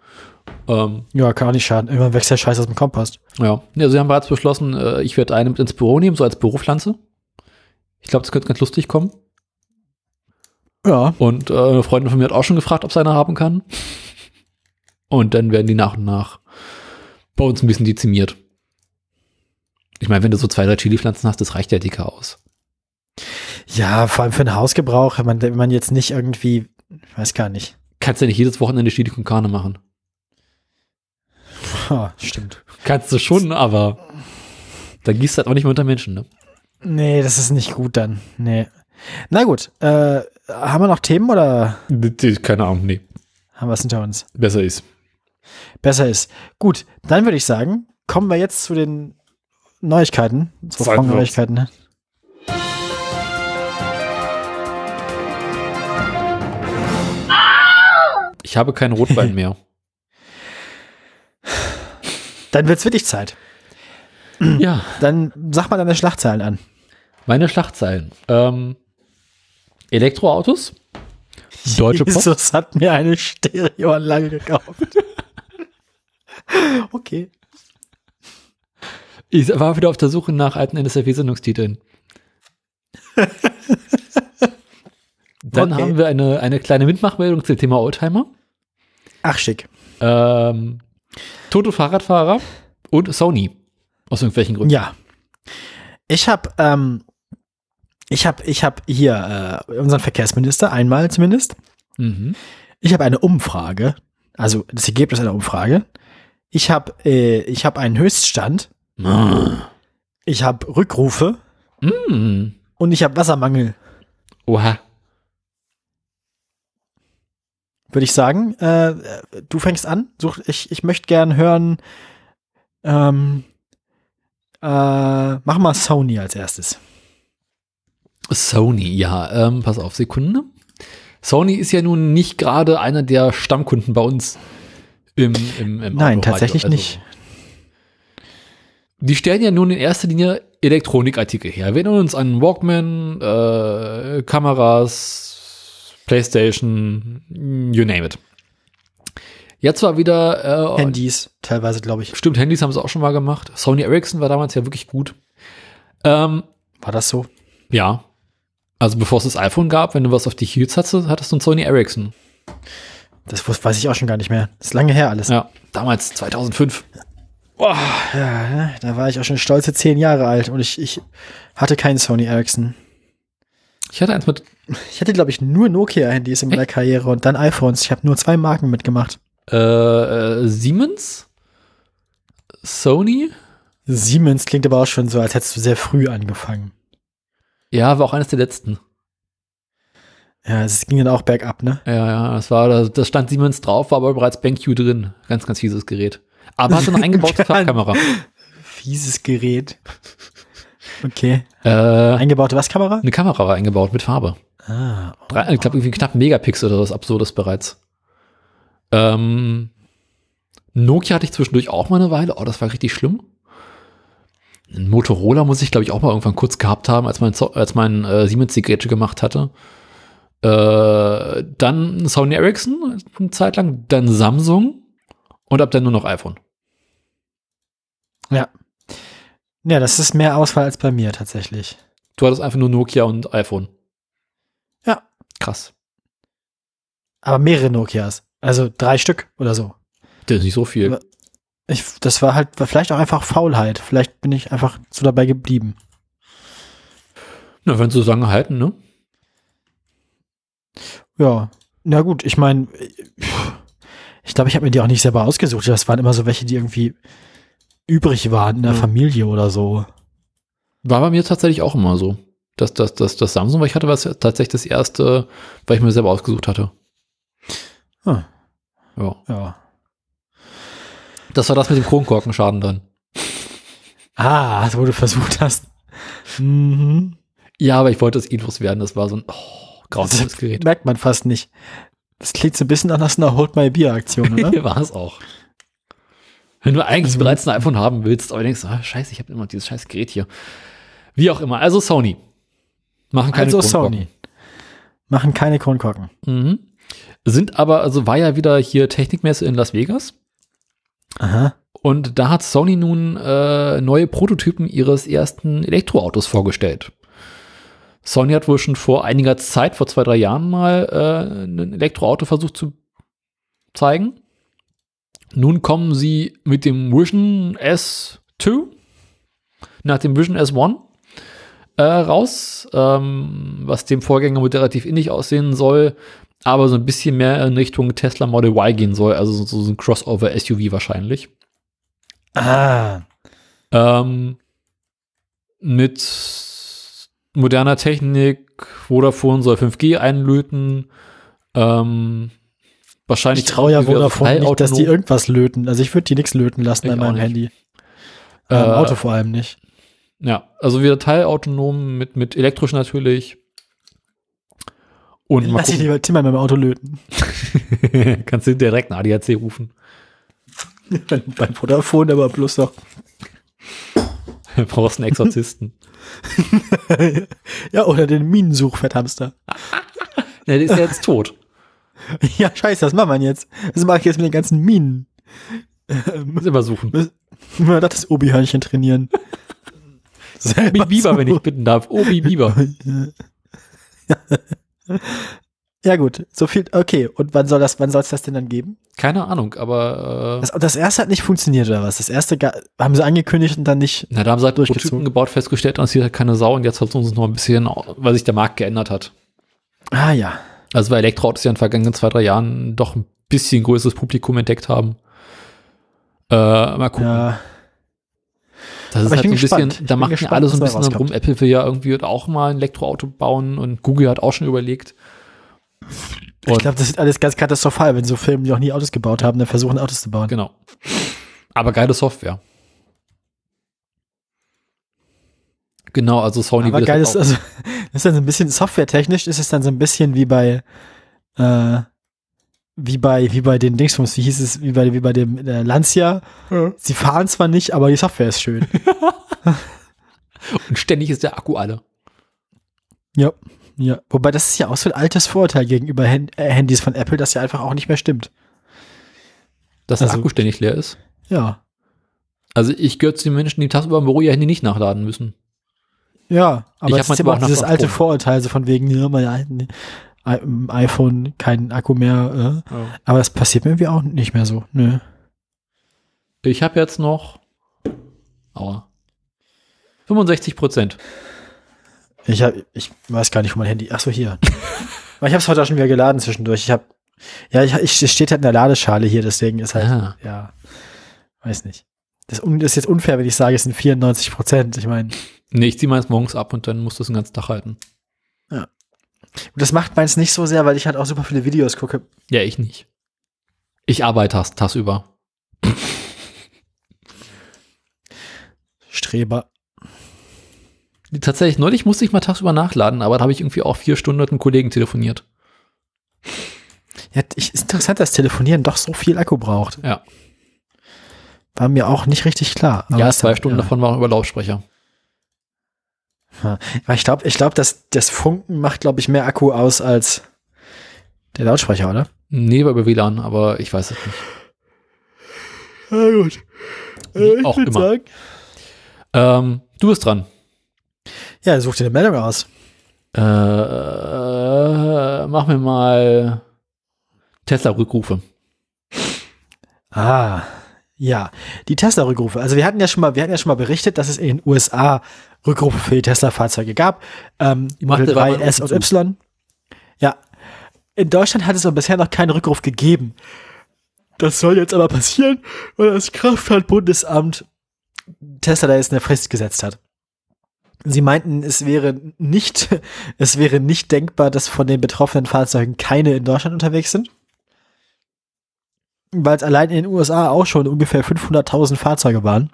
Ähm, Ja, kann auch nicht schaden. Irgendwann wächst der Scheiß aus dem Kompost. ja. Also wir haben bereits beschlossen, äh, ich werde eine mit ins Büro nehmen, so als Büropflanze. Ich glaube, das könnte ganz lustig kommen. Ja. Und äh, eine Freundin von mir hat auch schon gefragt, ob sie eine haben kann. Und dann werden die nach und nach bei uns ein bisschen dezimiert. Ich meine, wenn du so zwei, drei Chili-Pflanzen hast, das reicht ja dicker aus. Ja, vor allem für den Hausgebrauch, wenn man, wenn man jetzt nicht irgendwie, ich weiß gar nicht. Kannst ja nicht jedes Wochenende Chili con Carne machen. Ha, stimmt. Kannst du schon, aber da gießt halt auch nicht mehr unter Menschen, ne? Nee, das ist nicht gut dann. Nee. Na gut, äh, haben wir noch Themen oder Keine Ahnung, nee. haben wir es hinter uns? Besser ist. Besser ist. Gut, dann würde ich sagen, kommen wir jetzt zu den Neuigkeiten. Zu. Neuigkeiten, ne? Ich habe keinen Rotwein [LAUGHS] mehr. Dann wird's wirklich Zeit. [CLEARS THROAT] ja, Dann sag mal deine Schlachtzahlen an. meine Schlachtzeilen. Ähm, Elektroautos, Deutsche Post, Jesus hat mir eine Stereoanlage gekauft. [LAUGHS] okay. ich war wieder auf der Suche nach alten NSFW-Sendungstiteln. [LAUGHS] Dann Okay. haben wir eine, eine kleine Mitmachmeldung zum Thema Oldtimer. Ach, schick. Ähm, tote Fahrradfahrer und Sony. Aus irgendwelchen Gründen. Ja. Ich habe ähm, ich habe ich habe hier äh, unseren Verkehrsminister einmal zumindest. Mhm. Ich habe eine Umfrage, also das Ergebnis einer Umfrage. Ich habe äh, ich habe einen Höchststand, ich habe Rückrufe Mm. und ich habe Wassermangel, Oha. Würde ich sagen. Äh, du fängst an. Such, ich ich möchte gern hören. Ähm, äh, mach mal Sony als erstes. Sony, ja, ähm, pass auf, Sekunde. Sony ist ja nun nicht gerade einer der Stammkunden bei uns im, im, im Nein, tatsächlich Also, nicht. Die stellen ja nun in erster Linie Elektronikartikel her. Wir erinnern uns an Walkman, äh, Kameras, Playstation, you name it. Jetzt war wieder äh, Handys, teilweise, glaube ich. Stimmt, Handys haben sie auch schon mal gemacht. Sony Ericsson war damals ja wirklich gut. Ähm, War das so? ja. Also bevor es das iPhone gab, wenn du was auf die Heels hattest, hattest du ein Sony Ericsson. Das weiß ich auch schon gar nicht mehr. Das ist lange her alles. Ja, damals 2005. Boah, ja, ne, da war ich auch schon stolze zehn Jahre alt und ich, ich hatte keinen Sony Ericsson. Ich hatte eins mit Ich hatte, glaube ich, nur Nokia-Handys in meiner Karriere und dann iPhones. Ich habe nur zwei Marken mitgemacht. äh, äh, Siemens, Sony. Siemens klingt aber auch schon so, als hättest du sehr früh angefangen. Ja, war auch eines der letzten. Ja, es ging dann auch bergab, ne? Ja, ja, das war, da das stand Siemens drauf, war aber bereits BenQ drin. Ganz, ganz fieses Gerät. Aber hatte eine [LAUGHS] eingebaute Farbkamera. Fieses Gerät. Okay. Äh, Eingebaute was Kamera? eine Kamera war eingebaut mit Farbe. Ah, Drei, ich glaube, irgendwie knapp Megapixel oder was Absurdes bereits. Ähm, Nokia hatte ich zwischendurch auch mal eine Weile. Oh, das war richtig schlimm. Ein Motorola muss ich, glaube ich, auch mal irgendwann kurz gehabt haben, als mein, als mein äh, Siemens die Geräte gemacht hatte. Äh, dann Sony Ericsson eine Zeit lang, dann Samsung Und ab dann nur noch iPhone. Ja. Ja, das ist mehr Auswahl als bei mir tatsächlich. Du hattest einfach nur Nokia und iPhone. Ja. Krass. Aber mehrere Nokias. Also drei Stück oder so. Das ist nicht so viel. Ich, das war halt war vielleicht auch einfach Faulheit. Vielleicht bin ich einfach so dabei geblieben. Na, wenn sie so lange halten, ne? Ja. Na gut, ich meine, ich glaube, ich habe mir die auch nicht selber ausgesucht. Das waren immer so welche, die irgendwie übrig waren in der Ja. Familie oder so. War bei mir tatsächlich auch immer so. Das, das, das, das Samsung, weil ich hatte was tatsächlich das erste, weil ich mir selber ausgesucht hatte. Hm. Ja. Ja. Das war das mit dem Kronkorkenschaden dann. Ah, wo du versucht hast. Mhm. Ja, aber ich wollte es eh loswerden. Das war so ein oh, grauenvolles Gerät. Merkt man fast nicht. Das klingt so ein bisschen nach einer Hold My Beer Aktion, oder? [LAUGHS] War es auch. Wenn du eigentlich Also- bereits ein iPhone haben willst, aber denkst, ah, scheiße, ich habe immer dieses scheiß Gerät hier. Wie auch immer. Also Sony. Machen keine also Kronkorken. Sony. Machen keine Kronkorken. Mhm. Sind aber, also war ja wieder hier Technikmesse in Las Vegas. Aha. Und da hat Sony nun äh, neue Prototypen ihres ersten Elektroautos vorgestellt. Sony hat wohl schon vor einiger Zeit, vor zwei, drei Jahren mal äh, ein Elektroauto versucht zu zeigen. Nun kommen sie mit dem Vision S2 nach dem Vision S1 äh, raus, ähm, was dem Vorgängermodell relativ ähnlich aussehen soll, aber so ein bisschen mehr in Richtung Tesla Model Y gehen soll, also so, so ein Crossover-SUV wahrscheinlich. Ah. Ähm, mit moderner Technik, Vodafone soll 5G einlöten. Ähm, wahrscheinlich Ich traue ja irgendwie Vodafone nicht, dass die irgendwas löten. Also ich würde die nichts löten lassen Ich an meinem. Handy. Äh, Auto vor allem nicht. Ja, also wieder teilautonom mit, mit elektrisch natürlich. Und Lass ich lieber Tim an meinem Auto löten. [LAUGHS] kannst du direkt einen ADAC rufen. [LAUGHS] beim, beim Vodafone aber bloß doch. Du [LAUGHS] brauchst einen Exorzisten. ja, oder den Minensuchfetthamster. ja, der ist ja jetzt tot. [LAUGHS] Ja, scheiße, was machen wir denn jetzt? Was mache ich jetzt mit den ganzen Minen? [LAUGHS] Muss immer suchen. wir doch das Obi-Hörnchen trainieren. [LAUGHS] Obi Biber, wenn ich bitten darf. Obi Biber. Ja gut, so viel. Okay, und wann soll das, wann soll es das denn dann geben? Keine Ahnung, aber äh, Das, das erste hat nicht funktioniert oder was? Das erste haben sie angekündigt und dann nicht. na, da haben sie halt durchgezogen. Prototypen gebaut, festgestellt, und es sieht halt keine Sau und jetzt hat es uns noch ein bisschen, weil sich der Markt geändert hat. Ah ja. Also weil Elektroautos ja in den vergangenen zwei, drei Jahren doch ein bisschen größeres Publikum entdeckt haben. Äh, mal gucken. Ja. Das ist halt so ein bisschen, gespannt. Ich da machen gespannt, alle so ein bisschen dran rum. Apple will ja irgendwie auch mal ein Elektroauto bauen und Google hat auch schon überlegt. Ich glaube, das ist alles ganz katastrophal, wenn so Firmen, die noch nie Autos gebaut haben, dann versuchen Autos zu bauen. Genau. Aber geile Software. Genau, also Sony Aber will das geil jetzt ist, auch- also, ist dann so ein bisschen softwaretechnisch, ist es dann so ein bisschen wie bei, äh, wie bei, wie bei den Dingsbums, wie hieß es, wie bei, wie bei dem äh, Lancia. Sie fahren zwar nicht, aber die Software ist schön. [LAUGHS] und ständig ist der Akku alle. ja. Ja. Wobei das ist ja auch so ein altes Vorurteil gegenüber Hand äh, Handys von Apple, das ja einfach auch nicht mehr stimmt. Dass der Also- Akku ständig leer ist. Ja. Also ich gehöre zu den Menschen, die tagsüber im Büro ihr Handy nicht nachladen müssen. Ja, aber Ich hab ist immer auch dieses alte. Vorurteil, so von wegen, ja, mein alten im iPhone kein Akku mehr. Äh. Aber das passiert mir irgendwie auch nicht mehr so. Nö. Ich habe jetzt noch aua, 65 Prozent. Ich, hab, ich weiß gar nicht, wo mein Handy. Ach so, hier. [LAUGHS] Ich habe es heute auch schon wieder geladen zwischendurch. Ich habe, ja, ich, ich, es steht halt in der Ladeschale hier, deswegen ist halt, Ah. ja, weiß nicht. Das ist jetzt unfair, wenn ich sage, es sind 94 Prozent. Ich meine, Nee, ich ziehe meins morgens ab und dann musst du es den ganzen Tag halten. das macht meins nicht so sehr, weil ich halt auch super viele Videos gucke. Ja, ich nicht. Ich arbeite tags, tagsüber. Streber. Tatsächlich, neulich musste ich mal tagsüber nachladen, aber da habe ich irgendwie auch vier Stunden mit einem Kollegen telefoniert. Ja, ich, ist interessant, dass Telefonieren doch so viel Akku braucht. Ja. War mir auch nicht richtig klar. Aber ja, zwei Stunden ja. davon waren über Lautsprecher. Ich glaube, ich glaube, dass das Funken macht, glaube ich, mehr Akku aus als der Lautsprecher, oder? Nee, war über WLAN, aber ich weiß es nicht. Na gut. Wie auch immer. Ähm, du bist dran. ja, such dir eine Meldung aus. Äh, mach mir mal Tesla-Rückrufe. Ah, ja. Die Tesla-Rückrufe. Also wir hatten ja schon mal, wir hatten ja schon mal berichtet, dass es in den USA Rückrufe für die Tesla-Fahrzeuge gab. Ähm, die Model Machte 3 Rahmen S und. Y. Ja. In Deutschland hat es aber bisher noch keinen Rückruf gegeben. Das soll jetzt aber passieren, weil das Kraftfahrtbundesamt Tesla da jetzt eine Frist gesetzt hat. Sie meinten, es wäre nicht, [LAUGHS] es wäre nicht denkbar, dass von den betroffenen Fahrzeugen keine in Deutschland unterwegs sind. Weil es allein in den USA auch schon ungefähr 500.000 Fahrzeuge waren.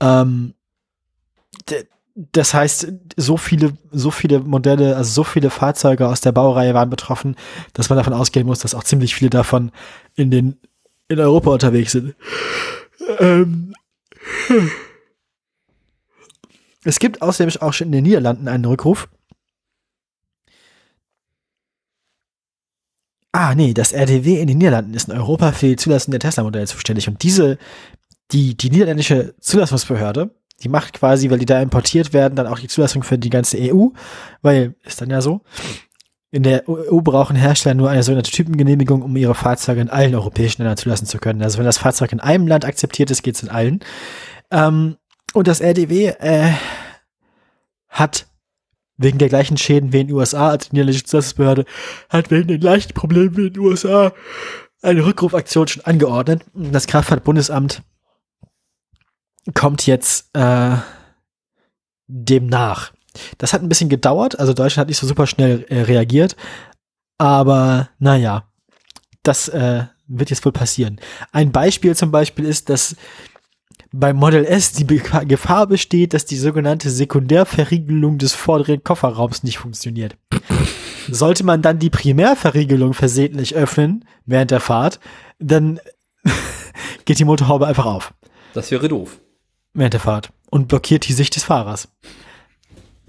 Ähm, das heißt, so viele, so viele Modelle, also so viele Fahrzeuge aus der Baureihe waren betroffen, dass man davon ausgehen muss, dass auch ziemlich viele davon in den, in Europa unterwegs sind. Ähm, es gibt außerdem auch schon in den Niederlanden einen Rückruf. Ah, nee, das RDW in den Niederlanden ist in Europa für die Zulassung der Tesla-Modelle zuständig. Und diese, die, die niederländische Zulassungsbehörde, die macht quasi, weil die da importiert werden, dann auch die Zulassung für die ganze EU, weil, ist dann ja so, in der EU brauchen Hersteller nur eine sogenannte Typengenehmigung, um ihre Fahrzeuge in allen europäischen Ländern zulassen zu können. Also wenn das Fahrzeug in einem Land akzeptiert ist, geht es in allen. Ähm, und das RDW äh, hat wegen der gleichen Schäden wie in den USA als die niederländische Zulassungsbehörde, hat wegen den gleichen Problemen wie in den USA eine Rückrufaktion schon angeordnet. Das Kraftfahrtbundesamt kommt jetzt äh, dem nach. Das hat ein bisschen gedauert, also Deutschland hat nicht so super schnell äh, reagiert, aber naja, das äh, wird jetzt wohl passieren. Ein Beispiel zum Beispiel ist, dass beim Model S die Be Gefahr besteht, dass die sogenannte Sekundärverriegelung des vorderen Kofferraums nicht funktioniert. Sollte man dann die Primärverriegelung versehentlich öffnen während der Fahrt, dann [LAUGHS] geht die Motorhaube einfach auf Das wäre doof. während der Fahrt und blockiert die Sicht des Fahrers.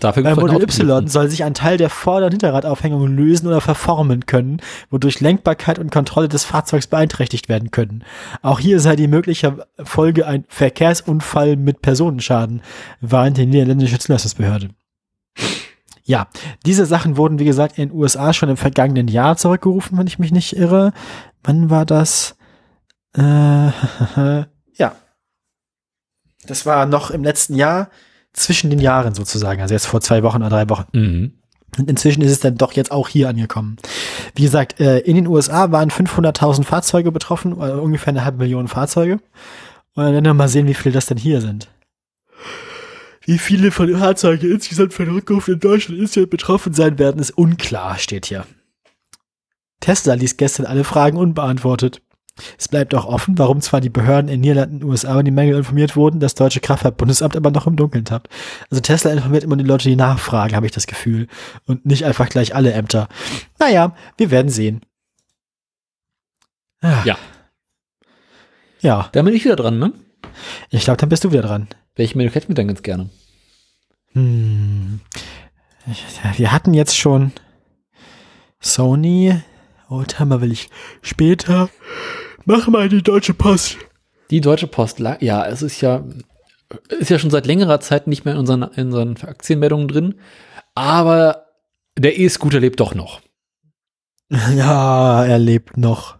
Dafür Beim ein Model Y soll sich ein Teil der Vorder- und Hinterradaufhängung lösen oder verformen können, wodurch Lenkbarkeit und Kontrolle des Fahrzeugs beeinträchtigt werden können. Auch hier sei die mögliche Folge ein Verkehrsunfall mit Personenschaden, warnt die niederländische Zulassungsbehörde. Ja, diese Sachen wurden, wie gesagt, in den USA schon im vergangenen Jahr zurückgerufen, wenn ich mich nicht irre. Wann war das? Äh, [LAUGHS] ja. Das war noch im letzten Jahr, zwischen den Jahren sozusagen, also jetzt vor zwei Wochen oder drei Wochen. Mhm. Und inzwischen ist es dann doch jetzt auch hier angekommen. Wie gesagt, äh, in den USA waren 500.000 Fahrzeuge betroffen, oder ungefähr eine halbe Million Fahrzeuge. Und dann werden wir mal sehen, wie viele das denn hier sind. Wie viele von den Fahrzeugen insgesamt für den Rückruf in Deutschland insgesamt betroffen sein werden, ist unklar, steht hier. Tesla ließ gestern alle Fragen unbeantwortet. Es bleibt auch offen, warum zwar die Behörden in Niederlanden und USA über die Mängel informiert wurden, das deutsche Kraftfahrtbundesamt aber noch im Dunkeln tappt. Also Tesla informiert immer die Leute, die nachfragen, habe ich das Gefühl. Und nicht einfach gleich alle Ämter. Naja, wir werden sehen. Ah, Ja. Ja, Da bin ich wieder dran, ne? ich glaube, dann bist du wieder dran. Welche Meldung hätten wir dann ganz gerne? Hm. Wir hatten jetzt schon Sony. Oldtimer will ich später. Mach mal die Deutsche Post. Die Deutsche Post, ja, es ist ja, ist ja schon seit längerer Zeit nicht mehr in unseren, in unseren Aktienmeldungen drin, aber der E-Scooter lebt doch noch. [LAUGHS] Ja, er lebt noch.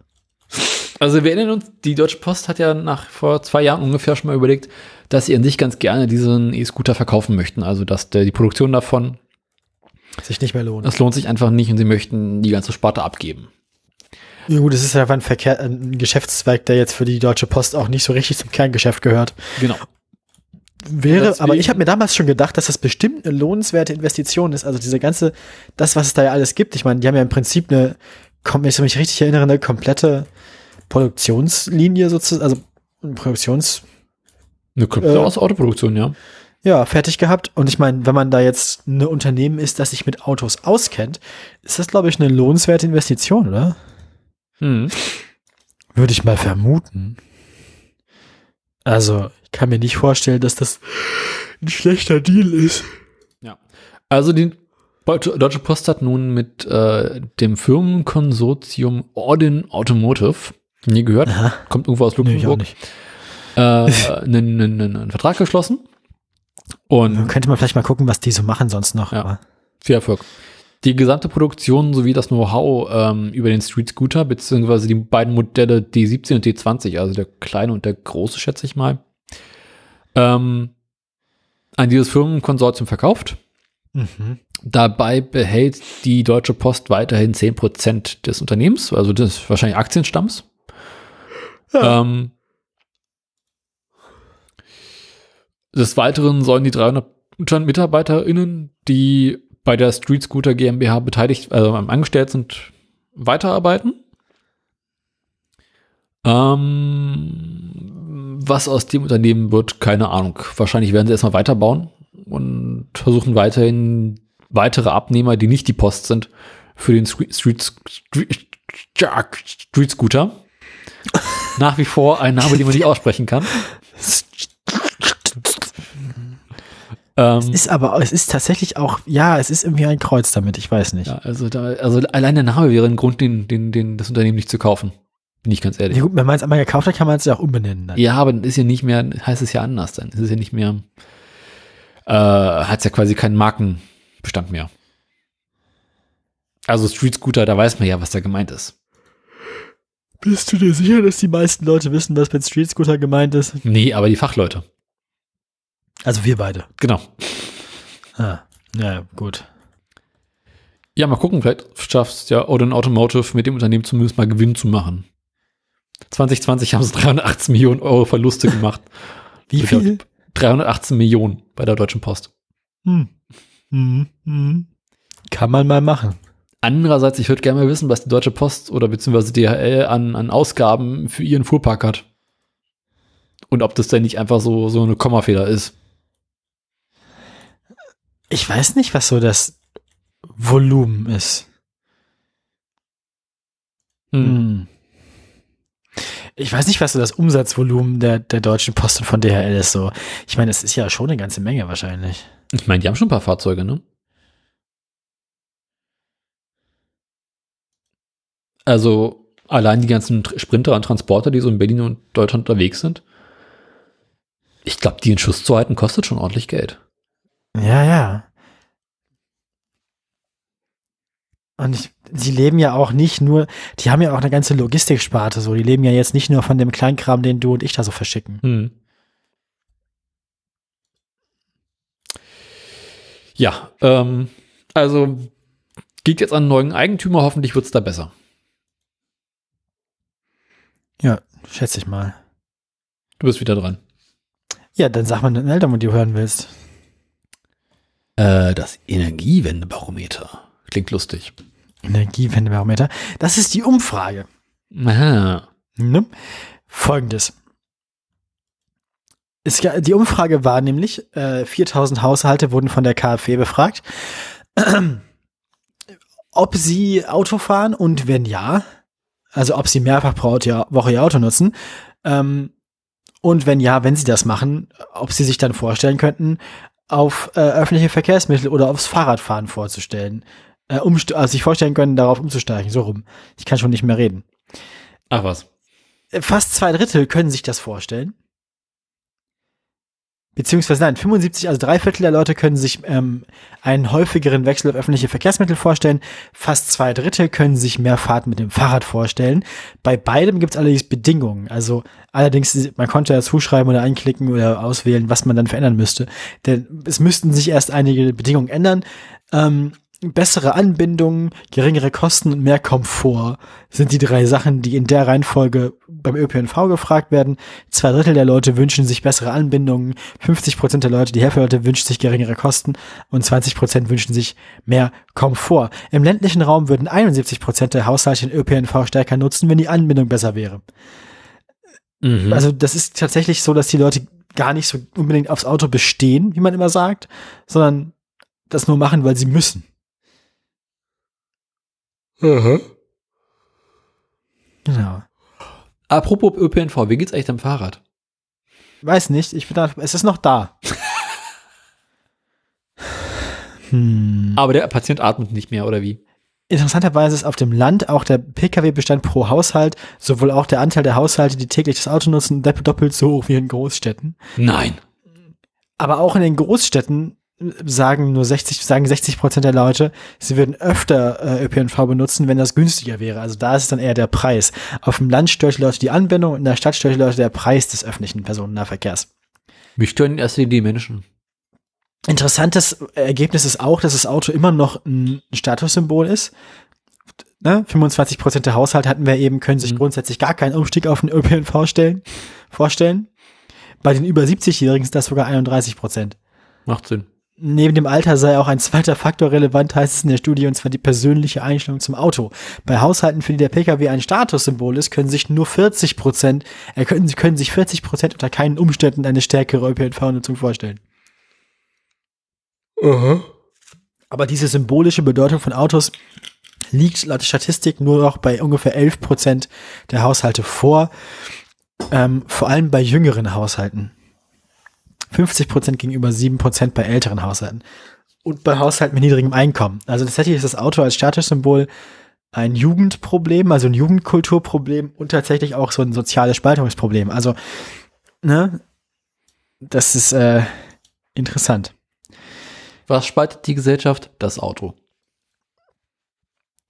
Also wir erinnern uns, die Deutsche Post hat ja nach vor zwei Jahren ungefähr schon mal überlegt, dass sie an sich ganz gerne diesen E-Scooter verkaufen möchten. Also dass der, die Produktion davon, Sich nicht mehr lohnt. das lohnt sich einfach nicht und sie möchten die ganze Sparte abgeben. Ja, gut, es ist einfach ein, Verkehr, ein Geschäftszweig, der jetzt für die Deutsche Post auch nicht so richtig zum Kerngeschäft gehört. Genau. Wäre, Deswegen- aber ich habe mir damals schon gedacht, dass das bestimmt eine lohnenswerte Investition ist. Also diese ganze, das, was es da ja alles gibt. Ich meine, die haben ja im Prinzip eine, wenn ich mich richtig erinnere, eine komplette Produktionslinie sozusagen, also eine Produktions, Eine komplette Äh. aus Autoproduktion, ja. ja, fertig gehabt. Und ich meine, wenn man da jetzt ein Unternehmen ist, das sich mit Autos auskennt, ist das, glaube ich, eine lohnenswerte Investition, oder? Hm. Würde ich mal vermuten. Also, ich kann mir nicht vorstellen, dass das ein schlechter Deal ist. Ja. Also die Deutsche Post hat nun mit äh, dem Firmenkonsortium Ordin Automotive Nie gehört. Aha. Kommt irgendwo aus Nee, ich auch Luxemburg. nicht. äh, einen, einen, einen Vertrag geschlossen. Und Dann könnte man vielleicht mal gucken, was die so machen sonst noch. Ja. aber- Viel Erfolg. Die gesamte Produktion sowie das Know-how ähm, über den Street Scooter, beziehungsweise die beiden Modelle D17 und D20, also der kleine und der große, schätze ich mal, ähm, an dieses Firmenkonsortium verkauft. Mhm. Dabei behält die Deutsche Post weiterhin 10% des Unternehmens, also des wahrscheinlich Aktienstamms. Ähm, des Weiteren sollen die 300 MitarbeiterInnen, die bei der Street Scooter GmbH beteiligt, also angestellt sind, weiterarbeiten. Ähm, was aus dem Unternehmen wird, keine Ahnung. Wahrscheinlich werden sie erstmal weiterbauen und versuchen weiterhin weitere Abnehmer, die nicht die Post sind, für den Street, Street, Street, Street Scooter. Nach wie vor ein Name, den man nicht aussprechen kann. [LAUGHS] Ähm, Ist aber, es ist tatsächlich auch, ja, es ist irgendwie ein Kreuz damit, ich weiß nicht. ja, also, da, also allein der Name wäre ein Grund, den, den, den, das Unternehmen nicht zu kaufen. Bin ich ganz ehrlich. Ja, gut, wenn man es einmal gekauft hat, kann man es ja auch umbenennen. Dann. Ja, aber dann ist ja nicht mehr, heißt es ja anders dann. Es ist ja nicht mehr, äh, hat ja quasi keinen Markenbestand mehr. Also Street Scooter, da weiß man ja, was da gemeint ist. Bist du dir sicher, dass die meisten Leute wissen, was mit Street Scooter gemeint ist? Nee, aber die Fachleute. Also wir beide. Genau. Ah, ja, gut. Ja, mal gucken, vielleicht schafft ja Odin Automotive mit dem Unternehmen zumindest mal Gewinn zu machen. 2020 haben sie 318 Millionen Euro Verluste gemacht. [LAUGHS] Wie viel? 318 Millionen bei der Deutschen Post. Hm. Hm. Hm. Kann man mal machen. Andererseits, ich würde gerne mal wissen, was die Deutsche Post oder beziehungsweise DHL an, an Ausgaben für ihren Fuhrpark hat. Und ob das denn nicht einfach so, so eine Kommafehler ist. Ich weiß nicht, was so das Volumen ist. Hm. Hm. Ich weiß nicht, was so das Umsatzvolumen der, der Deutschen Post und von DHL ist so. Ich meine, es ist ja schon eine ganze Menge wahrscheinlich. Ich meine, die haben schon ein paar Fahrzeuge, ne? Also allein die ganzen Sprinter und Transporter, die so in Berlin und Deutschland unterwegs sind. Ich glaube, die in Schuss zu halten, kostet schon ordentlich Geld. Ja, ja. Und ich, die leben ja auch nicht nur, die haben ja auch eine ganze Logistiksparte so. Die leben ja jetzt nicht nur von dem Kleinkram, den du und ich da so verschicken. Hm. Ja, ähm, also geht jetzt an einen neuen Eigentümer, hoffentlich wird's da besser. Ja, schätze ich mal. Du bist wieder dran. Ja, dann sag mal den Eltern, wenn du hören willst. Äh, das Energiewendebarometer. Klingt lustig. Energiewendebarometer. Das ist die Umfrage. Aha. Ne? Folgendes. Es, die Umfrage war nämlich, äh, 4000 Haushalte wurden von der KfW befragt, [CLEARS THROAT] ob sie Auto fahren und wenn ja, also ob sie mehrfach pro Woche ihr Auto nutzen. Ähm, und wenn ja, wenn sie das machen, ob sie sich dann vorstellen könnten, auf äh, öffentliche Verkehrsmittel oder aufs Fahrradfahren vorzustellen. Äh, umst also sich vorstellen können, darauf umzusteigen. So rum. Ich kann schon nicht mehr reden Ach was. fast zwei Drittel können sich das vorstellen. Beziehungsweise nein, 75, also drei Viertel der Leute können sich ähm, einen häufigeren Wechsel auf öffentliche Verkehrsmittel vorstellen. Fast zwei Drittel können sich mehr Fahrten mit dem Fahrrad vorstellen. Bei beidem gibt es allerdings Bedingungen. Also allerdings, man konnte dazu schreiben oder einklicken oder auswählen, was man dann verändern müsste. Denn es müssten sich erst einige Bedingungen ändern. Ähm, bessere Anbindung, geringere Kosten und mehr Komfort sind die drei Sachen, die in der Reihenfolge beim ÖPNV gefragt werden. Zwei Drittel der Leute wünschen sich bessere Anbindungen, 50 Prozent der Leute, die Hälfte der Leute wünscht sich geringere Kosten und 20 Prozent wünschen sich mehr Komfort. Im ländlichen Raum würden 71 Prozent der Haushalte den ÖPNV stärker nutzen, wenn die Anbindung besser wäre. Mhm. Also das ist tatsächlich so, dass die Leute gar nicht so unbedingt aufs Auto bestehen, wie man immer sagt, sondern das nur machen, weil sie müssen. Genau. Apropos ÖPNV, wie geht's eigentlich am Fahrrad? Weiß nicht, ich bin da, es ist noch da. hm. Aber der Patient atmet nicht mehr, oder wie? interessanterweise ist auf dem Land auch der Pkw-Bestand pro Haushalt, sowohl auch der Anteil der Haushalte, die täglich das Auto nutzen, doppelt so hoch wie in Großstädten. Nein. Aber auch in den Großstädten sagen nur 60, sagen 60 Prozent der Leute, sie würden öfter äh, ÖPNV benutzen, wenn das günstiger wäre. Also da ist es dann eher der Preis. Auf dem Land stört die Leute die Anwendung, in der Stadt stört die Leute der Preis des öffentlichen Personennahverkehrs. Mich stören erst die Menschen. Interessantes Ergebnis ist auch, dass das Auto immer noch ein Statussymbol ist. Ne? 25 Prozent der Haushalte hatten wir eben, können sich mhm. grundsätzlich gar keinen Umstieg auf den ÖPNV stellen, vorstellen. Bei den über 70-Jährigen ist das sogar 31 Prozent. Macht Sinn. Neben dem Alter sei auch ein zweiter Faktor relevant, heißt es in der Studie, und zwar die persönliche Einstellung zum Auto. Bei Haushalten, für die der Pkw ein Statussymbol ist, können sich nur 40 Prozent, äh, können, können sich 40 Prozent unter keinen Umständen eine stärkere ÖPNV-Nutzung vorstellen. Uh -huh. Aber diese symbolische Bedeutung von Autos liegt laut Statistik nur noch bei ungefähr 11 Prozent der Haushalte vor, ähm, vor allem bei jüngeren Haushalten. 50 Prozent gegenüber 7 Prozent bei älteren Haushalten. Und bei Haushalten mit niedrigem Einkommen. Also tatsächlich ist das Auto als Statussymbol ein Jugendproblem, also ein Jugendkulturproblem und tatsächlich auch so ein soziales Spaltungsproblem. Also, ne, das ist äh, interessant. Was spaltet die Gesellschaft? Das Auto.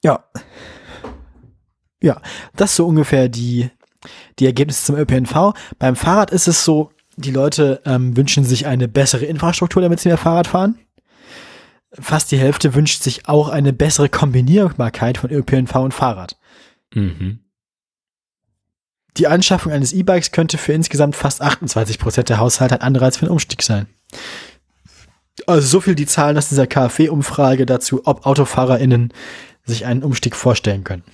Ja. Ja, das ist so ungefähr die, die Ergebnisse zum ÖPNV. Beim Fahrrad ist es so, die Leute ähm, wünschen sich eine bessere Infrastruktur, damit sie mehr Fahrrad fahren. Fast die Hälfte wünscht sich auch eine bessere Kombinierbarkeit von ÖPNV und Fahrrad. Mhm. Die Anschaffung eines E-Bikes könnte für insgesamt fast 28 Prozent der Haushalte ein Anreiz für einen Umstieg sein. Also so viel die Zahlen aus dieser KfW-Umfrage dazu, ob AutofahrerInnen sich einen Umstieg vorstellen können.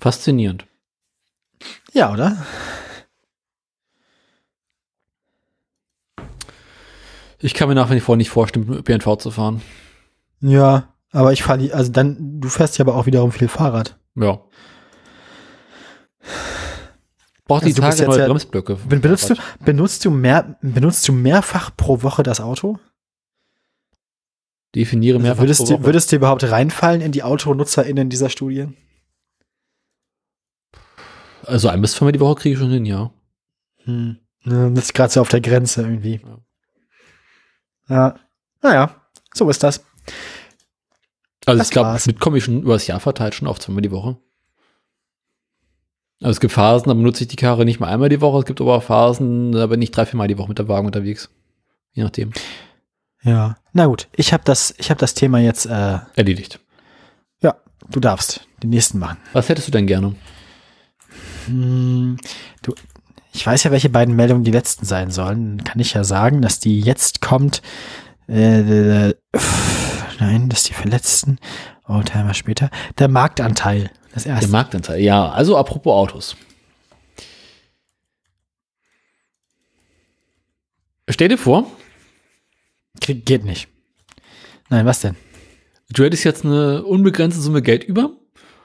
Faszinierend. Ja, oder? Ich kann mir nach wie vor nicht vorstellen, mit ÖPNV zu fahren. Ja, aber ich fahre, also dann, du fährst ja aber auch wiederum viel Fahrrad. Ja. Braucht also die Tage neue ja, Bremsblöcke. Benutzt du, benutzt du mehr, benutzt du mehrfach pro Woche das Auto? Definiere mehrfach also würdest pro Woche. Du, würdest du überhaupt reinfallen in die AutonutzerInnen dieser Studie? Also ein bis zweimal die Woche kriege ich schon hin, ja. Hm. Das ist gerade so auf der Grenze irgendwie. Ja. Ja, naja, so ist das. Also das ich glaube, mit komme ich schon über das Jahr verteilt schon auf zweimal die Woche. Also es gibt Phasen, da benutze ich die Karre nicht mal einmal die Woche. Es gibt aber auch Phasen, da bin ich drei, vier Mal die Woche mit der Wagen unterwegs. Je nachdem. Ja, na gut. Ich habe das, ich habe das Thema jetzt äh, erledigt. Ja, du darfst den nächsten machen. Was hättest du denn gerne? Hm, du, ich weiß ja, welche beiden Meldungen die letzten sein sollen. Kann ich ja sagen, dass die jetzt kommt. Äh, äh, nein, das ist die verletzten. Oldtimer später. Der Marktanteil. Das erste. Der Marktanteil, ja. Also apropos Autos. Stell dir vor. Krieg, geht nicht. Nein, was denn? Du hättest jetzt eine unbegrenzte Summe Geld über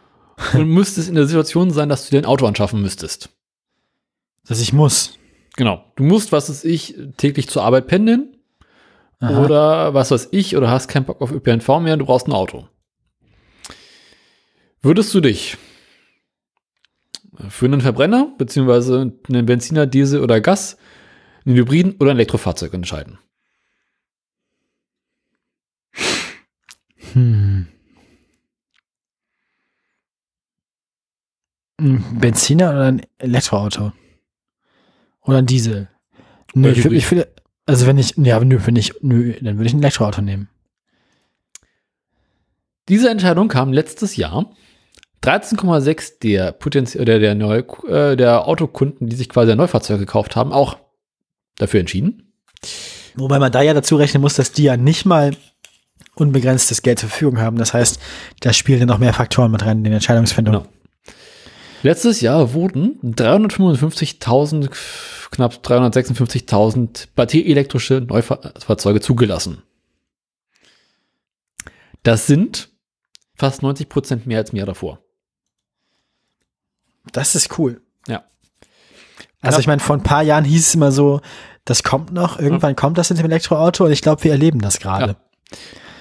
[LAUGHS] und müsstest in der Situation sein, dass du dir ein Auto anschaffen müsstest. Dass ich muss. Genau. Du musst, was weiß ich, täglich zur Arbeit pendeln. Aha. Oder was weiß ich, oder hast keinen Bock auf ÖPNV mehr und du brauchst ein Auto. Würdest du dich für einen Verbrenner, beziehungsweise einen Benziner, Diesel oder Gas, einen Hybriden oder ein Elektrofahrzeug entscheiden? Hm. Ein Benziner oder ein Elektroauto? Oder ein Diesel. Nö, ich, ich finde, also wenn ich, ja, nö, wenn ich, nö, dann würde ich ein Elektroauto nehmen. Diese Entscheidung kam letztes Jahr. 13,6 der potenziell der der, Neu äh, der Autokunden, die sich quasi ein Neufahrzeug gekauft haben, auch dafür entschieden. Wobei man da ja dazu rechnen muss, dass die ja nicht mal unbegrenztes Geld zur Verfügung haben. Das heißt, da spielen noch mehr Faktoren mit rein in den Entscheidungsfindungen. Genau. Letztes Jahr wurden 355.000, knapp 356.000 batterieelektrische Neufahrzeuge zugelassen. Das sind fast 90 Prozent mehr als im Jahr davor. Das ist cool. Ja. Also ich meine, vor ein paar Jahren hieß es immer so, das kommt noch, irgendwann ja. kommt das in dem Elektroauto und ich glaube, wir erleben das gerade.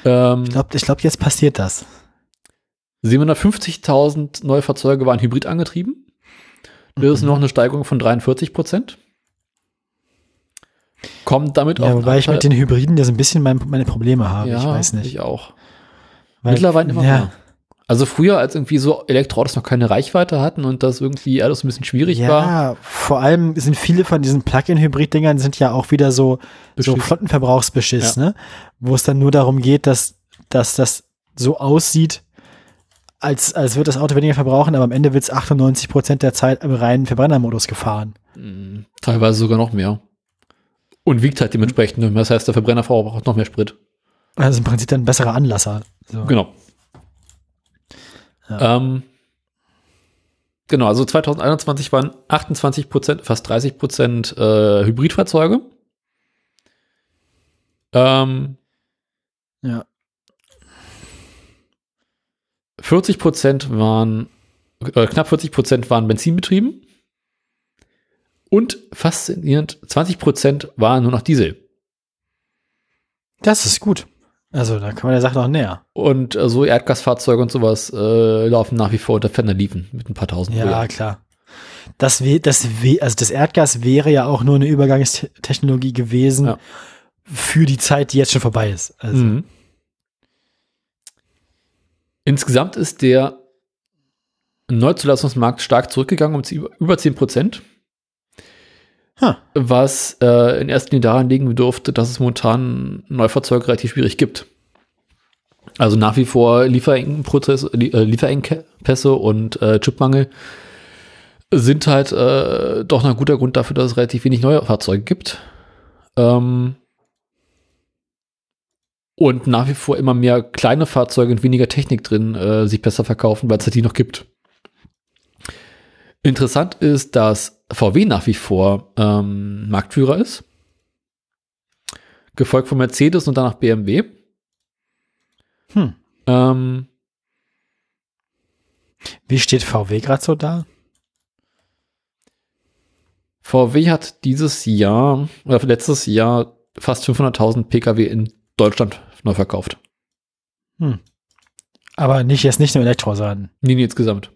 Ja. Ähm, Ich glaube, ich glaub, jetzt passiert das. 750.000 neue Fahrzeuge waren hybrid angetrieben. Das ist Mhm. noch eine Steigerung von 43 Prozent. Kommt damit Ja, auf wobei ich mit den Hybriden ja so ein bisschen mein, meine Probleme habe. ich weiß nicht. Ich auch. Weil- Mittlerweile immer ja, mehr. Also früher, als irgendwie so Elektroautos noch keine Reichweite hatten und das irgendwie alles ein bisschen schwierig ja, war. vor allem sind viele von diesen Plug-in-Hybrid-Dingern sind ja auch wieder so, so Beschiss. Flottenverbrauchsbeschiss, Ja. ne? Wo es dann nur darum geht, dass, dass das so aussieht, als, als wird das Auto weniger verbrauchen, aber am Ende wird es 98 Prozent der Zeit im reinen Verbrennermodus gefahren. Mm, Teilweise sogar noch mehr. Und wiegt halt dementsprechend. mehr. Das heißt, der Verbrenner verbraucht noch mehr Sprit. Also im Prinzip dann ein besserer Anlasser. So. Genau. Ja. Ähm, genau, also 2021 waren 28 Prozent, fast 30 Prozent äh, Hybridfahrzeuge. Ähm, Ja. 40 Prozent waren, äh, knapp 40 Prozent waren benzinbetrieben. Und faszinierend, 20 Prozent waren nur noch Diesel. Das ist gut. Also da kann man der Sache noch näher. Und äh, so Erdgasfahrzeuge und sowas äh, laufen nach wie vor unter ferner Liefen mit ein paar tausend Ja, Jahr. klar. Das, das, also das Erdgas wäre ja auch nur eine Übergangstechnologie gewesen Ja. für die Zeit, die jetzt schon vorbei ist. Also, Mhm. Insgesamt ist der Neuzulassungsmarkt stark zurückgegangen um über 10 Prozent, Ha. was äh, in erster Linie daran liegen dürfte, dass es momentan Neufahrzeuge relativ schwierig gibt. Also nach wie vor Lieferengprozesse, Lie- äh, Lieferengpässe und äh, Chipmangel sind halt äh, doch ein guter Grund dafür, dass es relativ wenig neue Fahrzeuge gibt. Ähm, und nach wie vor immer mehr kleine Fahrzeuge und weniger Technik drin äh, sich besser verkaufen, weil es halt die noch gibt. Interessant ist, dass VW nach wie vor ähm, Marktführer ist, gefolgt von Mercedes und danach BMW. Hm. Ähm, Wie steht VW gerade so da? VW hat dieses Jahr oder letztes Jahr fast 500.000 Pkw in Deutschland neu verkauft. Hm. Aber nicht jetzt nicht nur Elektro, sondern. Nee, nee, insgesamt.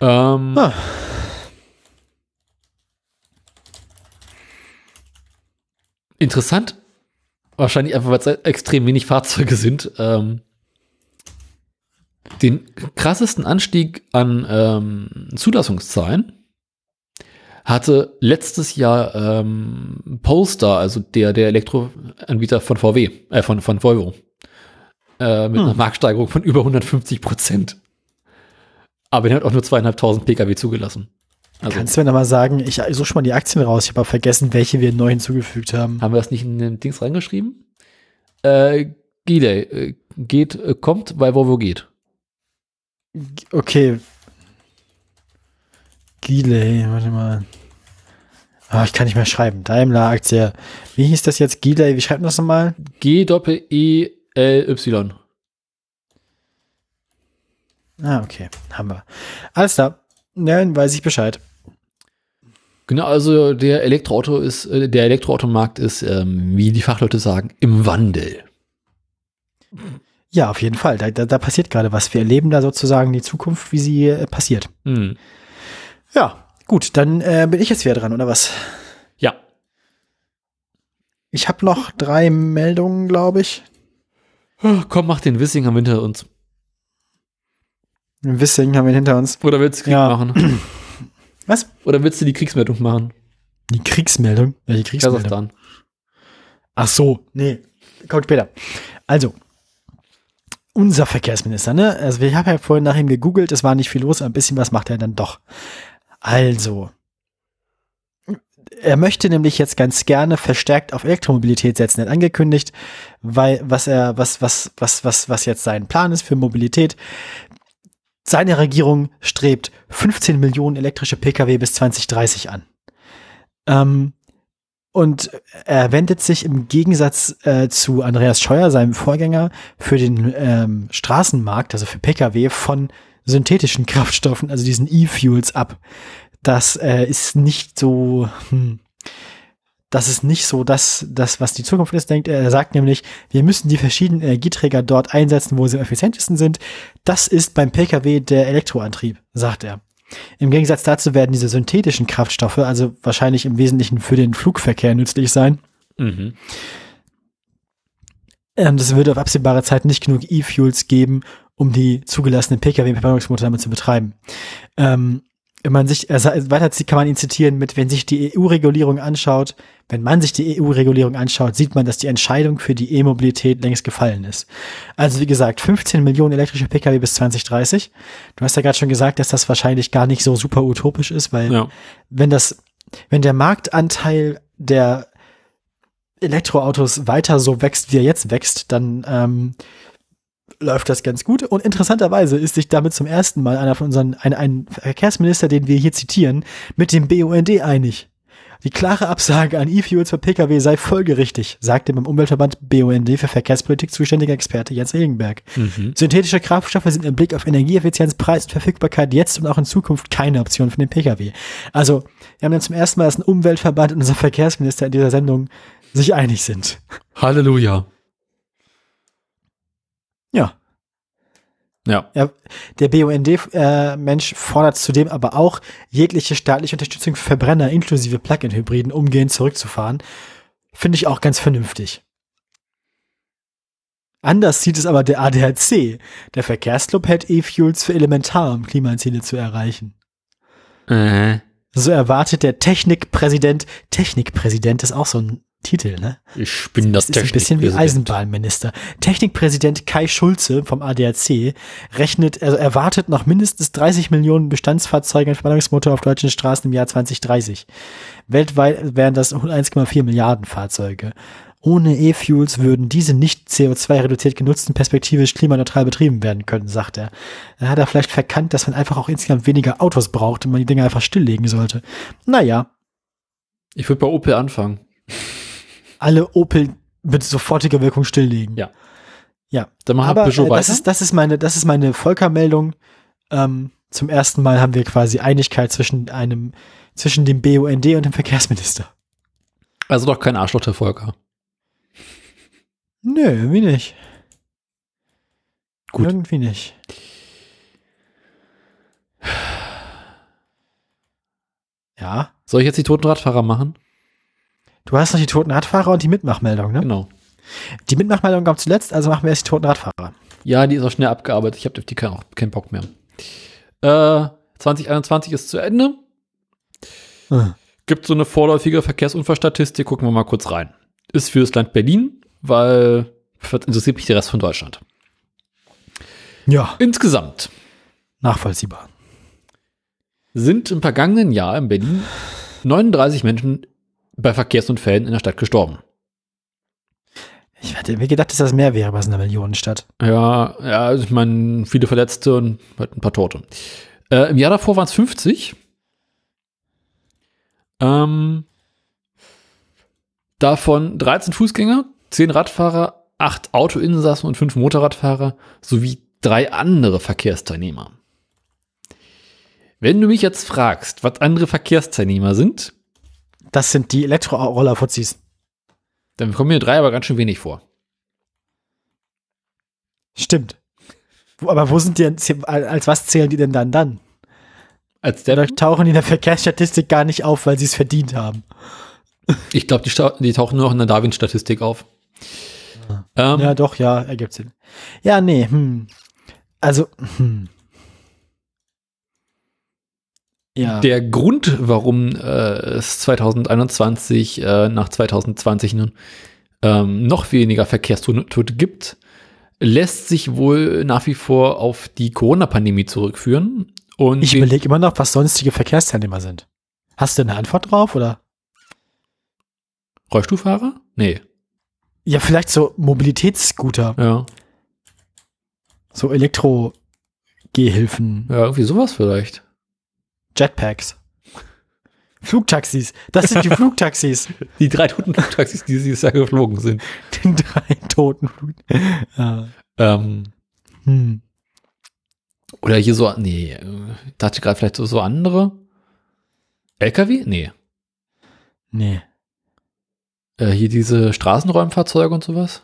Ähm, Ah. Interessant, wahrscheinlich einfach, weil es extrem wenig Fahrzeuge sind. Ähm, den krassesten Anstieg an ähm, Zulassungszahlen hatte letztes Jahr ähm, Polestar, also der, der Elektroanbieter von VW, äh, von, von Volvo, äh, mit Hm. einer Marktsteigerung von über 150 Prozent. Aber der hat auch nur zweieinhalbtausend Pkw zugelassen. Also Kannst du mir noch mal sagen, ich suche schon mal die Aktien raus. Ich habe vergessen, welche wir neu hinzugefügt haben. haben wir das nicht in den Dings reingeschrieben? Äh, Gile, äh, geht, äh, kommt, weil Volvo geht. Okay. Giley, warte mal. Ah, ich kann nicht mehr schreiben. Daimler-Aktie. Wie hieß das jetzt? Giley, wie schreibt man das nochmal? G-E-L-Y. Ah, okay. Haben wir. Alles klar. Dann weiß ich Bescheid. Genau, also der Elektroauto ist, äh, der Elektroautomarkt ist, ähm, wie die Fachleute sagen, im Wandel. Ja, auf jeden Fall. Da, da, da passiert gerade was. Wir erleben da sozusagen die Zukunft, wie sie äh, passiert. Hm. Ja, gut. Dann äh, bin ich jetzt wieder dran, oder was? Ja. Ich habe noch drei Meldungen, glaube ich. Oh, komm, mach den Wissing am hinter uns. Ein Wissing haben wir hinter uns. Oder willst du Krieg Ja. machen? [CLEARS THROAT] Was? Oder willst du die Kriegsmeldung machen? Die Kriegsmeldung? Welche Kriegsmeldung? Kasachstan. Ach so, nee, kommt später. Also, unser Verkehrsminister, ne? Also, ich habe ja vorhin nach ihm gegoogelt, es war nicht viel los, aber ein bisschen was macht er dann doch. Also, er möchte nämlich jetzt ganz gerne verstärkt auf Elektromobilität setzen. Er hat angekündigt, weil was er, was, was, was, was, was jetzt sein Plan ist für Mobilität. Seine Regierung strebt 15 Millionen elektrische Pkw bis 2030 an. Ähm, und er wendet sich im Gegensatz äh, zu Andreas Scheuer, seinem Vorgänger, für den ähm, Straßenmarkt, also für Pkw, von synthetischen Kraftstoffen, also diesen E-Fuels ab. Das äh, ist nicht so, hm, das ist nicht so das, das, was die Zukunft ist, denkt er. Er sagt nämlich, wir müssen die verschiedenen Energieträger dort einsetzen, wo sie am effizientesten sind. Das ist beim Pkw der Elektroantrieb, sagt er. Im Gegensatz dazu werden diese synthetischen Kraftstoffe, also wahrscheinlich im Wesentlichen für den Flugverkehr nützlich sein. Mhm. Ähm, Das würde auf absehbare Zeit nicht genug E-Fuels geben, um die zugelassenen Pkw-Verbrennungsmotoren damit zu betreiben. Ähm, wenn man sich, er sa- weiter zi- kann man ihn zitieren mit, wenn sich die EU-Regulierung anschaut, wenn man sich die EU-Regulierung anschaut, sieht man, dass die Entscheidung für die E-Mobilität längst gefallen ist. Also wie gesagt, 15 Millionen elektrische Pkw bis 2030. Du hast ja gerade schon gesagt, dass das wahrscheinlich gar nicht so super utopisch ist, weil Ja. wenn das, wenn der Marktanteil der Elektroautos weiter so wächst, wie er jetzt wächst, dann ähm, läuft das ganz gut. Und interessanterweise ist sich damit zum ersten Mal einer von unseren, ein, ein Verkehrsminister, den wir hier zitieren, mit dem BUND einig. Die klare Absage an E-Fuels für Pkw sei folgerichtig, sagte beim Umweltverband BUND für Verkehrspolitik zuständiger Experte Jens Regenberg. Mhm. Synthetische Kraftstoffe sind im Blick auf Energieeffizienz, Preis und Verfügbarkeit jetzt und auch in Zukunft keine Option für den Pkw. Also, wir haben dann zum ersten Mal, dass ein Umweltverband und unser Verkehrsminister in dieser Sendung sich einig sind. Halleluja. Ja. Ja. ja der BUND-Mensch fordert zudem aber auch, jegliche staatliche Unterstützung für Verbrenner inklusive Plug-in-Hybriden umgehend zurückzufahren. Finde ich auch ganz vernünftig. Anders sieht es aber der ADAC. Der Verkehrsclub hält E-Fuels für elementar, um Klimaziele zu erreichen. Äh, So erwartet der Technikpräsident, Technikpräsident ist auch so ein Titel, ne? ich bin das Das ist ein bisschen wie Technikpräsident. Eisenbahnminister. Technikpräsident Kai Schulze vom ADAC rechnet, also erwartet noch mindestens 30 Millionen Bestandsfahrzeuge und Verbrennungsmotor auf deutschen Straßen im Jahr 2030. Weltweit wären das 1,4 Milliarden Fahrzeuge. Ohne E-Fuels würden diese nicht CO2-reduziert genutzten perspektivisch klimaneutral betrieben werden können, sagt er. Da hat er vielleicht verkannt, dass man einfach auch insgesamt weniger Autos braucht und man die Dinger einfach stilllegen sollte. Naja, Ich würde bei Opel anfangen. Alle Opel mit sofortiger Wirkung stilllegen. Ja. Ja. Dann machen Aber Peugeot äh, das, weiter. ist, das, ist meine, das ist meine Volkermeldung. Ähm, zum ersten Mal haben wir quasi Einigkeit zwischen einem, zwischen dem BUND und dem Verkehrsminister. Also doch kein Arschloch der Volker. Nö, irgendwie nicht. Gut. Irgendwie nicht. Ja. Soll ich jetzt die toten Radfahrer machen? Du hast noch die toten Radfahrer und die Mitmachmeldung, ne? Genau. Die Mitmachmeldung kommt zuletzt, also machen wir erst die toten Radfahrer. Ja, die ist auch schnell abgearbeitet. Ich habe auf die keinen, auch keinen Bock mehr. Äh, 2021 ist zu Ende. Hm. Gibt so eine vorläufige Verkehrsunfallstatistik. Gucken wir mal kurz rein. Ist für das Land Berlin, weil interessiert mich der Rest von Deutschland. Ja, Insgesamt nachvollziehbar. sind im vergangenen Jahr in Berlin 39 Menschen bei Verkehrsunfällen in der Stadt gestorben. Ich hätte mir gedacht, dass das mehr wäre bei so einer Millionenstadt. Ja, ja, also ich meine, viele Verletzte und halt ein paar Tote. Äh, Im Jahr davor waren es 50. Ähm, davon 13 Fußgänger, 10 Radfahrer, 8 Autoinsassen und 5 Motorradfahrer sowie drei andere Verkehrsteilnehmer. Wenn du mich jetzt fragst, was andere Verkehrsteilnehmer sind, Das sind die Elektroroller-Fuzis. dann kommen mir drei aber ganz schön wenig vor. Stimmt. Aber wo sind die denn, als was zählen die denn dann dann? Als der, tauchen die in der Verkehrsstatistik gar nicht auf, weil sie es verdient haben? ich glaube, die, die tauchen nur noch in der Darwin-Statistik auf. Ähm, Ja, doch, ja, ergibt Sinn. Ja, nee, hm. Also, hm. Ja. Der Grund, warum äh, es 2021 äh, nach 2020 nun ähm, noch weniger Verkehrstote gibt, lässt sich wohl nach wie vor auf die Corona-Pandemie zurückführen. Und ich überlege immer noch, was sonstige Verkehrsteilnehmer sind. Hast du eine Antwort drauf, oder? Rollstuhlfahrer? Nee. Ja, vielleicht so Mobilitätsscooter, Ja. so Elektro-Gehhilfen, ja, irgendwie sowas vielleicht. Jetpacks. Flugtaxis. Das sind die [LAUGHS] Flugtaxis. Die drei toten Flugtaxis, die dieses Jahr geflogen sind. [LAUGHS] Den drei toten Flug. Ja. Ähm, Hm. oder hier so, nee, äh, dachte gerade vielleicht so, so andere. LKW? Nee. Nee. Äh, hier diese Straßenräumfahrzeuge und sowas.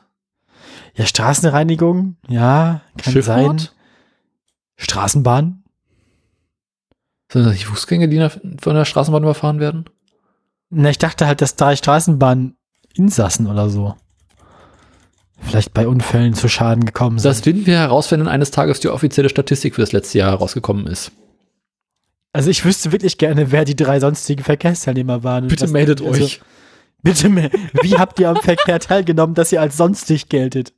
Ja, Straßenreinigung, ja, kann Schifffahrt? sein. Straßenbahn? Sind das die Fußgänger, die von der Straßenbahn überfahren werden? Na, ich dachte halt, dass drei Straßenbahn-Insassen oder so. Vielleicht bei Unfällen zu Schaden gekommen sind. Das werden wir herausfinden, wenn eines Tages die offizielle Statistik für das letzte Jahr herausgekommen ist. also ich wüsste wirklich gerne, wer die drei sonstigen Verkehrsteilnehmer waren. Bitte meldet also, euch. Bitte, wie habt ihr am Verkehr teilgenommen, dass ihr als sonstig geltet?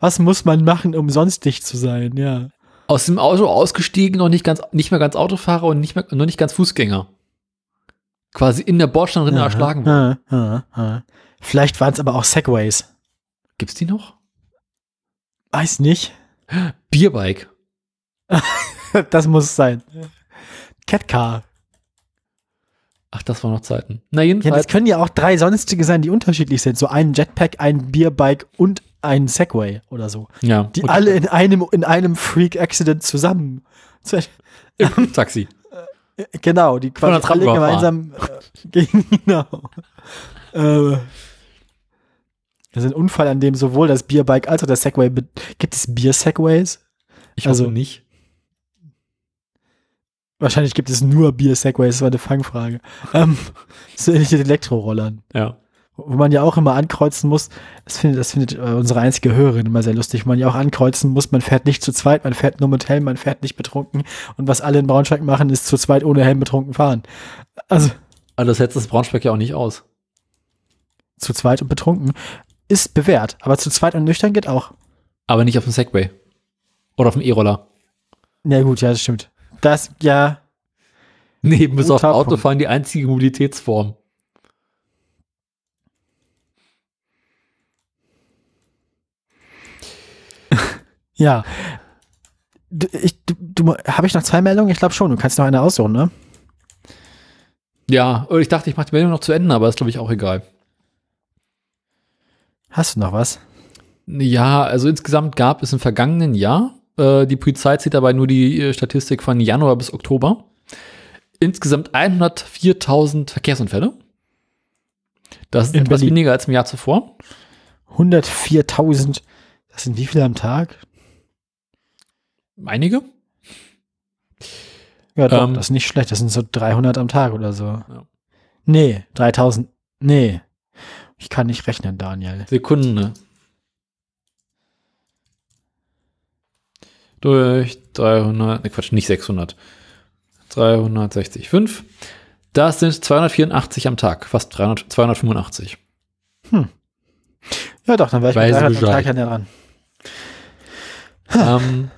Was muss man machen, um sonstig zu sein? Ja. Aus dem Auto ausgestiegen, noch nicht ganz, nicht mehr ganz Autofahrer und nicht mehr, noch nicht ganz Fußgänger. Quasi in der Bordsteinrinne Aha, erschlagen worden. aha, aha. Vielleicht waren es aber auch Segways. Gibt's die noch? Weiß nicht. Bierbike. [LAUGHS] Das muss es sein. Catcar. Ach, das waren noch Zeiten. Na, Ja, jedenfalls. das können ja auch drei sonstige sein, die unterschiedlich sind. So ein Jetpack, ein Bierbike und ein Segway oder so. Ja, Die alle in einem, in einem Freak-Accident zusammen. [LAUGHS] Zu- im Taxi. Genau, die der quasi alle gemeinsam äh, [LAUGHS] genau. Äh, das ist ein Unfall, an dem sowohl das Bierbike als auch das Segway. Gibt es Bier-Segways? Ich Also- hoffe nicht. Wahrscheinlich gibt es nur Bier-Segways, das war eine Fangfrage. Ähm, [LAUGHS] so ähnlich mit Elektrorollern. Ja. Wo man ja auch immer ankreuzen muss, das findet, das findet äh, unsere einzige Hörerin immer sehr lustig, wo man ja auch ankreuzen muss, man fährt nicht zu zweit, man fährt nur mit Helm, man fährt nicht betrunken und was alle in Braunschweig machen, ist zu zweit ohne Helm betrunken fahren. Also Aber das setzt das Braunschweig ja auch nicht aus. zu zweit und betrunken ist bewährt, aber zu zweit und nüchtern geht auch. Aber nicht auf dem Segway. Oder auf dem E-Roller. Na gut, ja, das stimmt. Das, ja, Nee, bis auf Autofahren die einzige Mobilitätsform. Ja. Ich, du, du, habe ich noch zwei Meldungen? Ich glaube schon, du kannst noch eine aussuchen, ne? Ja, ich dachte, ich mache die Meldung noch zu Ende, aber ist, glaube ich, auch egal. Hast du noch was? Ja, also insgesamt gab es im vergangenen Jahr, äh, die Polizei zieht dabei nur die äh, Statistik von Januar bis Oktober, insgesamt 104.000 Verkehrsunfälle. Das ist etwas weniger als im Jahr zuvor. 104.000. Das sind wie viele am Tag? Einige. Ja, doch, Ähm, das ist nicht schlecht. Das sind so 300 am Tag oder so. Ja. Nee, 3000. Nee. Ich kann nicht rechnen, Daniel. Sekunde. Durch 300, ne Quatsch, nicht 600. 365. Das sind 284 am Tag, fast 300, 285. Ja, doch, dann wäre ich mit Weiß 300 am. Tag ja dran. ähm,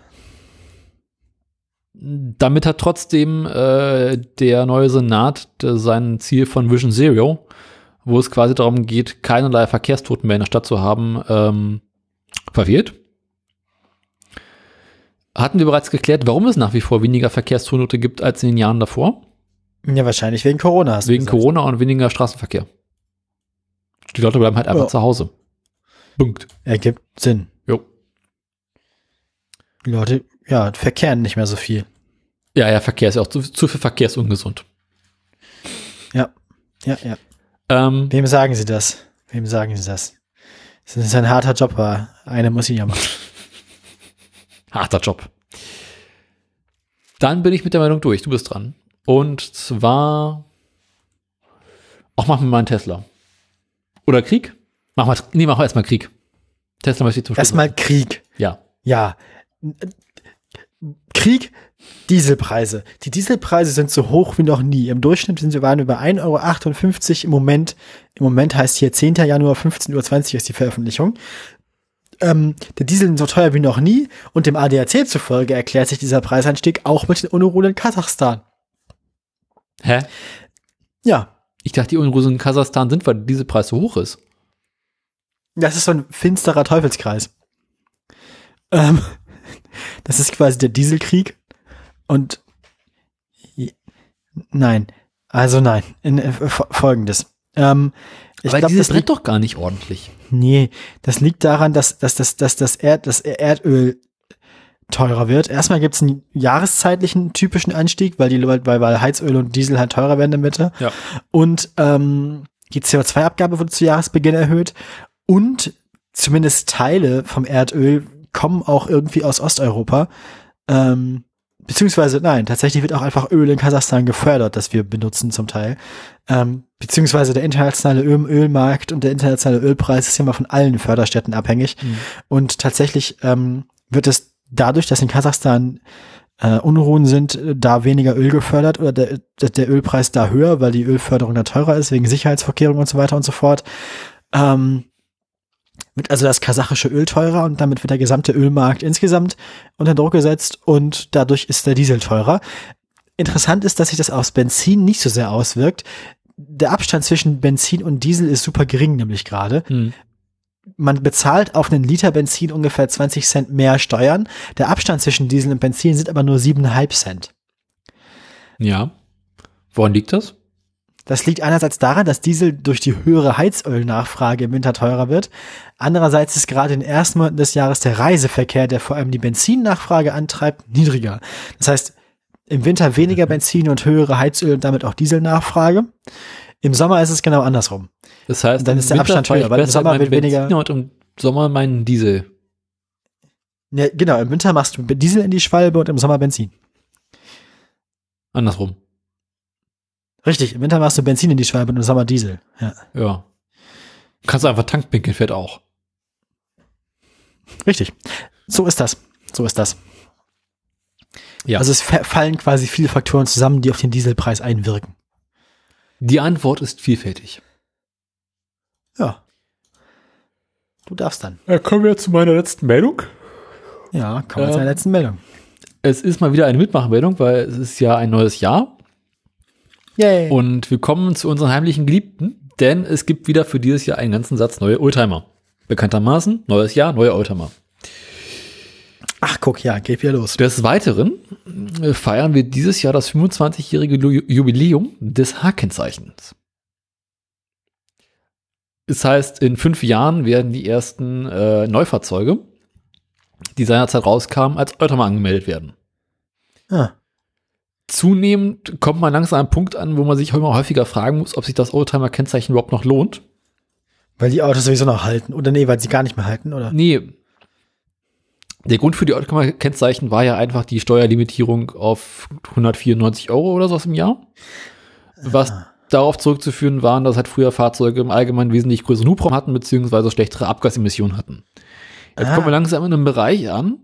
damit hat trotzdem äh, der neue Senat äh, sein Ziel von Vision Zero, wo es quasi darum geht, keinerlei Verkehrstoten mehr in der Stadt zu haben, ähm, verfehlt. Hatten wir bereits geklärt, warum es nach wie vor weniger Verkehrstote gibt als in den Jahren davor? Ja, wahrscheinlich wegen Corona. Wegen. Corona und weniger Straßenverkehr. Die Leute bleiben halt einfach Ja. zu Hause. Punkt. Ergibt Sinn. Jo. Die Leute, ja, verkehren nicht mehr so viel. Ja, ja, Verkehr ist ja auch zu, zu viel Verkehr ist ungesund. Ja, ja, ja. Ähm, Wem sagen Sie das? Wem sagen Sie das? Das ist ein harter Job, aber einer muss ihn ja machen. [LAUGHS] Harter Job. Dann bin ich mit der Meldung durch. Du bist dran. Und zwar. Auch machen wir mal einen Tesla. Oder Krieg? Machen wir, nee, machen wir erstmal Krieg. Tesla möchte ich zum Schluss. Erstmal Krieg. Ja. Ja. Krieg, Dieselpreise. Die Dieselpreise sind so hoch wie noch nie. Im Durchschnitt sind sie waren über 1,58 Euro im Moment. Im Moment heißt hier 10. Januar 15.20 Uhr ist die Veröffentlichung. Ähm, der Diesel ist so teuer wie noch nie und dem ADAC zufolge erklärt sich dieser Preisanstieg auch mit den Unruhen in Kasachstan. Hä? Ja, Ich dachte, die Unruhen in Kasachstan sind, weil dieser Preis so hoch ist. Das ist so ein finsterer Teufelskreis. Ähm, [LAUGHS] das ist quasi der Dieselkrieg. Und nein, also nein. In, äh, fo- Folgendes. Ähm, ich Aber glaube, dieses das liegt, brennt doch gar nicht ordentlich. nee, das liegt daran, dass, dass, dass, dass das, Erd, das Erdöl teurer wird. Erstmal gibt es einen jahreszeitlichen typischen Anstieg, weil die weil, weil Heizöl und Diesel halt teurer werden in der Mitte. Ja. Und ähm, die CO2-Abgabe wurde zu Jahresbeginn erhöht und zumindest Teile vom Erdöl kommen auch irgendwie aus Osteuropa. Ähm, beziehungsweise, nein, tatsächlich wird auch einfach Öl in Kasachstan gefördert, das wir benutzen zum Teil. Ähm, beziehungsweise der internationale Öl Ölmarkt und der internationale Ölpreis ist ja mal von allen Förderstätten abhängig. Mhm. Und tatsächlich ähm, wird es dadurch, dass in Kasachstan äh, Unruhen sind, äh, da weniger Öl gefördert oder der, der der Ölpreis da höher, weil die Ölförderung da teurer ist, wegen Sicherheitsvorkehrungen und so weiter und so fort. Ähm, wird also das kasachische Öl teurer und damit wird der gesamte Ölmarkt insgesamt unter Druck gesetzt und dadurch ist der Diesel teurer. Interessant ist, dass sich das aufs Benzin nicht so sehr auswirkt. Der Abstand zwischen Benzin und Diesel ist super gering, nämlich gerade. Hm. Man bezahlt auf einen Liter Benzin ungefähr 20 Cent mehr Steuern. Der Abstand zwischen Diesel und Benzin sind aber nur 7,5 Cent. Ja. Woran liegt das? Das liegt einerseits daran, dass Diesel durch die höhere Heizölnachfrage im Winter teurer wird. Andererseits ist gerade in den ersten Monaten des Jahres der Reiseverkehr, der vor allem die Benzinnachfrage antreibt, niedriger. Das heißt, im Winter weniger Benzin und höhere Heizöl und damit auch Dieselnachfrage. Im Sommer ist es genau andersrum. Das heißt, Dann im ist der Winter Abstand teurer, weil im Sommer wird weniger- Benziner und im Sommer meinen Diesel. Ja, genau, im Winter machst du Diesel in die Schwalbe und im Sommer Benzin. Andersrum. Richtig, im Winter machst du Benzin in die Schwalbe und im Sommer Diesel. Ja. Ja. Kannst du einfach tanken, fährt auch. Richtig. So ist das. So ist das. Ja. Also es fa- fallen quasi viele Faktoren zusammen, die auf den Dieselpreis einwirken. Die Antwort ist vielfältig. Ja. Du darfst dann. Ja, kommen wir zu meiner letzten Meldung. Ja, kommen wir zu Ähm, der letzten Meldung. Es ist mal wieder eine Mitmachmeldung, weil es ist ja ein neues Jahr Yay. und wir kommen zu unseren heimlichen Geliebten, denn es gibt wieder für dieses Jahr einen ganzen Satz neue Oldtimer. Bekanntermaßen, neues Jahr, neue Oldtimer. Ach, guck, ja, geht wieder los. Des Weiteren äh, feiern wir dieses Jahr das 25-jährige Lu- Jubiläum des H-Kennzeichens. Das heißt, in fünf Jahren werden die ersten äh, Neufahrzeuge, die seinerzeit rauskamen, als Oldtimer angemeldet werden. Ah, Zunehmend kommt man langsam an einen Punkt an, wo man sich immer häufiger fragen muss, ob sich das Oldtimer-Kennzeichen überhaupt noch lohnt. weil die Autos sowieso noch halten. Oder nee, weil sie gar nicht mehr halten, oder? Nee. Der Grund für die Oldtimer-Kennzeichen war ja einfach die Steuerlimitierung auf 194 Euro oder so im Jahr. Was darauf zurückzuführen waren, dass halt früher Fahrzeuge im Allgemeinen wesentlich größeren Hubraum hatten, beziehungsweise schlechtere Abgasemissionen hatten. Jetzt Ah. kommen wir langsam in einem Bereich an,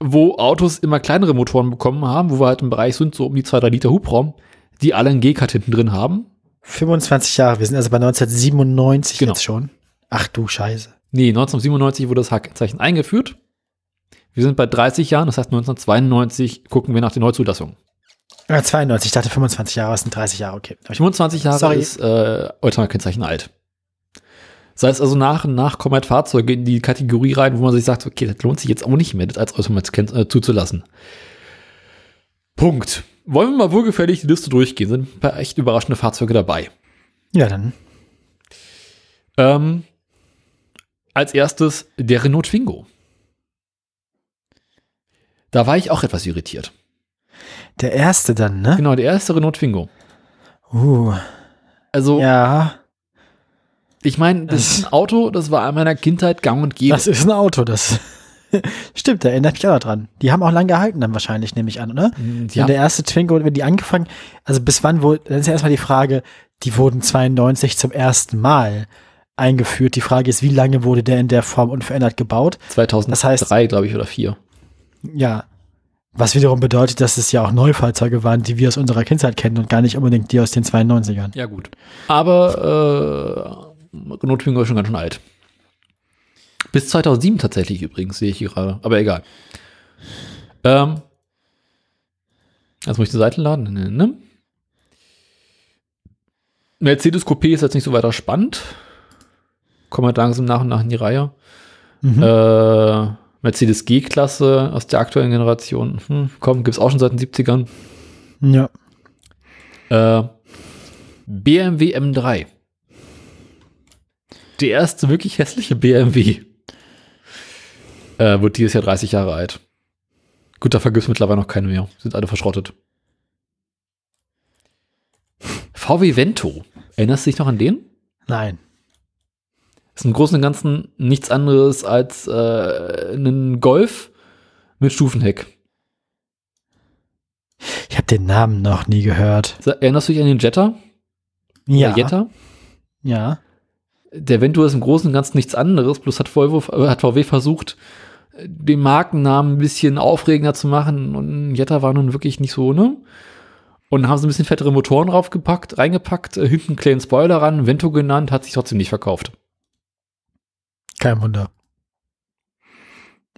wo Autos immer kleinere Motoren bekommen haben, wo wir halt im Bereich sind, so um die 2-3 Liter Hubraum, die alle einen G-Cut hinten drin haben. 25 Jahre, wir sind also bei 1997 Genau. jetzt schon. Ach du Scheiße. Nee, 1997 wurde das H-Kennzeichen eingeführt. Wir sind bei 30 Jahren, das heißt 1992 gucken wir nach der Neuzulassung. Ah, 92, ich dachte 25 Jahre, es sind 30 Jahre, okay. Hab ich- 25 Jahre Sorry. ist äh, Oldtimer-Kennzeichen alt. Das heißt also, nach und nach kommen halt Fahrzeuge in die Kategorie rein, wo man sich sagt, okay, das lohnt sich jetzt auch nicht mehr, das als Oldtimer äh, zuzulassen. Punkt. Wollen wir mal wohlgefällig die Liste durchgehen? Sind ein paar echt überraschende Fahrzeuge dabei. Ja, dann. Ähm, als erstes der Renault Twingo. Da war ich auch etwas irritiert. Der erste dann, ne? Genau, der erste Renault Twingo. Uh, Also, ja, ich meine, das ist ein Auto, das war in meiner Kindheit gang und gäbe. das ist ein Auto, das [LAUGHS] stimmt, da erinnert mich auch noch dran. Die haben auch lang gehalten dann wahrscheinlich, nehme ich an, oder? Ja, Und der erste Twingo, wenn die angefangen, also bis wann wurde, dann ist ja erstmal die Frage, die wurden 92 zum ersten Mal eingeführt. Die Frage ist, wie lange wurde der in der Form unverändert gebaut? 2003, das heißt- glaube ich, oder 4. Ja. Was wiederum bedeutet, dass es ja auch Neufahrzeuge waren, die wir aus unserer Kindheit kennen und gar nicht unbedingt die aus den 92ern. Ja, gut. Aber äh, Twingo ist schon ganz schön alt. Bis 2007 tatsächlich übrigens, sehe ich hier gerade. Aber egal. Ähm, jetzt muss ich die Seite laden. Ne, ne? Mercedes Coupé ist jetzt nicht so weiter spannend. Kommen halt langsam nach und nach in die Reihe. Mhm. Äh, Mercedes G-Klasse aus der aktuellen Generation. Hm, komm, gibt's auch schon seit den 70ern. Ja. Äh, BMW M3. Der erste wirklich hässliche BMW. Äh, wird dieses Jahr 30 Jahre alt. Gut, da vergibt's mittlerweile noch keine mehr. Sind alle verschrottet. VW Vento. Erinnerst du dich noch an den? Nein. Ist im Großen und Ganzen nichts anderes als äh, ein Golf mit Stufenheck. Ich habe den Namen noch nie gehört. Erinnerst du dich an den Jetta? Ja. Jetta? Ja. Der Ventur ist im Großen und Ganzen nichts anderes, bloß hat, Volvo, äh, hat VW versucht, den Markennamen ein bisschen aufregender zu machen und Jetta war nun wirklich nicht so, ne? Und haben sie ein bisschen fettere Motoren draufgepackt, reingepackt, äh, hinten einen kleinen Spoiler ran, Vento genannt, hat sich trotzdem nicht verkauft. Kein Wunder.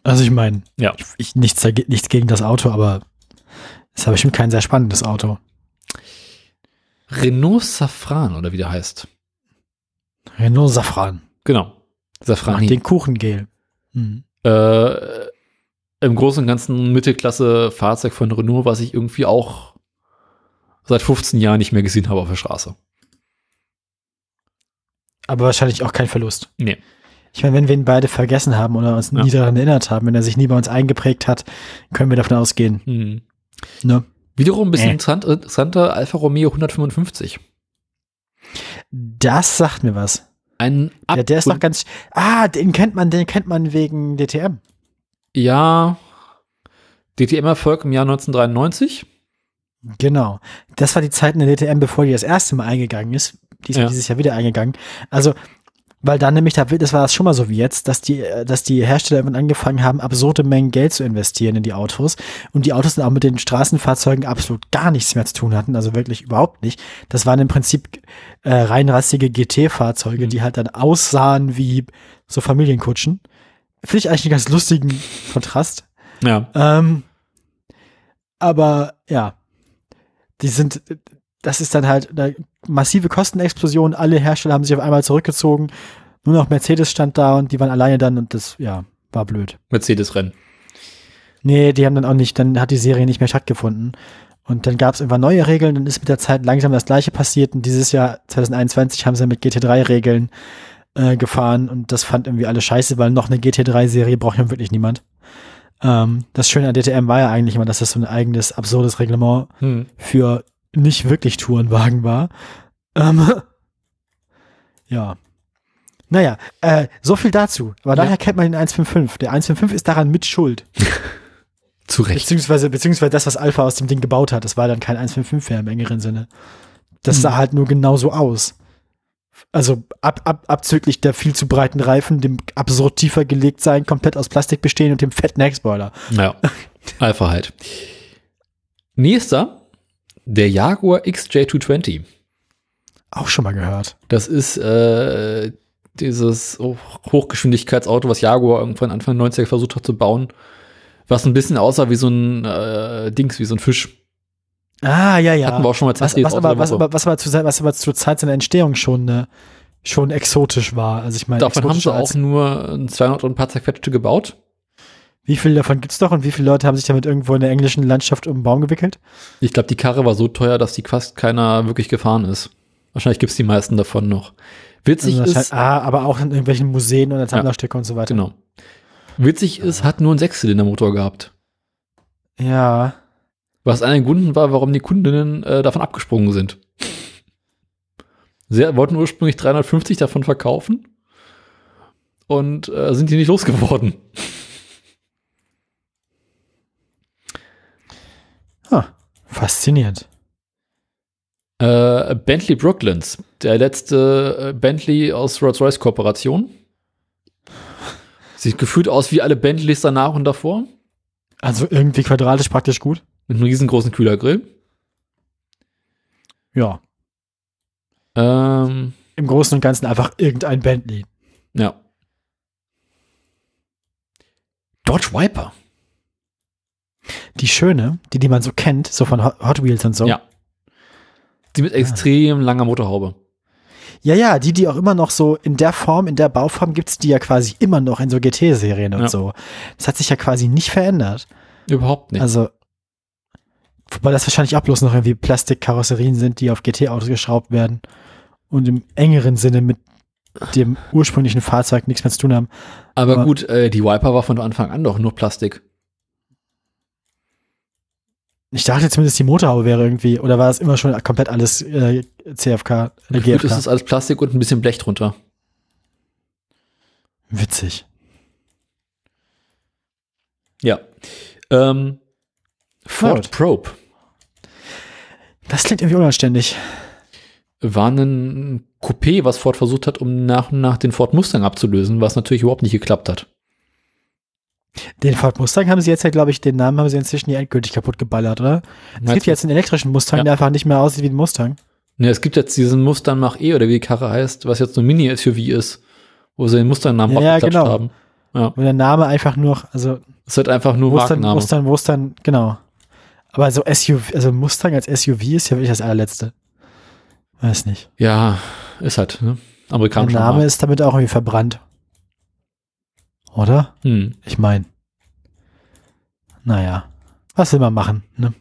Also ich meine, Ja. ich, ich, nichts, nichts gegen das Auto, aber es ist aber bestimmt kein sehr spannendes Auto. Renault Safran oder wie der heißt. Renault Safran. Genau. Safran. den Kuchengel. Hm. Äh, Im Großen und Ganzen Mittelklasse Fahrzeug von Renault, was ich irgendwie auch seit 15 Jahren nicht mehr gesehen habe auf der Straße. Aber wahrscheinlich auch kein Verlust. Nee. Ich meine, wenn wir ihn beide vergessen haben oder uns Ja. nie daran erinnert haben, wenn er sich nie bei uns eingeprägt hat, können wir davon ausgehen. Hm. Ne? Wiederum ein bisschen Äh. interessant, interessanter Alfa Romeo 155. Das sagt mir was. Ein Ja, der ist Ab- doch ganz. Ah, den kennt man, den kennt man wegen DTM. Ja. DTM-Erfolg im Jahr 1993. Genau. Das war die Zeit in der DTM, bevor die das erste Mal eingegangen ist. Die ist Ja. dieses Jahr wieder eingegangen. Also, weil dann nämlich, da- das war das schon mal so wie jetzt, dass die, äh, dass die Hersteller irgendwann angefangen haben, absurde Mengen Geld zu investieren in die Autos. Und die Autos dann auch mit den Straßenfahrzeugen absolut gar nichts mehr zu tun hatten. Also wirklich überhaupt nicht. Das waren im Prinzip äh, reinrassige GT-Fahrzeuge, Mhm. die halt dann aussahen wie so Familienkutschen. Finde ich eigentlich einen ganz lustigen Kontrast. Ja. Ähm, aber ja, die sind, das ist dann halt eine massive Kostenexplosion. Alle Hersteller haben sich auf einmal zurückgezogen. Nur noch Mercedes stand da und die waren alleine dann und das, ja, war blöd. Mercedes-Rennen. Nee, die haben dann auch nicht, dann hat die Serie nicht mehr stattgefunden. Und dann gab es irgendwann neue Regeln, dann ist mit der Zeit langsam das gleiche passiert und dieses Jahr 2021 haben sie mit GT3-Regeln äh, gefahren und das fand irgendwie alle scheiße, weil noch eine GT3-Serie braucht ja wirklich niemand. Ähm, das Schöne an DTM war ja eigentlich immer, dass das so ein eigenes, absurdes Reglement Hm. für nicht wirklich Tourenwagen war. Ähm, [LAUGHS] ja. Naja, äh, so viel dazu. Aber Ja. daher kennt man den 155. Der 155 ist daran mit Schuld. [LAUGHS] Zu Recht. Beziehungsweise, beziehungsweise das, was Alpha aus dem Ding gebaut hat, das war dann kein 155 mehr im engeren Sinne. Das sah Hm. halt nur genauso aus. Also ab, ab, abzüglich der viel zu breiten Reifen, dem absurd tiefer gelegt sein, komplett aus Plastik bestehen und dem fetten Heckspoiler. Ja. [LAUGHS] Alpha halt. Nächster, der Jaguar XJ220. Auch schon mal gehört. Das ist äh, dieses Hoch- Hochgeschwindigkeitsauto, was Jaguar irgendwann Anfang der 90er versucht hat zu bauen, was ein bisschen aussah wie so ein äh, Dings, wie so ein Fisch. Ah, ja, ja. Hatten wir auch schon mal was, was, aber, was, aber, was, aber zu, was aber zur Zeit seiner Entstehung schon, äh, schon exotisch war. Also ich meine, Davon haben sie auch nur ein 200 und ein paar zerquetschte gebaut. Wie viel davon gibt's doch und wie viele Leute haben sich damit irgendwo in der englischen Landschaft um den Baum gewickelt? Ich glaube, die Karre war so teuer, dass die fast keiner wirklich gefahren ist. Wahrscheinlich gibt's die meisten davon noch. Witzig Also ist, ah, aber auch in irgendwelchen Museen und als Ja. Sammlerstücke und so weiter. genau. Witzig ist, hat nur einen Sechszylindermotor gehabt. Ja. Was einer der Gründen war, warum die Kundinnen äh, davon abgesprungen sind. Sie wollten ursprünglich 350 davon verkaufen und äh, sind die nicht losgeworden. Faszinierend. Äh, Bentley Brooklands, der letzte äh, Bentley aus Rolls-Royce Kooperation. Sieht gefühlt aus wie alle Bentleys danach und davor. Also irgendwie quadratisch praktisch gut. Mit einem riesengroßen Kühlergrill. Ja. Ähm, Im Großen und Ganzen einfach irgendein Bentley. ja. Dodge Viper. Die schöne, die, die man so kennt, so von Hot Wheels und so. Ja. Die mit extrem langer Motorhaube. Ja, ja, die, die auch immer noch so in der Form, in der Bauform gibt's die ja quasi immer noch in so GT-Serien und Ja. so. Das hat sich ja quasi nicht verändert. Überhaupt nicht. Also, wobei das wahrscheinlich auch bloß noch irgendwie Plastikkarosserien sind, die auf GT-Autos geschraubt werden und im engeren Sinne mit dem ursprünglichen Fahrzeug nichts mehr zu tun haben. Aber aber- gut, äh, die Viper war von Anfang an doch nur Plastik. Ich dachte zumindest die Motorhaube wäre irgendwie, oder war es immer schon komplett alles äh, CFK, äh, Gefühlt ist es alles Plastik und ein bisschen Blech drunter. Witzig. Ja. Ähm, Ford Gut. Probe Das klingt irgendwie unanständig. war ein Coupé, was Ford versucht hat, um nach und nach den Ford Mustang abzulösen, was natürlich überhaupt nicht geklappt hat. Den Ford Mustang haben sie jetzt ja, glaube ich, den Namen haben sie inzwischen ja endgültig kaputt geballert, oder? Es gibt jetzt einen elektrischen Mustang, Ja. der einfach nicht mehr aussieht wie ein Mustang. Ne, es gibt jetzt diesen Mustang Mach E oder wie die Karre heißt, was jetzt so ein Mini-SUV ist, wo sie den Mustang-Namen Ja, genau. haben. Ja, Und der Name einfach nur, also es halt einfach nur Mustang, Markenname. Mustang, Mustang, genau. Aber so SUV, also Mustang als SUV ist ja wirklich das allerletzte. Weiß nicht. Ja, ist halt, ne? Der Amerikanischer Name Markt. ist damit auch irgendwie verbrannt. Oder? Hm. Ich meine. Naja. Was will man machen, ne?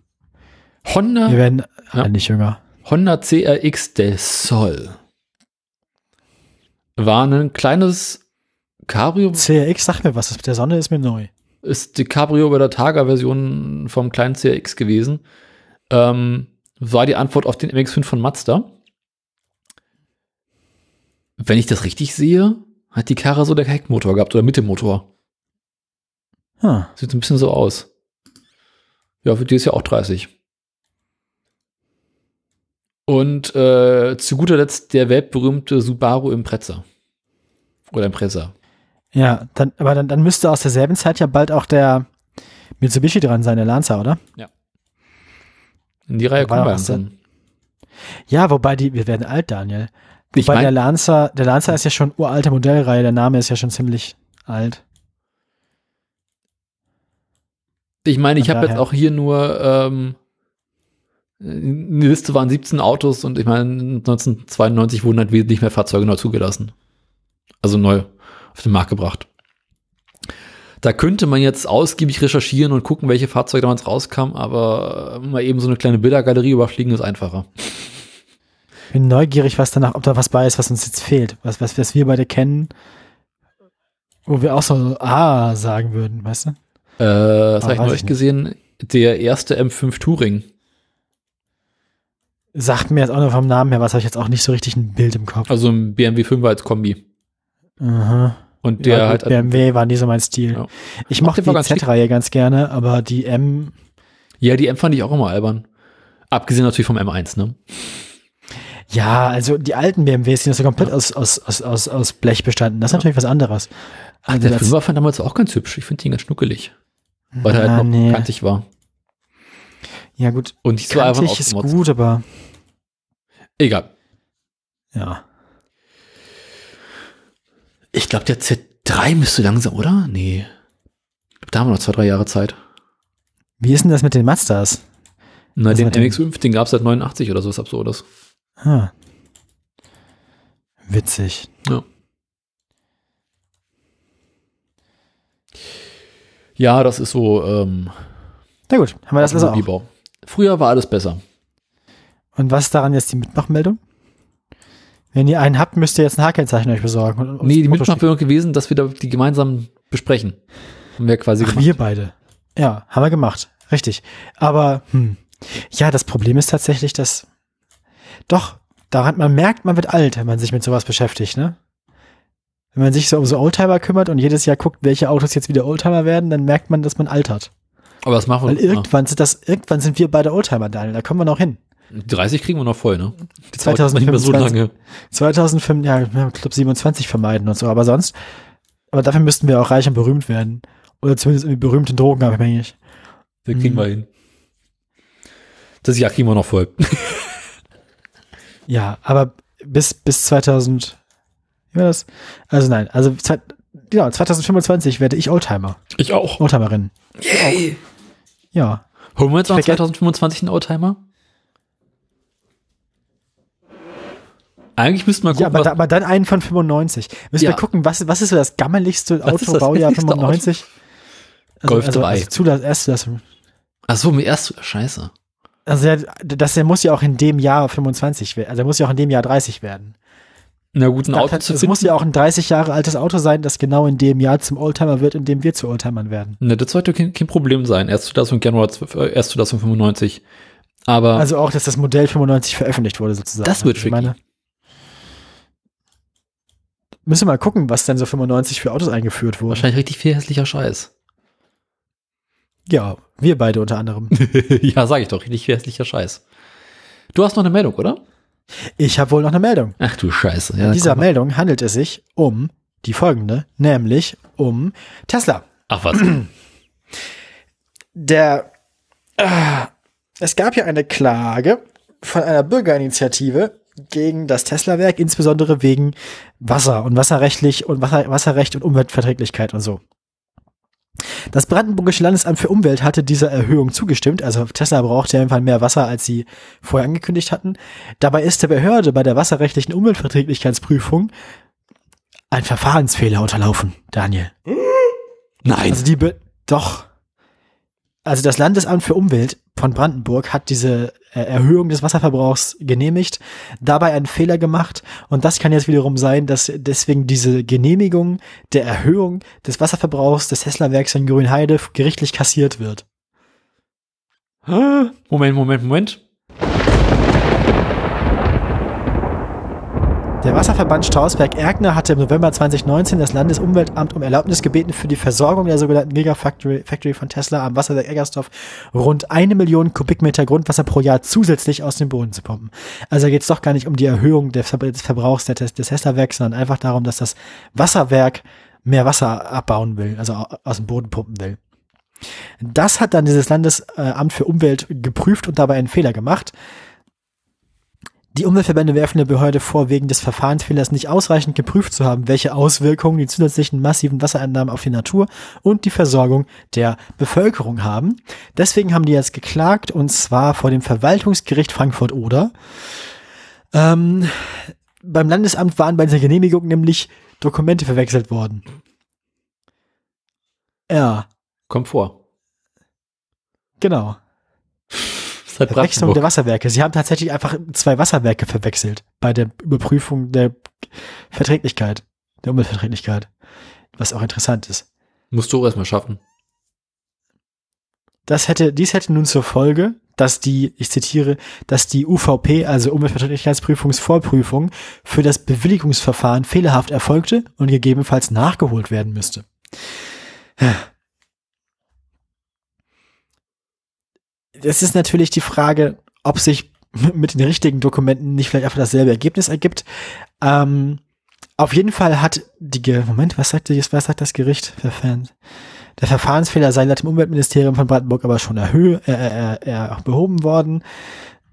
Honda, Wir werden Ja. nicht jünger. Honda CRX del Sol war ein kleines Cabrio, CRX, sag mir was, das mit der Sonne ist mir neu. ist die Cabrio bei der Targa-Version vom kleinen CRX gewesen. Ähm, war die Antwort auf den MX5 von Mazda. Wenn ich das richtig sehe, hat die Karre so der Heckmotor gehabt oder Mittelmotor. Hm. Sieht ein bisschen so aus. Ja, für die ist ja auch 30. Und äh, zu guter Letzt der weltberühmte Subaru Impreza. Oder Impreza. Ja, dann, aber dann, dann müsste aus derselben Zeit ja bald auch der Mitsubishi dran sein, der Lancer, oder? In die Reihe kommen wir langsam. Ja, wobei die, wir werden alt, Daniel. Ich Wobei der meine, Lancer, der Lancer ist ja schon uralte Modellreihe, der Name ist ja schon ziemlich alt. ich, mein, ich habe jetzt auch hier nur ähm, eine Liste waren 17 Autos und ich meine, 1992 wurden halt wesentlich mehr Fahrzeuge neu zugelassen. Also neu auf den Markt gebracht. Da könnte man jetzt ausgiebig recherchieren und gucken, welche Fahrzeuge damals rauskamen, aber mal eben so eine kleine Bildergalerie überfliegen ist einfacher. Bin neugierig, was danach, ob da was bei ist, was uns jetzt fehlt. Was, was, was wir beide kennen, wo wir auch so Ah sagen würden, weißt du? Äh, das Ah, habe ich neulich gesehen. Der erste M5 Touring. Sagt mir jetzt auch nur vom Namen her, was habe ich jetzt auch nicht so richtig ein Bild im Kopf. Also ein BMW 5er als Kombi. Aha. Und der ja, halt. BMW war nie so mein Stil. Ja. Ich mochte die. Z-Reihe ganz gerne, aber die M, Ja, die M fand ich auch immer albern. Abgesehen natürlich vom M1, ne? Ja, also die alten BMWs sind ja so komplett aus, aus, aus, aus, aus Blech bestanden. Das ist natürlich was anderes. Ach, Also der 5er fand damals auch ganz hübsch. Ich finde ihn ganz schnuckelig. Weil er Na, halt noch nee. kantig war. Ja, gut. Und nicht so einfach Kantig ist gut, aber Egal. ja. Ich glaube, der Z3 müsste langsam, oder? Nee. Ich Da haben wir noch zwei, drei Jahre Zeit. Wie ist denn das mit den Mazdas? Na, Also den mit dem- MX5, den gab es seit 89 oder so, was Absurdes. Ah. Witzig. Ja, das ist so ähm, Na gut, haben wir das also auch. Früher war alles besser. Und was ist daran jetzt die Mitmachmeldung? Wenn ihr einen habt, müsst ihr jetzt ein H-Kennzeichen euch besorgen. und- und Nee, die Mitmachmeldung gewesen, dass wir da die gemeinsam besprechen. Haben wir quasi Ach, gemacht. wir beide. Ja, haben wir gemacht. Richtig. Aber, hm. Ja, das Problem ist tatsächlich, dass doch, daran, man merkt, man wird alt, wenn man sich mit sowas beschäftigt, ne? Wenn man sich so um so Oldtimer kümmert und jedes Jahr guckt, welche Autos jetzt wieder Oldtimer werden, dann merkt man, dass man altert. Aber das machen Weil wir. irgendwann sind das, irgendwann sind wir beide Oldtimer, Daniel, da kommen wir noch hin. Die 30 kriegen wir noch voll, ne? Die dauert nicht mehr so 2025. lange. 2005, ja, glaube 27 vermeiden und so, aber sonst, aber dafür müssten wir auch reich und berühmt werden. Oder zumindest irgendwie berühmt und drogenabhängig. Das kriegen Mhm. wir hin. Das Jahr kriegen wir noch voll. Ja, aber bis, bis 2000, wie war das? Also nein, also genau, 2025 werde ich Oldtimer, Ich auch. Oldtimerin. Yay. Ja, Holen wir jetzt noch Ich vergesse- 2025 einen Oldtimer? Eigentlich müssten wir gucken, ja aber, was, da, aber dann einen von 95. Müssen Ja. wir gucken, was, was ist so das gammeligste Was ist Auto, 95? Golf also, 3. Also, Zulass, Erstzulassung. Ach so, mir erst, scheiße. Also der, das der muss ja auch in dem Jahr 25 werden, also der muss ja auch in dem Jahr 30 werden. Na gut, ein Auto zu Es finden. muss ja auch ein 30 Jahre altes Auto sein, das genau in dem Jahr zum Oldtimer wird, in dem wir zu Oldtimern werden. Ne, das sollte kein, kein Problem sein. Erst 2000 Januar, äh, erst 2095. Aber Also auch, dass das Modell 95 veröffentlicht wurde sozusagen. Das wird ich meine, Müssen wir mal gucken, was denn so 95 für Autos eingeführt wurden. wahrscheinlich richtig viel hässlicher Scheiß. Ja, wir beide unter anderem. [LAUGHS] ja, sag ich doch, richtig hässlicher Scheiß. Du hast noch eine Meldung, oder? Ich habe wohl noch eine Meldung. Ach du Scheiße. Ja, In dieser. Meldung handelt es sich um die folgende, nämlich um Tesla. Ach was. [CLEARS THROAT] Der, äh, es gab ja eine Klage von einer Bürgerinitiative gegen das Tesla-Werk, insbesondere wegen Wasser und wasserrechtlich und Wasser, Wasserrecht und Umweltverträglichkeit und so. Das Brandenburgische Landesamt für Umwelt hatte dieser Erhöhung zugestimmt. Also Tesla braucht ja einfach mehr Wasser, als sie vorher angekündigt hatten. Dabei ist der Behörde bei der wasserrechtlichen Umweltverträglichkeitsprüfung ein Verfahrensfehler unterlaufen, Daniel. Nein. Also die Be doch. Also das Landesamt für Umwelt von Brandenburg hat diese Erhöhung des Wasserverbrauchs genehmigt, dabei einen Fehler gemacht und das kann jetzt wiederum sein, dass deswegen diese Genehmigung der Erhöhung des Wasserverbrauchs des Tesla-Werks in Grünheide gerichtlich kassiert wird. Moment, Moment, Moment. Der Wasserverband Strausberg-Erkner hatte im November 2019 das Landesumweltamt um Erlaubnis gebeten, für die Versorgung der sogenannten Gigafactory Factory von Tesla am Wasserwerk Eggersdorf rund eine Million Kubikmeter Grundwasser pro Jahr zusätzlich aus dem Boden zu pumpen. Also geht es doch gar nicht um die Erhöhung des Ver- des Verbrauchs des Tesla-Werks, sondern einfach darum, dass das Wasserwerk mehr Wasser abbauen will, also au- aus dem Boden pumpen will. Das hat dann dieses Landesamt für Umwelt geprüft und dabei einen Fehler gemacht. Die Umweltverbände werfen der Behörde vor, wegen des Verfahrensfehlers nicht ausreichend geprüft zu haben, welche Auswirkungen die zusätzlichen massiven Wassereinnahmen auf die Natur und die Versorgung der Bevölkerung haben. Deswegen haben die jetzt geklagt und zwar vor dem Verwaltungsgericht Frankfurt-Oder. Ähm, beim Landesamt waren bei dieser Genehmigung nämlich Dokumente verwechselt worden. Ja, Kommt vor. genau. Halt Verwechslung der. Wasserwerke. Sie haben tatsächlich einfach zwei Wasserwerke verwechselt bei der Überprüfung der Verträglichkeit, der Umweltverträglichkeit. Was auch interessant ist. Musst du auch erstmal schaffen. Das hätte, dies hätte nun zur Folge, dass die, ich zitiere, dass die UVP, also Umweltverträglichkeitsprüfungsvorprüfung, für das Bewilligungsverfahren fehlerhaft erfolgte und gegebenenfalls nachgeholt werden müsste. Es ist natürlich die Frage, ob sich mit den richtigen Dokumenten nicht vielleicht einfach dasselbe Ergebnis ergibt. Ähm, auf jeden Fall hat die, Ge Moment, was sagt, die, was sagt das Gericht? Der Verfahrensfehler sei laut dem Umweltministerium von Brandenburg aber schon erhö äh, äh, äh, behoben worden.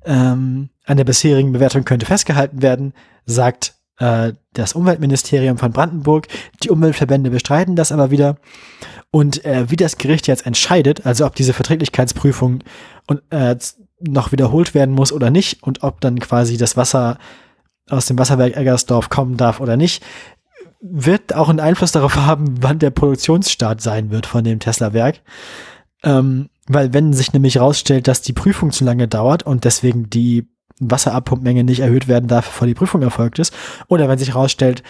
Ähm, an der bisherigen Bewertung könnte festgehalten werden, sagt äh, das Umweltministerium von Brandenburg. Die Umweltverbände bestreiten das aber wieder. Und äh, wie das Gericht jetzt entscheidet, also ob diese Verträglichkeitsprüfung und, äh, noch wiederholt werden muss oder nicht und ob dann quasi das Wasser aus dem Wasserwerk Eggersdorf kommen darf oder nicht, wird auch einen Einfluss darauf haben, wann der Produktionsstart sein wird von dem Tesla-Werk. Ähm, weil wenn sich nämlich rausstellt, dass die Prüfung zu lange dauert und deswegen die Wasserabpumpmenge nicht erhöht werden darf, bevor die Prüfung erfolgt ist, oder wenn sich rausstellt,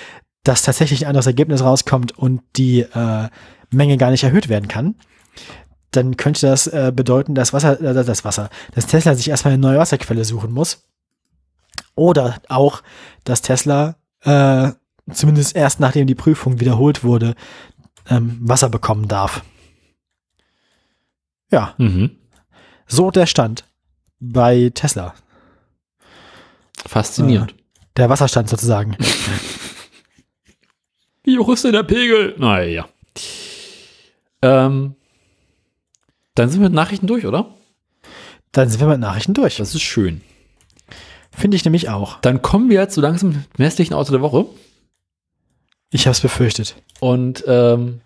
dass tatsächlich ein anderes Ergebnis rauskommt und die äh, Menge gar nicht erhöht werden kann, dann könnte das äh, bedeuten, dass Wasser, äh, das Wasser, dass Tesla sich erstmal eine neue Wasserquelle suchen muss. Oder auch, dass Tesla äh, zumindest erst nachdem die Prüfung wiederholt wurde, ähm, Wasser bekommen darf. Ja, Mhm. so der Stand bei Tesla. Faszinierend. Der Wasserstand sozusagen. Wie hoch ist denn der Pegel? Naja. Ähm, dann sind wir mit Nachrichten durch, oder? Dann sind wir mit Nachrichten durch. Das ist schön. Finde ich nämlich auch. Dann kommen wir jetzt so langsam zum restlichen Auto der Woche. Ich habe es befürchtet. Und ähm,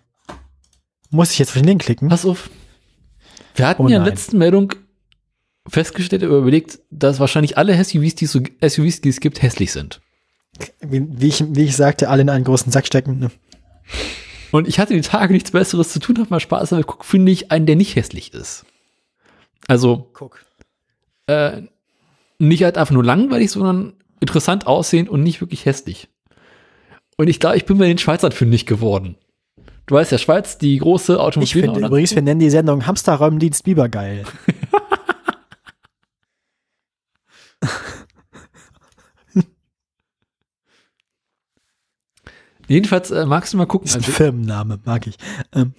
Muss ich jetzt auf den Link klicken? pass auf. Wir hatten Oh ja in der letzten Meldung festgestellt oder überlegt, dass wahrscheinlich alle SUVs, die es, so, SUVs, die es gibt, hässlich sind. Wie, wie, ich, wie ich sagte, alle in einen großen Sack stecken. Ne? Und ich hatte die Tage nichts Besseres zu tun, hab mal Spaß damit geguckt, finde ich einen, der nicht hässlich ist. Also Guck. äh, nicht halt einfach nur langweilig, sondern interessant aussehend und nicht wirklich hässlich. Und ich glaube, ich bin mir den Schweizern fündig geworden. Du weißt ja, Schweiz, die große Ich Automobil. finde übrigens, wir nennen die Sendung Hamsterräumdienst Biber geil. [LAUGHS] Jedenfalls äh, magst du mal gucken. Ist ein Also, Firmenname, mag ich. Ähm.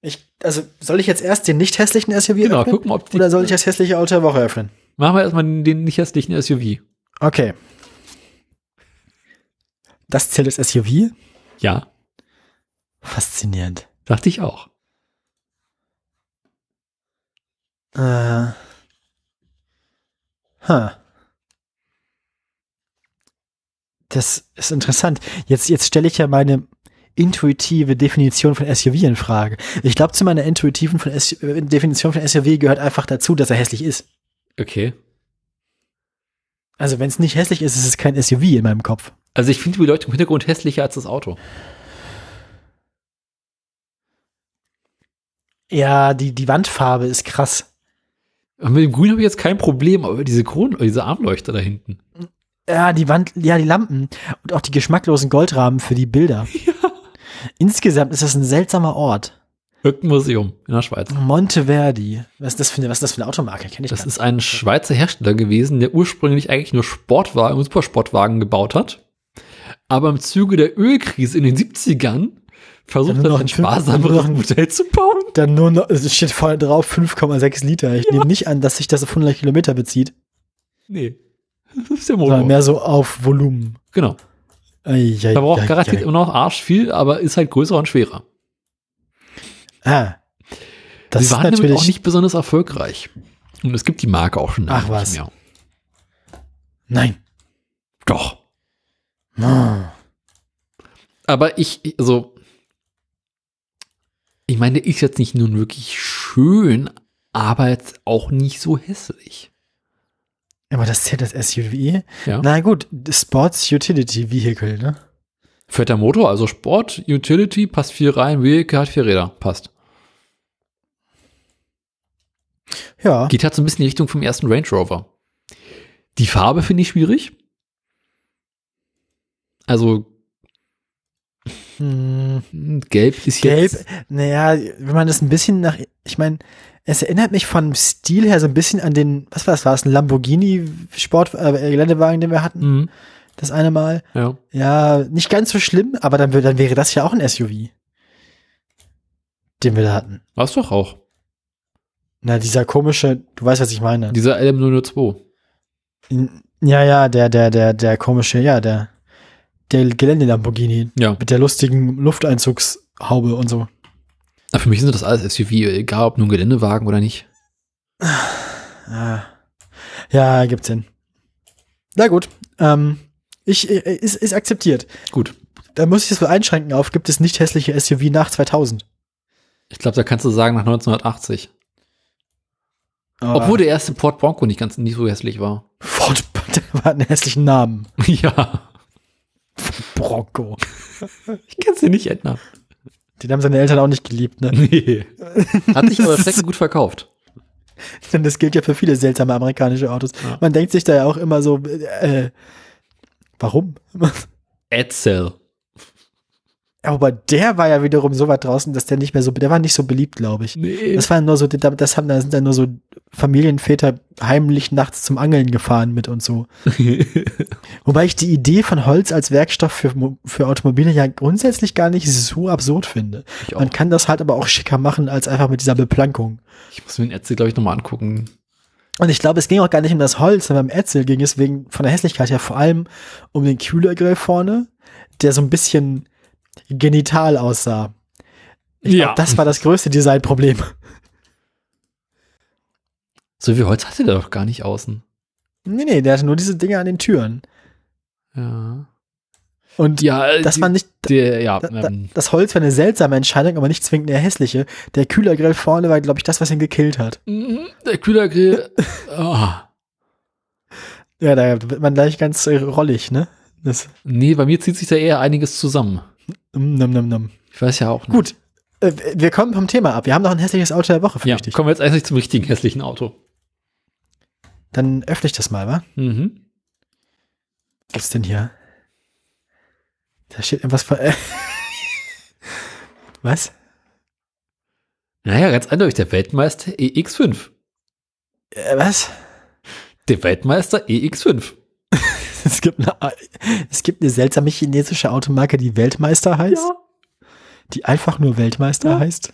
ich. Also, soll ich jetzt erst den nicht hässlichen SUV genau, öffnen? gucken, ob die. Oder soll ich das hässliche Auto der Woche öffnen? Machen wir erstmal den, den nicht hässlichen SUV. Okay. Das zählt als SUV? Ja, Faszinierend. dachte ich auch. Äh. Huh. Das ist interessant. Jetzt, jetzt stelle ich ja meine intuitive Definition von SUV in Frage. Ich glaube, zu meiner intuitiven von äh, Definition von SUV gehört einfach dazu, dass er hässlich ist. Okay. Also wenn es nicht hässlich ist, ist es kein SUV in meinem Kopf. Also ich finde die Beleuchtung im Hintergrund hässlicher als das Auto. Ja, die, die Wandfarbe ist krass. Und mit dem Grün habe ich jetzt kein Problem, aber diese Kron diese Armleuchter da hinten. Ja, die Wand, ja, die Lampen und auch die geschmacklosen Goldrahmen für die Bilder. [LAUGHS] Insgesamt ist das ein seltsamer Ort. Irgendein Museum in der Schweiz. Monteverdi. Was ist das für eine, was ist das für eine Automarke? Kenn ich Das ist ein Schweizer Hersteller gewesen, der ursprünglich eigentlich nur Sportwagen und Supersportwagen gebaut hat. Aber im Zuge der Ölkrise in den 70ern versucht noch ein sparsameres Modell zu bauen. Dann nur noch, es steht vorne drauf 5,6 Liter. Ich nehme nicht an, dass sich das auf 100 Kilometer bezieht, Nee. Das ist der sondern Motor. mehr so auf Volumen. Genau. Ei, ei, Da braucht ei, garantiert immer noch arsch viel, aber ist halt größer und schwerer. Ah. Das Sie ist waren damit natürlich auch nicht besonders erfolgreich. Und es gibt die Marke auch schon Ach, was. mehr. Nein. Doch. Oh. Aber ich, ich- also, ich meine, der ist jetzt nicht nun wirklich schön, aber jetzt auch nicht so hässlich. Aber das zählt als SUV? Ja. Na gut, Sports Utility Vehicle, ne? Fetter Motor, also Sport, Utility, passt viel rein, Vehicle hat vier Räder, passt. Ja. Geht halt so ein bisschen in die Richtung vom ersten Range Rover. Die Farbe finde ich schwierig. Also, Hm. gelb ist Gelb, jetzt. naja, wenn man das ein bisschen nach, ich meine, es erinnert mich vom Stil her so ein bisschen an den, was war das, war es ein Lamborghini Sport, äh, Geländewagen, den wir hatten, Mhm, das eine Mal. ja. Ja, nicht ganz so schlimm, aber dann, dann wäre das ja auch ein SUV, den wir da hatten. War's doch auch. Na, dieser komische, du weißt, was ich meine. Dieser LM002. Ja, ja, der, der, der, der komische, ja, der, der Gelände-Lamborghini Ja. mit der lustigen Lufteinzugshaube und so. Aber für mich sind das alles SUV, egal ob nun Geländewagen oder nicht. Ah. Ja, gibt's Sinn. Na gut, ähm, ich, äh, ist, ist akzeptiert. Gut. Da muss ich es wohl einschränken auf, gibt es nicht hässliche SUV nach 2000. Ich glaube, da kannst du sagen nach 1980. Aber Obwohl der erste Port Bronco nicht ganz nicht so hässlich war. Ford, der hat einen hässlichen Namen. [LAUGHS] ja. Bronco. Ich kann es dir nicht ändern. Den haben seine Eltern auch nicht geliebt, ne? Nee. [LAUGHS] Hat sich aber Strecken gut verkauft. Denn das gilt ja für viele seltsame amerikanische Autos. Ja. Man denkt sich da ja auch immer so, äh, warum? Edsel. Aber der war ja wiederum so weit draußen, dass der nicht mehr so, der war nicht so beliebt, glaube ich. Nee. Das war nur so, das haben, da sind dann nur so Familienväter heimlich nachts zum Angeln gefahren mit und so. [LAUGHS] Wobei ich die Idee von Holz als Werkstoff für, für Automobile ja grundsätzlich gar nicht so absurd finde. Man kann das halt aber auch schicker machen als einfach mit dieser Beplankung. ich muss mir den Edsel, glaube ich, nochmal angucken. Und ich glaube, es ging auch gar nicht um das Holz, sondern beim Etzel ging es wegen von der Hässlichkeit ja vor allem um den Kühlergrill vorne, der so ein bisschen genital aussah. Ich Ja. glaub, das war das größte Designproblem. [LAUGHS] So viel Holz hatte der doch gar nicht außen. Nee, nee, der hatte nur diese Dinge an den Türen. Ja. Und Ja, äh, das war nicht, der, ja, da, da, ähm, das Holz war eine seltsame Entscheidung, aber nicht zwingend eine hässliche. Der Kühlergrill vorne war, glaube ich, das, was ihn gekillt hat. mhm, der Kühlergrill. [LAUGHS] ah. Ja, da wird man gleich ganz äh, rollig, ne? Das, Nee, bei mir zieht sich da eher einiges zusammen. Num, num, num. Ich weiß ja auch nicht. Gut, äh, wir kommen vom Thema ab. Wir haben noch ein hässliches Auto der Woche, Ja, fürchte ich. kommen wir jetzt eigentlich zum richtigen hässlichen Auto. Dann öffne ich das mal, wa? Mhm. Was gibt's denn hier? Da steht irgendwas von. Äh, [LAUGHS] was? Naja, ganz eindeutig, der Weltmeister EX5. Äh, was? Der Weltmeister EX5. [LAUGHS] Es gibt, eine, es gibt eine seltsame chinesische Automarke, die Weltmeister heißt. Die einfach nur Weltmeister Ja. heißt.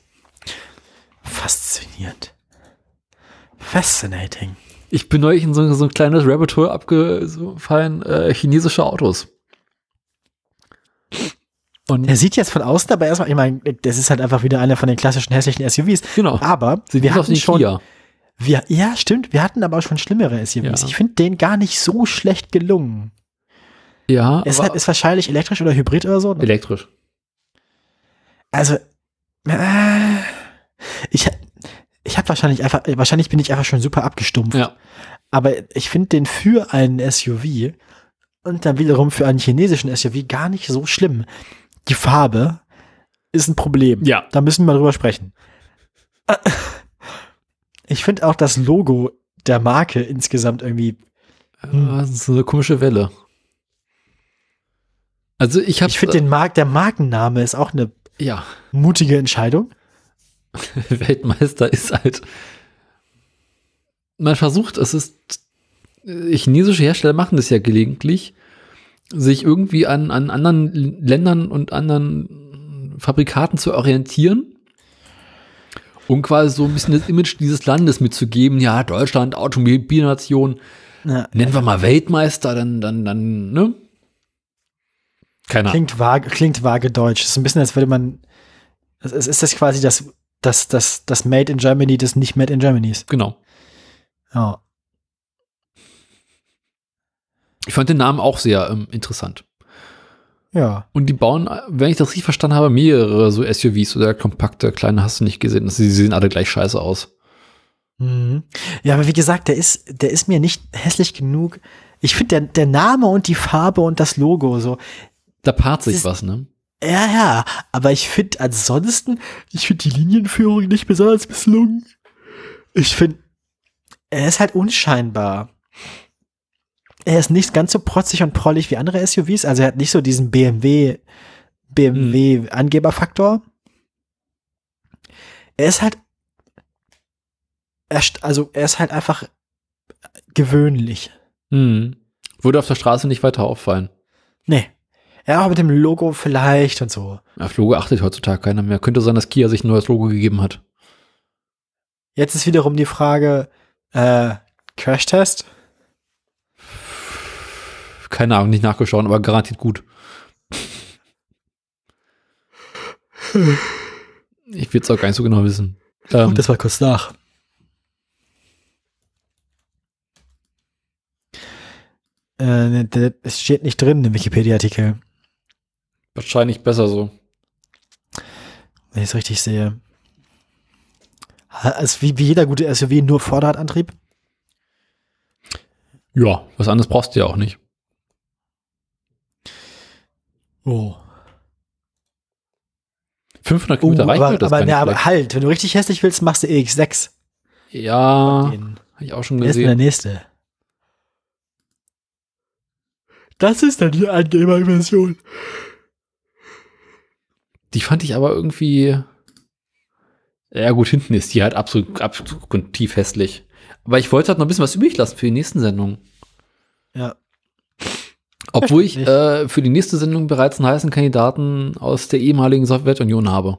Faszinierend. Fascinating. Ich bin neulich in so, so ein kleines Rabbit Hole abgefallen, äh, chinesische Autos. Und Der sieht jetzt von außen aber erstmal, ich meine, das ist halt einfach wieder einer von den klassischen hässlichen SUVs. genau, Aber sieht wir hatten wie schon, Kia. Wir, ja, stimmt, wir hatten aber auch schon schlimmere SUVs. Ja. Ich finde den gar nicht so schlecht gelungen. Ja, Deshalb ist wahrscheinlich elektrisch oder hybrid oder so. elektrisch. Also, äh, ich, ich habe wahrscheinlich einfach, wahrscheinlich bin ich einfach schon super abgestumpft. Ja. Aber ich finde den für einen SUV und dann wiederum für einen chinesischen SUV gar nicht so schlimm. Die Farbe ist ein Problem. Ja. Da müssen wir drüber sprechen. Ich finde auch das Logo der Marke insgesamt irgendwie. Hm. Das ist so eine komische Welle. Also ich habe Ich finde den Mark, der Markenname ist auch eine ja, mutige Entscheidung. [LAUGHS] Weltmeister ist halt. Man versucht, es ist. äh, Chinesische Hersteller machen das ja gelegentlich, sich irgendwie an, an anderen Ländern und anderen Fabrikaten zu orientieren. Um quasi so ein bisschen das Image dieses Landes mitzugeben. Ja, Deutschland, Automobilnation, Ja, nennen wir mal Weltmeister, dann, dann, dann, ne? Keine Ahnung. klingt vage, klingt vage deutsch. Es ist ein bisschen, als würde man. Es ist das quasi das, das, das, das Made in Germany des nicht Made in Germanys. Genau. Ja. Ich fand den Namen auch sehr ähm, interessant. Ja. Und die bauen, wenn ich das richtig verstanden habe, mehrere so SUVs oder kompakte, kleine hast du nicht gesehen. Sie sehen alle gleich scheiße aus. Mhm. Ja, aber wie gesagt, der ist, der ist mir nicht hässlich genug. Ich finde, der, der Name und die Farbe und das Logo so, Da paart sich Das- was, ne? ja, ja, aber ich finde ansonsten, ich finde die Linienführung nicht besonders misslungen. Ich finde, er ist halt unscheinbar. Er ist nicht ganz so protzig und prollig wie andere SUVs, also er hat nicht so diesen BMW, BMW Angeberfaktor. Er ist halt, er, also er ist halt einfach gewöhnlich. Hm. Würde auf der Straße nicht weiter auffallen. Nee. Ja, aber mit dem Logo vielleicht und so. Auf Logo achtet heutzutage keiner mehr. Könnte sein, dass Kia sich ein neues Logo gegeben hat. Jetzt ist wiederum die Frage, äh, Crashtest? Keine Ahnung, nicht nachgeschaut, aber garantiert gut. Ich will es auch gar nicht so genau wissen. Ähm, Gut, das war kurz nach. Äh, ne, es steht nicht drin im Wikipedia-Artikel, wahrscheinlich besser so. wenn ich es richtig sehe. Also wie, wie jeder gute SUV nur Vorderradantrieb? Ja, was anderes brauchst du ja auch nicht. Oh. 500 Uh, Kilometer reicht aber, mir das aber, nicht aber halt, wenn du richtig hässlich willst, machst du EX6. Ja, habe ich auch schon denn der gesehen. nächste? Das ist dann die Angeberversion. Die fand ich aber irgendwie. Ja, gut, hinten ist die halt absolut, absolut tief hässlich. Aber ich wollte halt noch ein bisschen was übrig lassen für die nächsten Sendungen. Ja. Obwohl ich äh, für die nächste Sendung bereits einen heißen Kandidaten aus der ehemaligen Sowjetunion habe.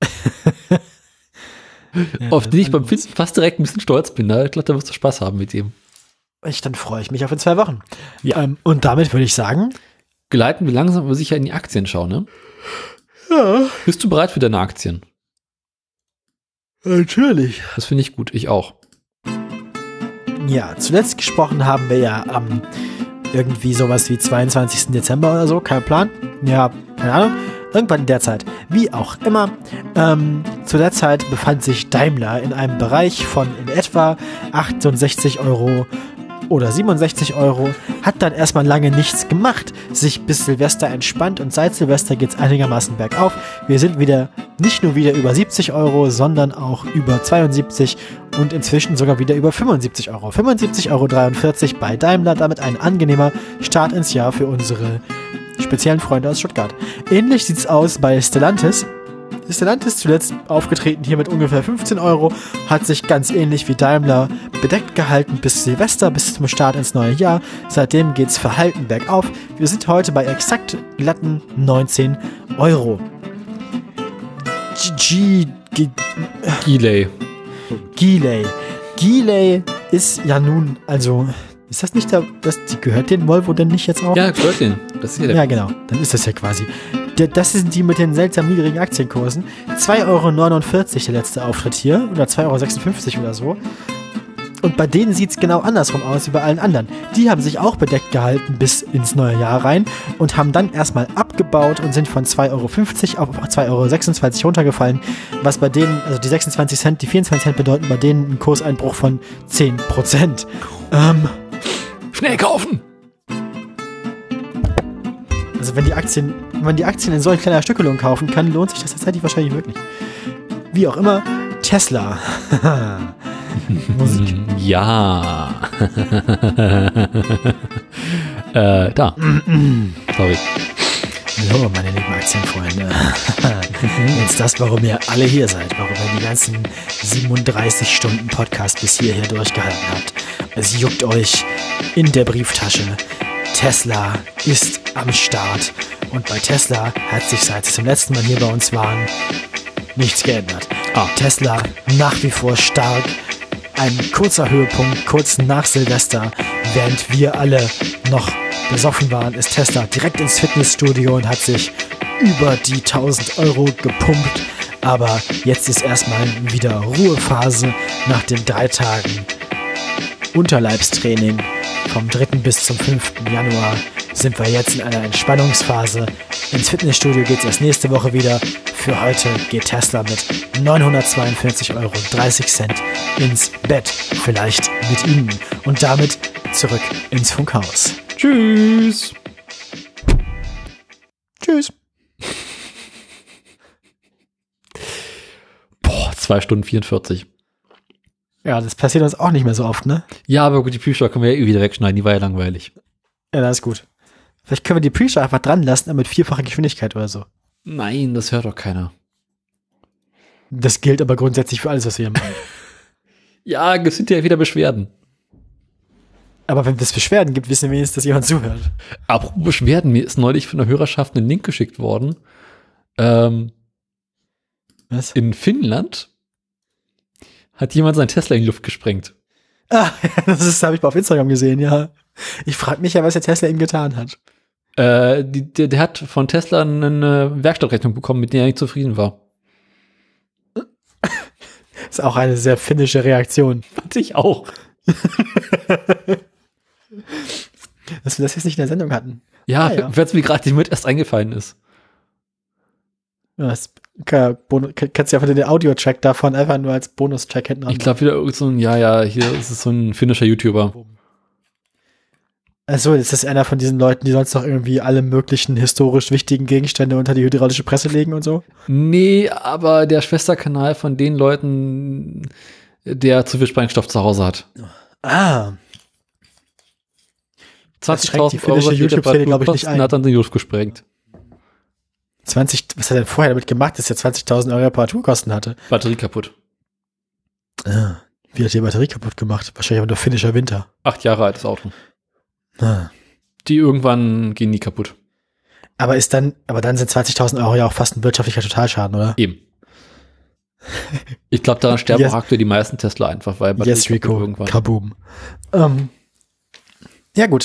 [LAUGHS] Ja, auf den ich beim Finden fast direkt ein bisschen stolz bin. Da, ich glaube, da wirst du Spaß haben mit dem. Ich, dann freue ich mich auf in zwei Wochen. Ja. Ähm, und damit würde ich sagen, Geleiten wir langsam aber sicher in die Aktien schauen, ne? ja, Bist du bereit für deine Aktien? natürlich. Das finde ich gut. Ich auch. Ja, zuletzt gesprochen haben wir ja am irgendwie sowas wie 22. Dezember oder so, kein Plan. Ja, keine Ahnung. Irgendwann in der Zeit. Wie auch immer. Ähm, zu der Zeit befand sich Daimler in einem Bereich von in etwa 68 Euro oder 67 Euro, hat dann erstmal lange nichts gemacht, sich bis Silvester entspannt und seit Silvester geht es einigermaßen bergauf. Wir sind wieder nicht nur wieder über 70 Euro, sondern auch über 72 und inzwischen sogar wieder über 75 Euro. 75,43 Euro bei Daimler, damit ein angenehmer Start ins Jahr für unsere speziellen Freunde aus Stuttgart. Ähnlich sieht es aus bei Stellantis. Stellantis zuletzt aufgetreten hier mit ungefähr 15 Euro, hat sich ganz ähnlich wie Daimler bedeckt gehalten bis Silvester, bis zum Start ins neue Jahr. Seitdem geht's verhalten bergauf. Wir sind heute bei exakt glatten 19 Euro. G G Delay. Giley. Giley ist ja nun, also, ist das nicht der, das, die gehört den Volvo denn nicht jetzt auch? Ja, gehört den. Das ist ja. Ja, genau. Dann ist das ja quasi. Das sind die mit den seltsam niedrigen Aktienkursen. 2,49 Euro der letzte Auftritt hier. Oder 2,56 Euro oder so. Und bei denen sieht es genau andersrum aus wie bei allen anderen. Die haben sich auch bedeckt gehalten bis ins neue Jahr rein und haben dann erstmal abgebaut und sind von 2,50 Euro auf 2,26 Euro runtergefallen. Was bei denen, also die 26 Cent, die 24 Cent bedeuten bei denen einen Kurseinbruch von 10%. Ähm, Schnell kaufen! Also wenn die Aktien, man die Aktien in solch kleiner Stückelung kaufen kann, lohnt sich das tatsächlich wahrscheinlich wirklich. Wie auch immer, Tesla. [LAUGHS] Musik. Ja. [LAUGHS] äh, da. Sorry. Hallo, meine lieben Aktienfreunde. [LAUGHS] Jetzt das, warum ihr alle hier seid, warum ihr die ganzen 37 Stunden Podcast bis hierher durchgehalten habt. Es juckt euch in der Brieftasche. Tesla ist am Start. Und bei Tesla hat sich seit sie zum letzten Mal hier bei uns waren nichts geändert. Ah. Tesla nach wie vor stark. Ein kurzer Höhepunkt, kurz nach Silvester, während wir alle noch besoffen waren, ist Tesla direkt ins Fitnessstudio und hat sich über die 1000 Euro gepumpt. Aber jetzt ist erstmal wieder Ruhephase nach den drei Tagen Unterleibstraining. Vom 3. bis zum 5. Januar sind wir jetzt in einer Entspannungsphase. Ins Fitnessstudio geht es erst nächste Woche wieder. Für heute geht Tesla mit 942,30 Euro ins Bett. Vielleicht mit Ihnen. Und damit zurück ins Funkhaus. Tschüss. Tschüss. Boah, 2 Stunden 44. Ja, das passiert uns auch nicht mehr so oft, ne? Ja, aber gut, die Pre-Show können wir ja eh wieder wegschneiden. Die war ja langweilig. Ja, das ist gut. Vielleicht können wir die Pre-Show einfach dran lassen, aber mit vierfacher Geschwindigkeit oder so. Nein, das hört doch keiner. Das gilt aber grundsätzlich für alles, was wir hier machen. [LAUGHS] Ja, es sind ja wieder Beschwerden. aber wenn es Beschwerden gibt, wissen wir wenigstens, dass jemand zuhört. Apropos Beschwerden, mir ist neulich von der Hörerschaft ein Link geschickt worden. Ähm, Was? in Finnland hat jemand seinen Tesla in die Luft gesprengt. Ah, [LAUGHS] das ist, habe ich mal auf Instagram gesehen, ja. Ich frage mich ja, was der Tesla ihm getan hat. Äh, die, der, der hat von Tesla eine Werkstattrechnung bekommen, mit der er nicht zufrieden war. [LAUGHS] Ist auch eine sehr finnische Reaktion. [LAUGHS] Fand ich auch. Dass wir das jetzt nicht in der Sendung hatten. Ja, Ah, ja. weil es mir gerade nicht mit erst eingefallen ist. Ja, das kann, kannst du ja den Audio-Track davon einfach nur als Bonus-Track hinten. Ich glaube wieder irgend so ein, ja, ja, hier ist es so ein finnischer YouTuber. Achso, das ist einer von diesen Leuten, die sonst noch irgendwie alle möglichen historisch wichtigen Gegenstände unter die hydraulische Presse legen und so. Nee, aber der Schwesterkanal von den Leuten, der zu viel Sprengstoff zu Hause hat. Ah. Das schränkt die 20.000 Euro finnische YouTube-Szene, glaub ich, nicht ein. hat dann die Luft gesprengt. 20, was hat er denn vorher damit gemacht, dass er 20.000 Euro Reparaturkosten hatte? Batterie kaputt. Ah. Wie hat die Batterie kaputt gemacht? Wahrscheinlich aber nur finnischer Winter. Acht Jahre altes Auto. Ah. Die irgendwann gehen nie kaputt. Aber ist dann, aber dann sind 20.000 Euro ja auch fast ein wirtschaftlicher Totalschaden, oder? Eben. Ich glaube, daran sterben Yes. auch aktuell die meisten Tesla einfach, weil Yes, kaputt Rico. irgendwann. Kaboom. Ähm, ja, gut.